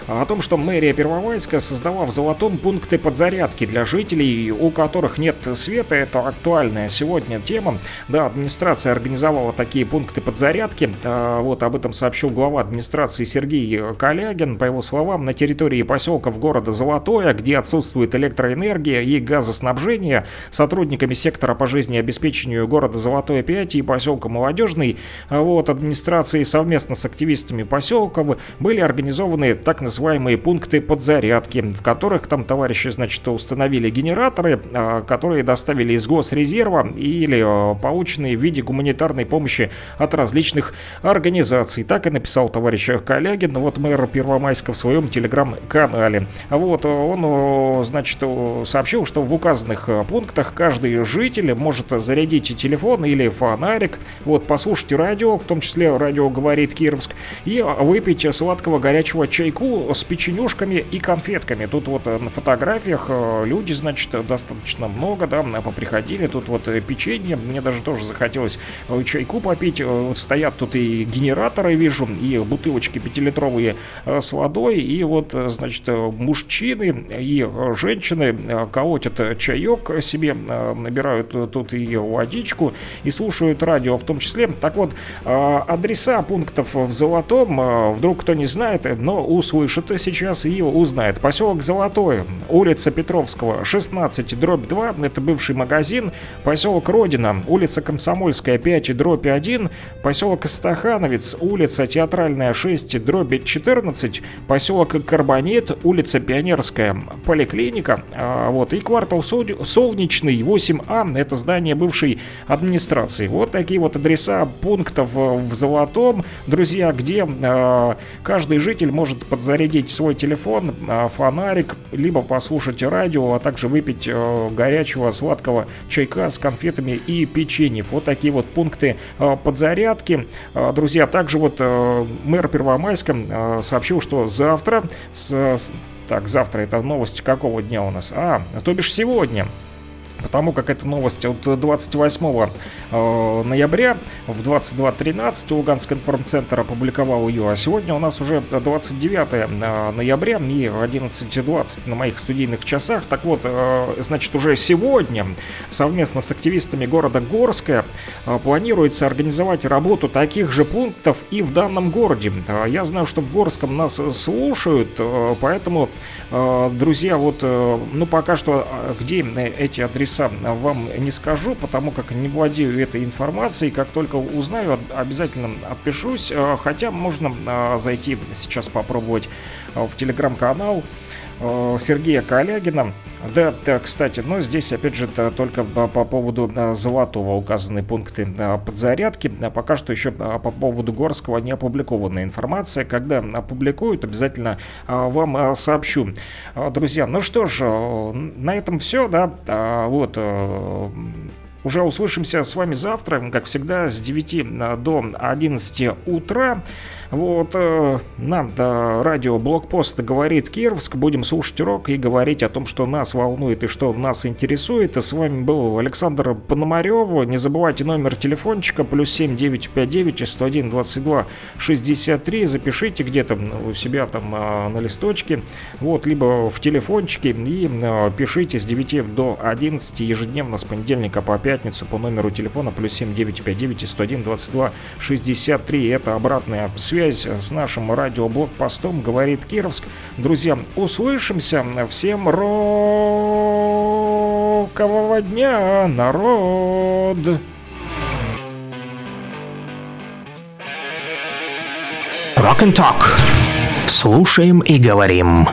о том, что мэрия Первомайска создала в Золотом пункты подзарядки для жителей, у которых нет света, это актуальная сегодня тема. Да, администрация организовала такие пункты подзарядки. А, вот об этом сообщил глава администрации Сергей Калягин. По его словам, на территории поселков города Золотое, где отсутствует электроэнергия и газоснабжение, сотрудниками сектора по жизнеобеспечению города Золотое 5 и поселка Молодежный, а, вот, администрации совместно с активистами поселков были организованы так называемые пункты подзарядки, в которых там товарищи, значит, установили генераторы, а, которые доставили из госрезерва или э, полученные в виде гуманитарной помощи от различных организаций. Так и написал товарищ Калягин, вот мэр Первомайска в своем телеграм-канале. Вот э, он, э, значит, сообщил, что в указанных пунктах каждый житель может зарядить телефон или фонарик, вот послушать радио, в том числе радио «Говорит Кировск», и выпить сладкого горячего чайку с печенюшками и конфетками. Тут вот на фотографиях люди, значит, достаточно много, да, поприходили ходили, тут вот э, печенье, мне даже тоже захотелось э, чайку попить, э, вот стоят тут и генераторы, вижу, и бутылочки пятилитровые с водой, и вот, значит, мужчины и женщины колотят чаек себе, набирают тут и водичку, и слушают радио в том числе. Так вот, адреса пунктов в Золотом, вдруг кто не знает, но услышит сейчас и узнает. Поселок Золотое, улица Петровского, 16, дробь 2, это бывший магазин магазин, поселок Родина, улица Комсомольская 5, дробь 1, поселок Стахановец, улица Театральная 6, дробь 14, поселок Карбонет, улица Пионерская, поликлиника, а, вот, и квартал Солнечный 8А, это здание бывшей администрации. Вот такие вот адреса пунктов в Золотом, друзья, где э, каждый житель может подзарядить свой телефон, э, фонарик, либо послушать радио, а также выпить горячего сладкого чайка с конфетами и печенье. Вот такие вот пункты а, подзарядки. А, друзья, также вот а, мэр Первомайска сообщил, что завтра, с, так, завтра это новость какого дня у нас? А, то бишь сегодня. Потому как эта новость от 28 э, ноября в 22.13 Луганский информцентр опубликовал ее, а сегодня у нас уже 29 э, ноября и 11.20 на моих студийных часах. Так вот, э, значит, уже сегодня совместно с активистами города Горска планируется организовать работу таких же пунктов и в данном городе. Я знаю, что в Горском нас слушают, поэтому, друзья, вот, ну, пока что, где эти адреса вам не скажу, потому как не владею этой информацией. Как только узнаю, обязательно отпишусь. Хотя можно зайти сейчас попробовать в телеграм-канал Сергея Калягина. Да, да, кстати, но здесь опять же только по поводу Золотого указаны пункты подзарядки. Пока что еще по поводу Горского не опубликована информация. Когда опубликуют, обязательно вам сообщу. Друзья, ну что ж, на этом все, да, вот уже услышимся с вами завтра, как всегда, с 9 до 11 утра. Вот, э, нам да, радио Блокпост говорит Кировск. Будем слушать урок и говорить о том, что нас волнует и что нас интересует. С вами был Александр Пономарев. Не забывайте номер телефончика плюс 7959 101 22 63. Запишите где-то у себя там а, на листочке. Вот, либо в телефончике и а, пишите с 9 до 11 ежедневно с понедельника по пятницу по номеру телефона плюс 7959 101 22 63. Это обратная связь связь с нашим радиоблокпостом, говорит Кировск. Друзья, услышимся. Всем рокового дня, народ! Rock and Talk. Слушаем и говорим.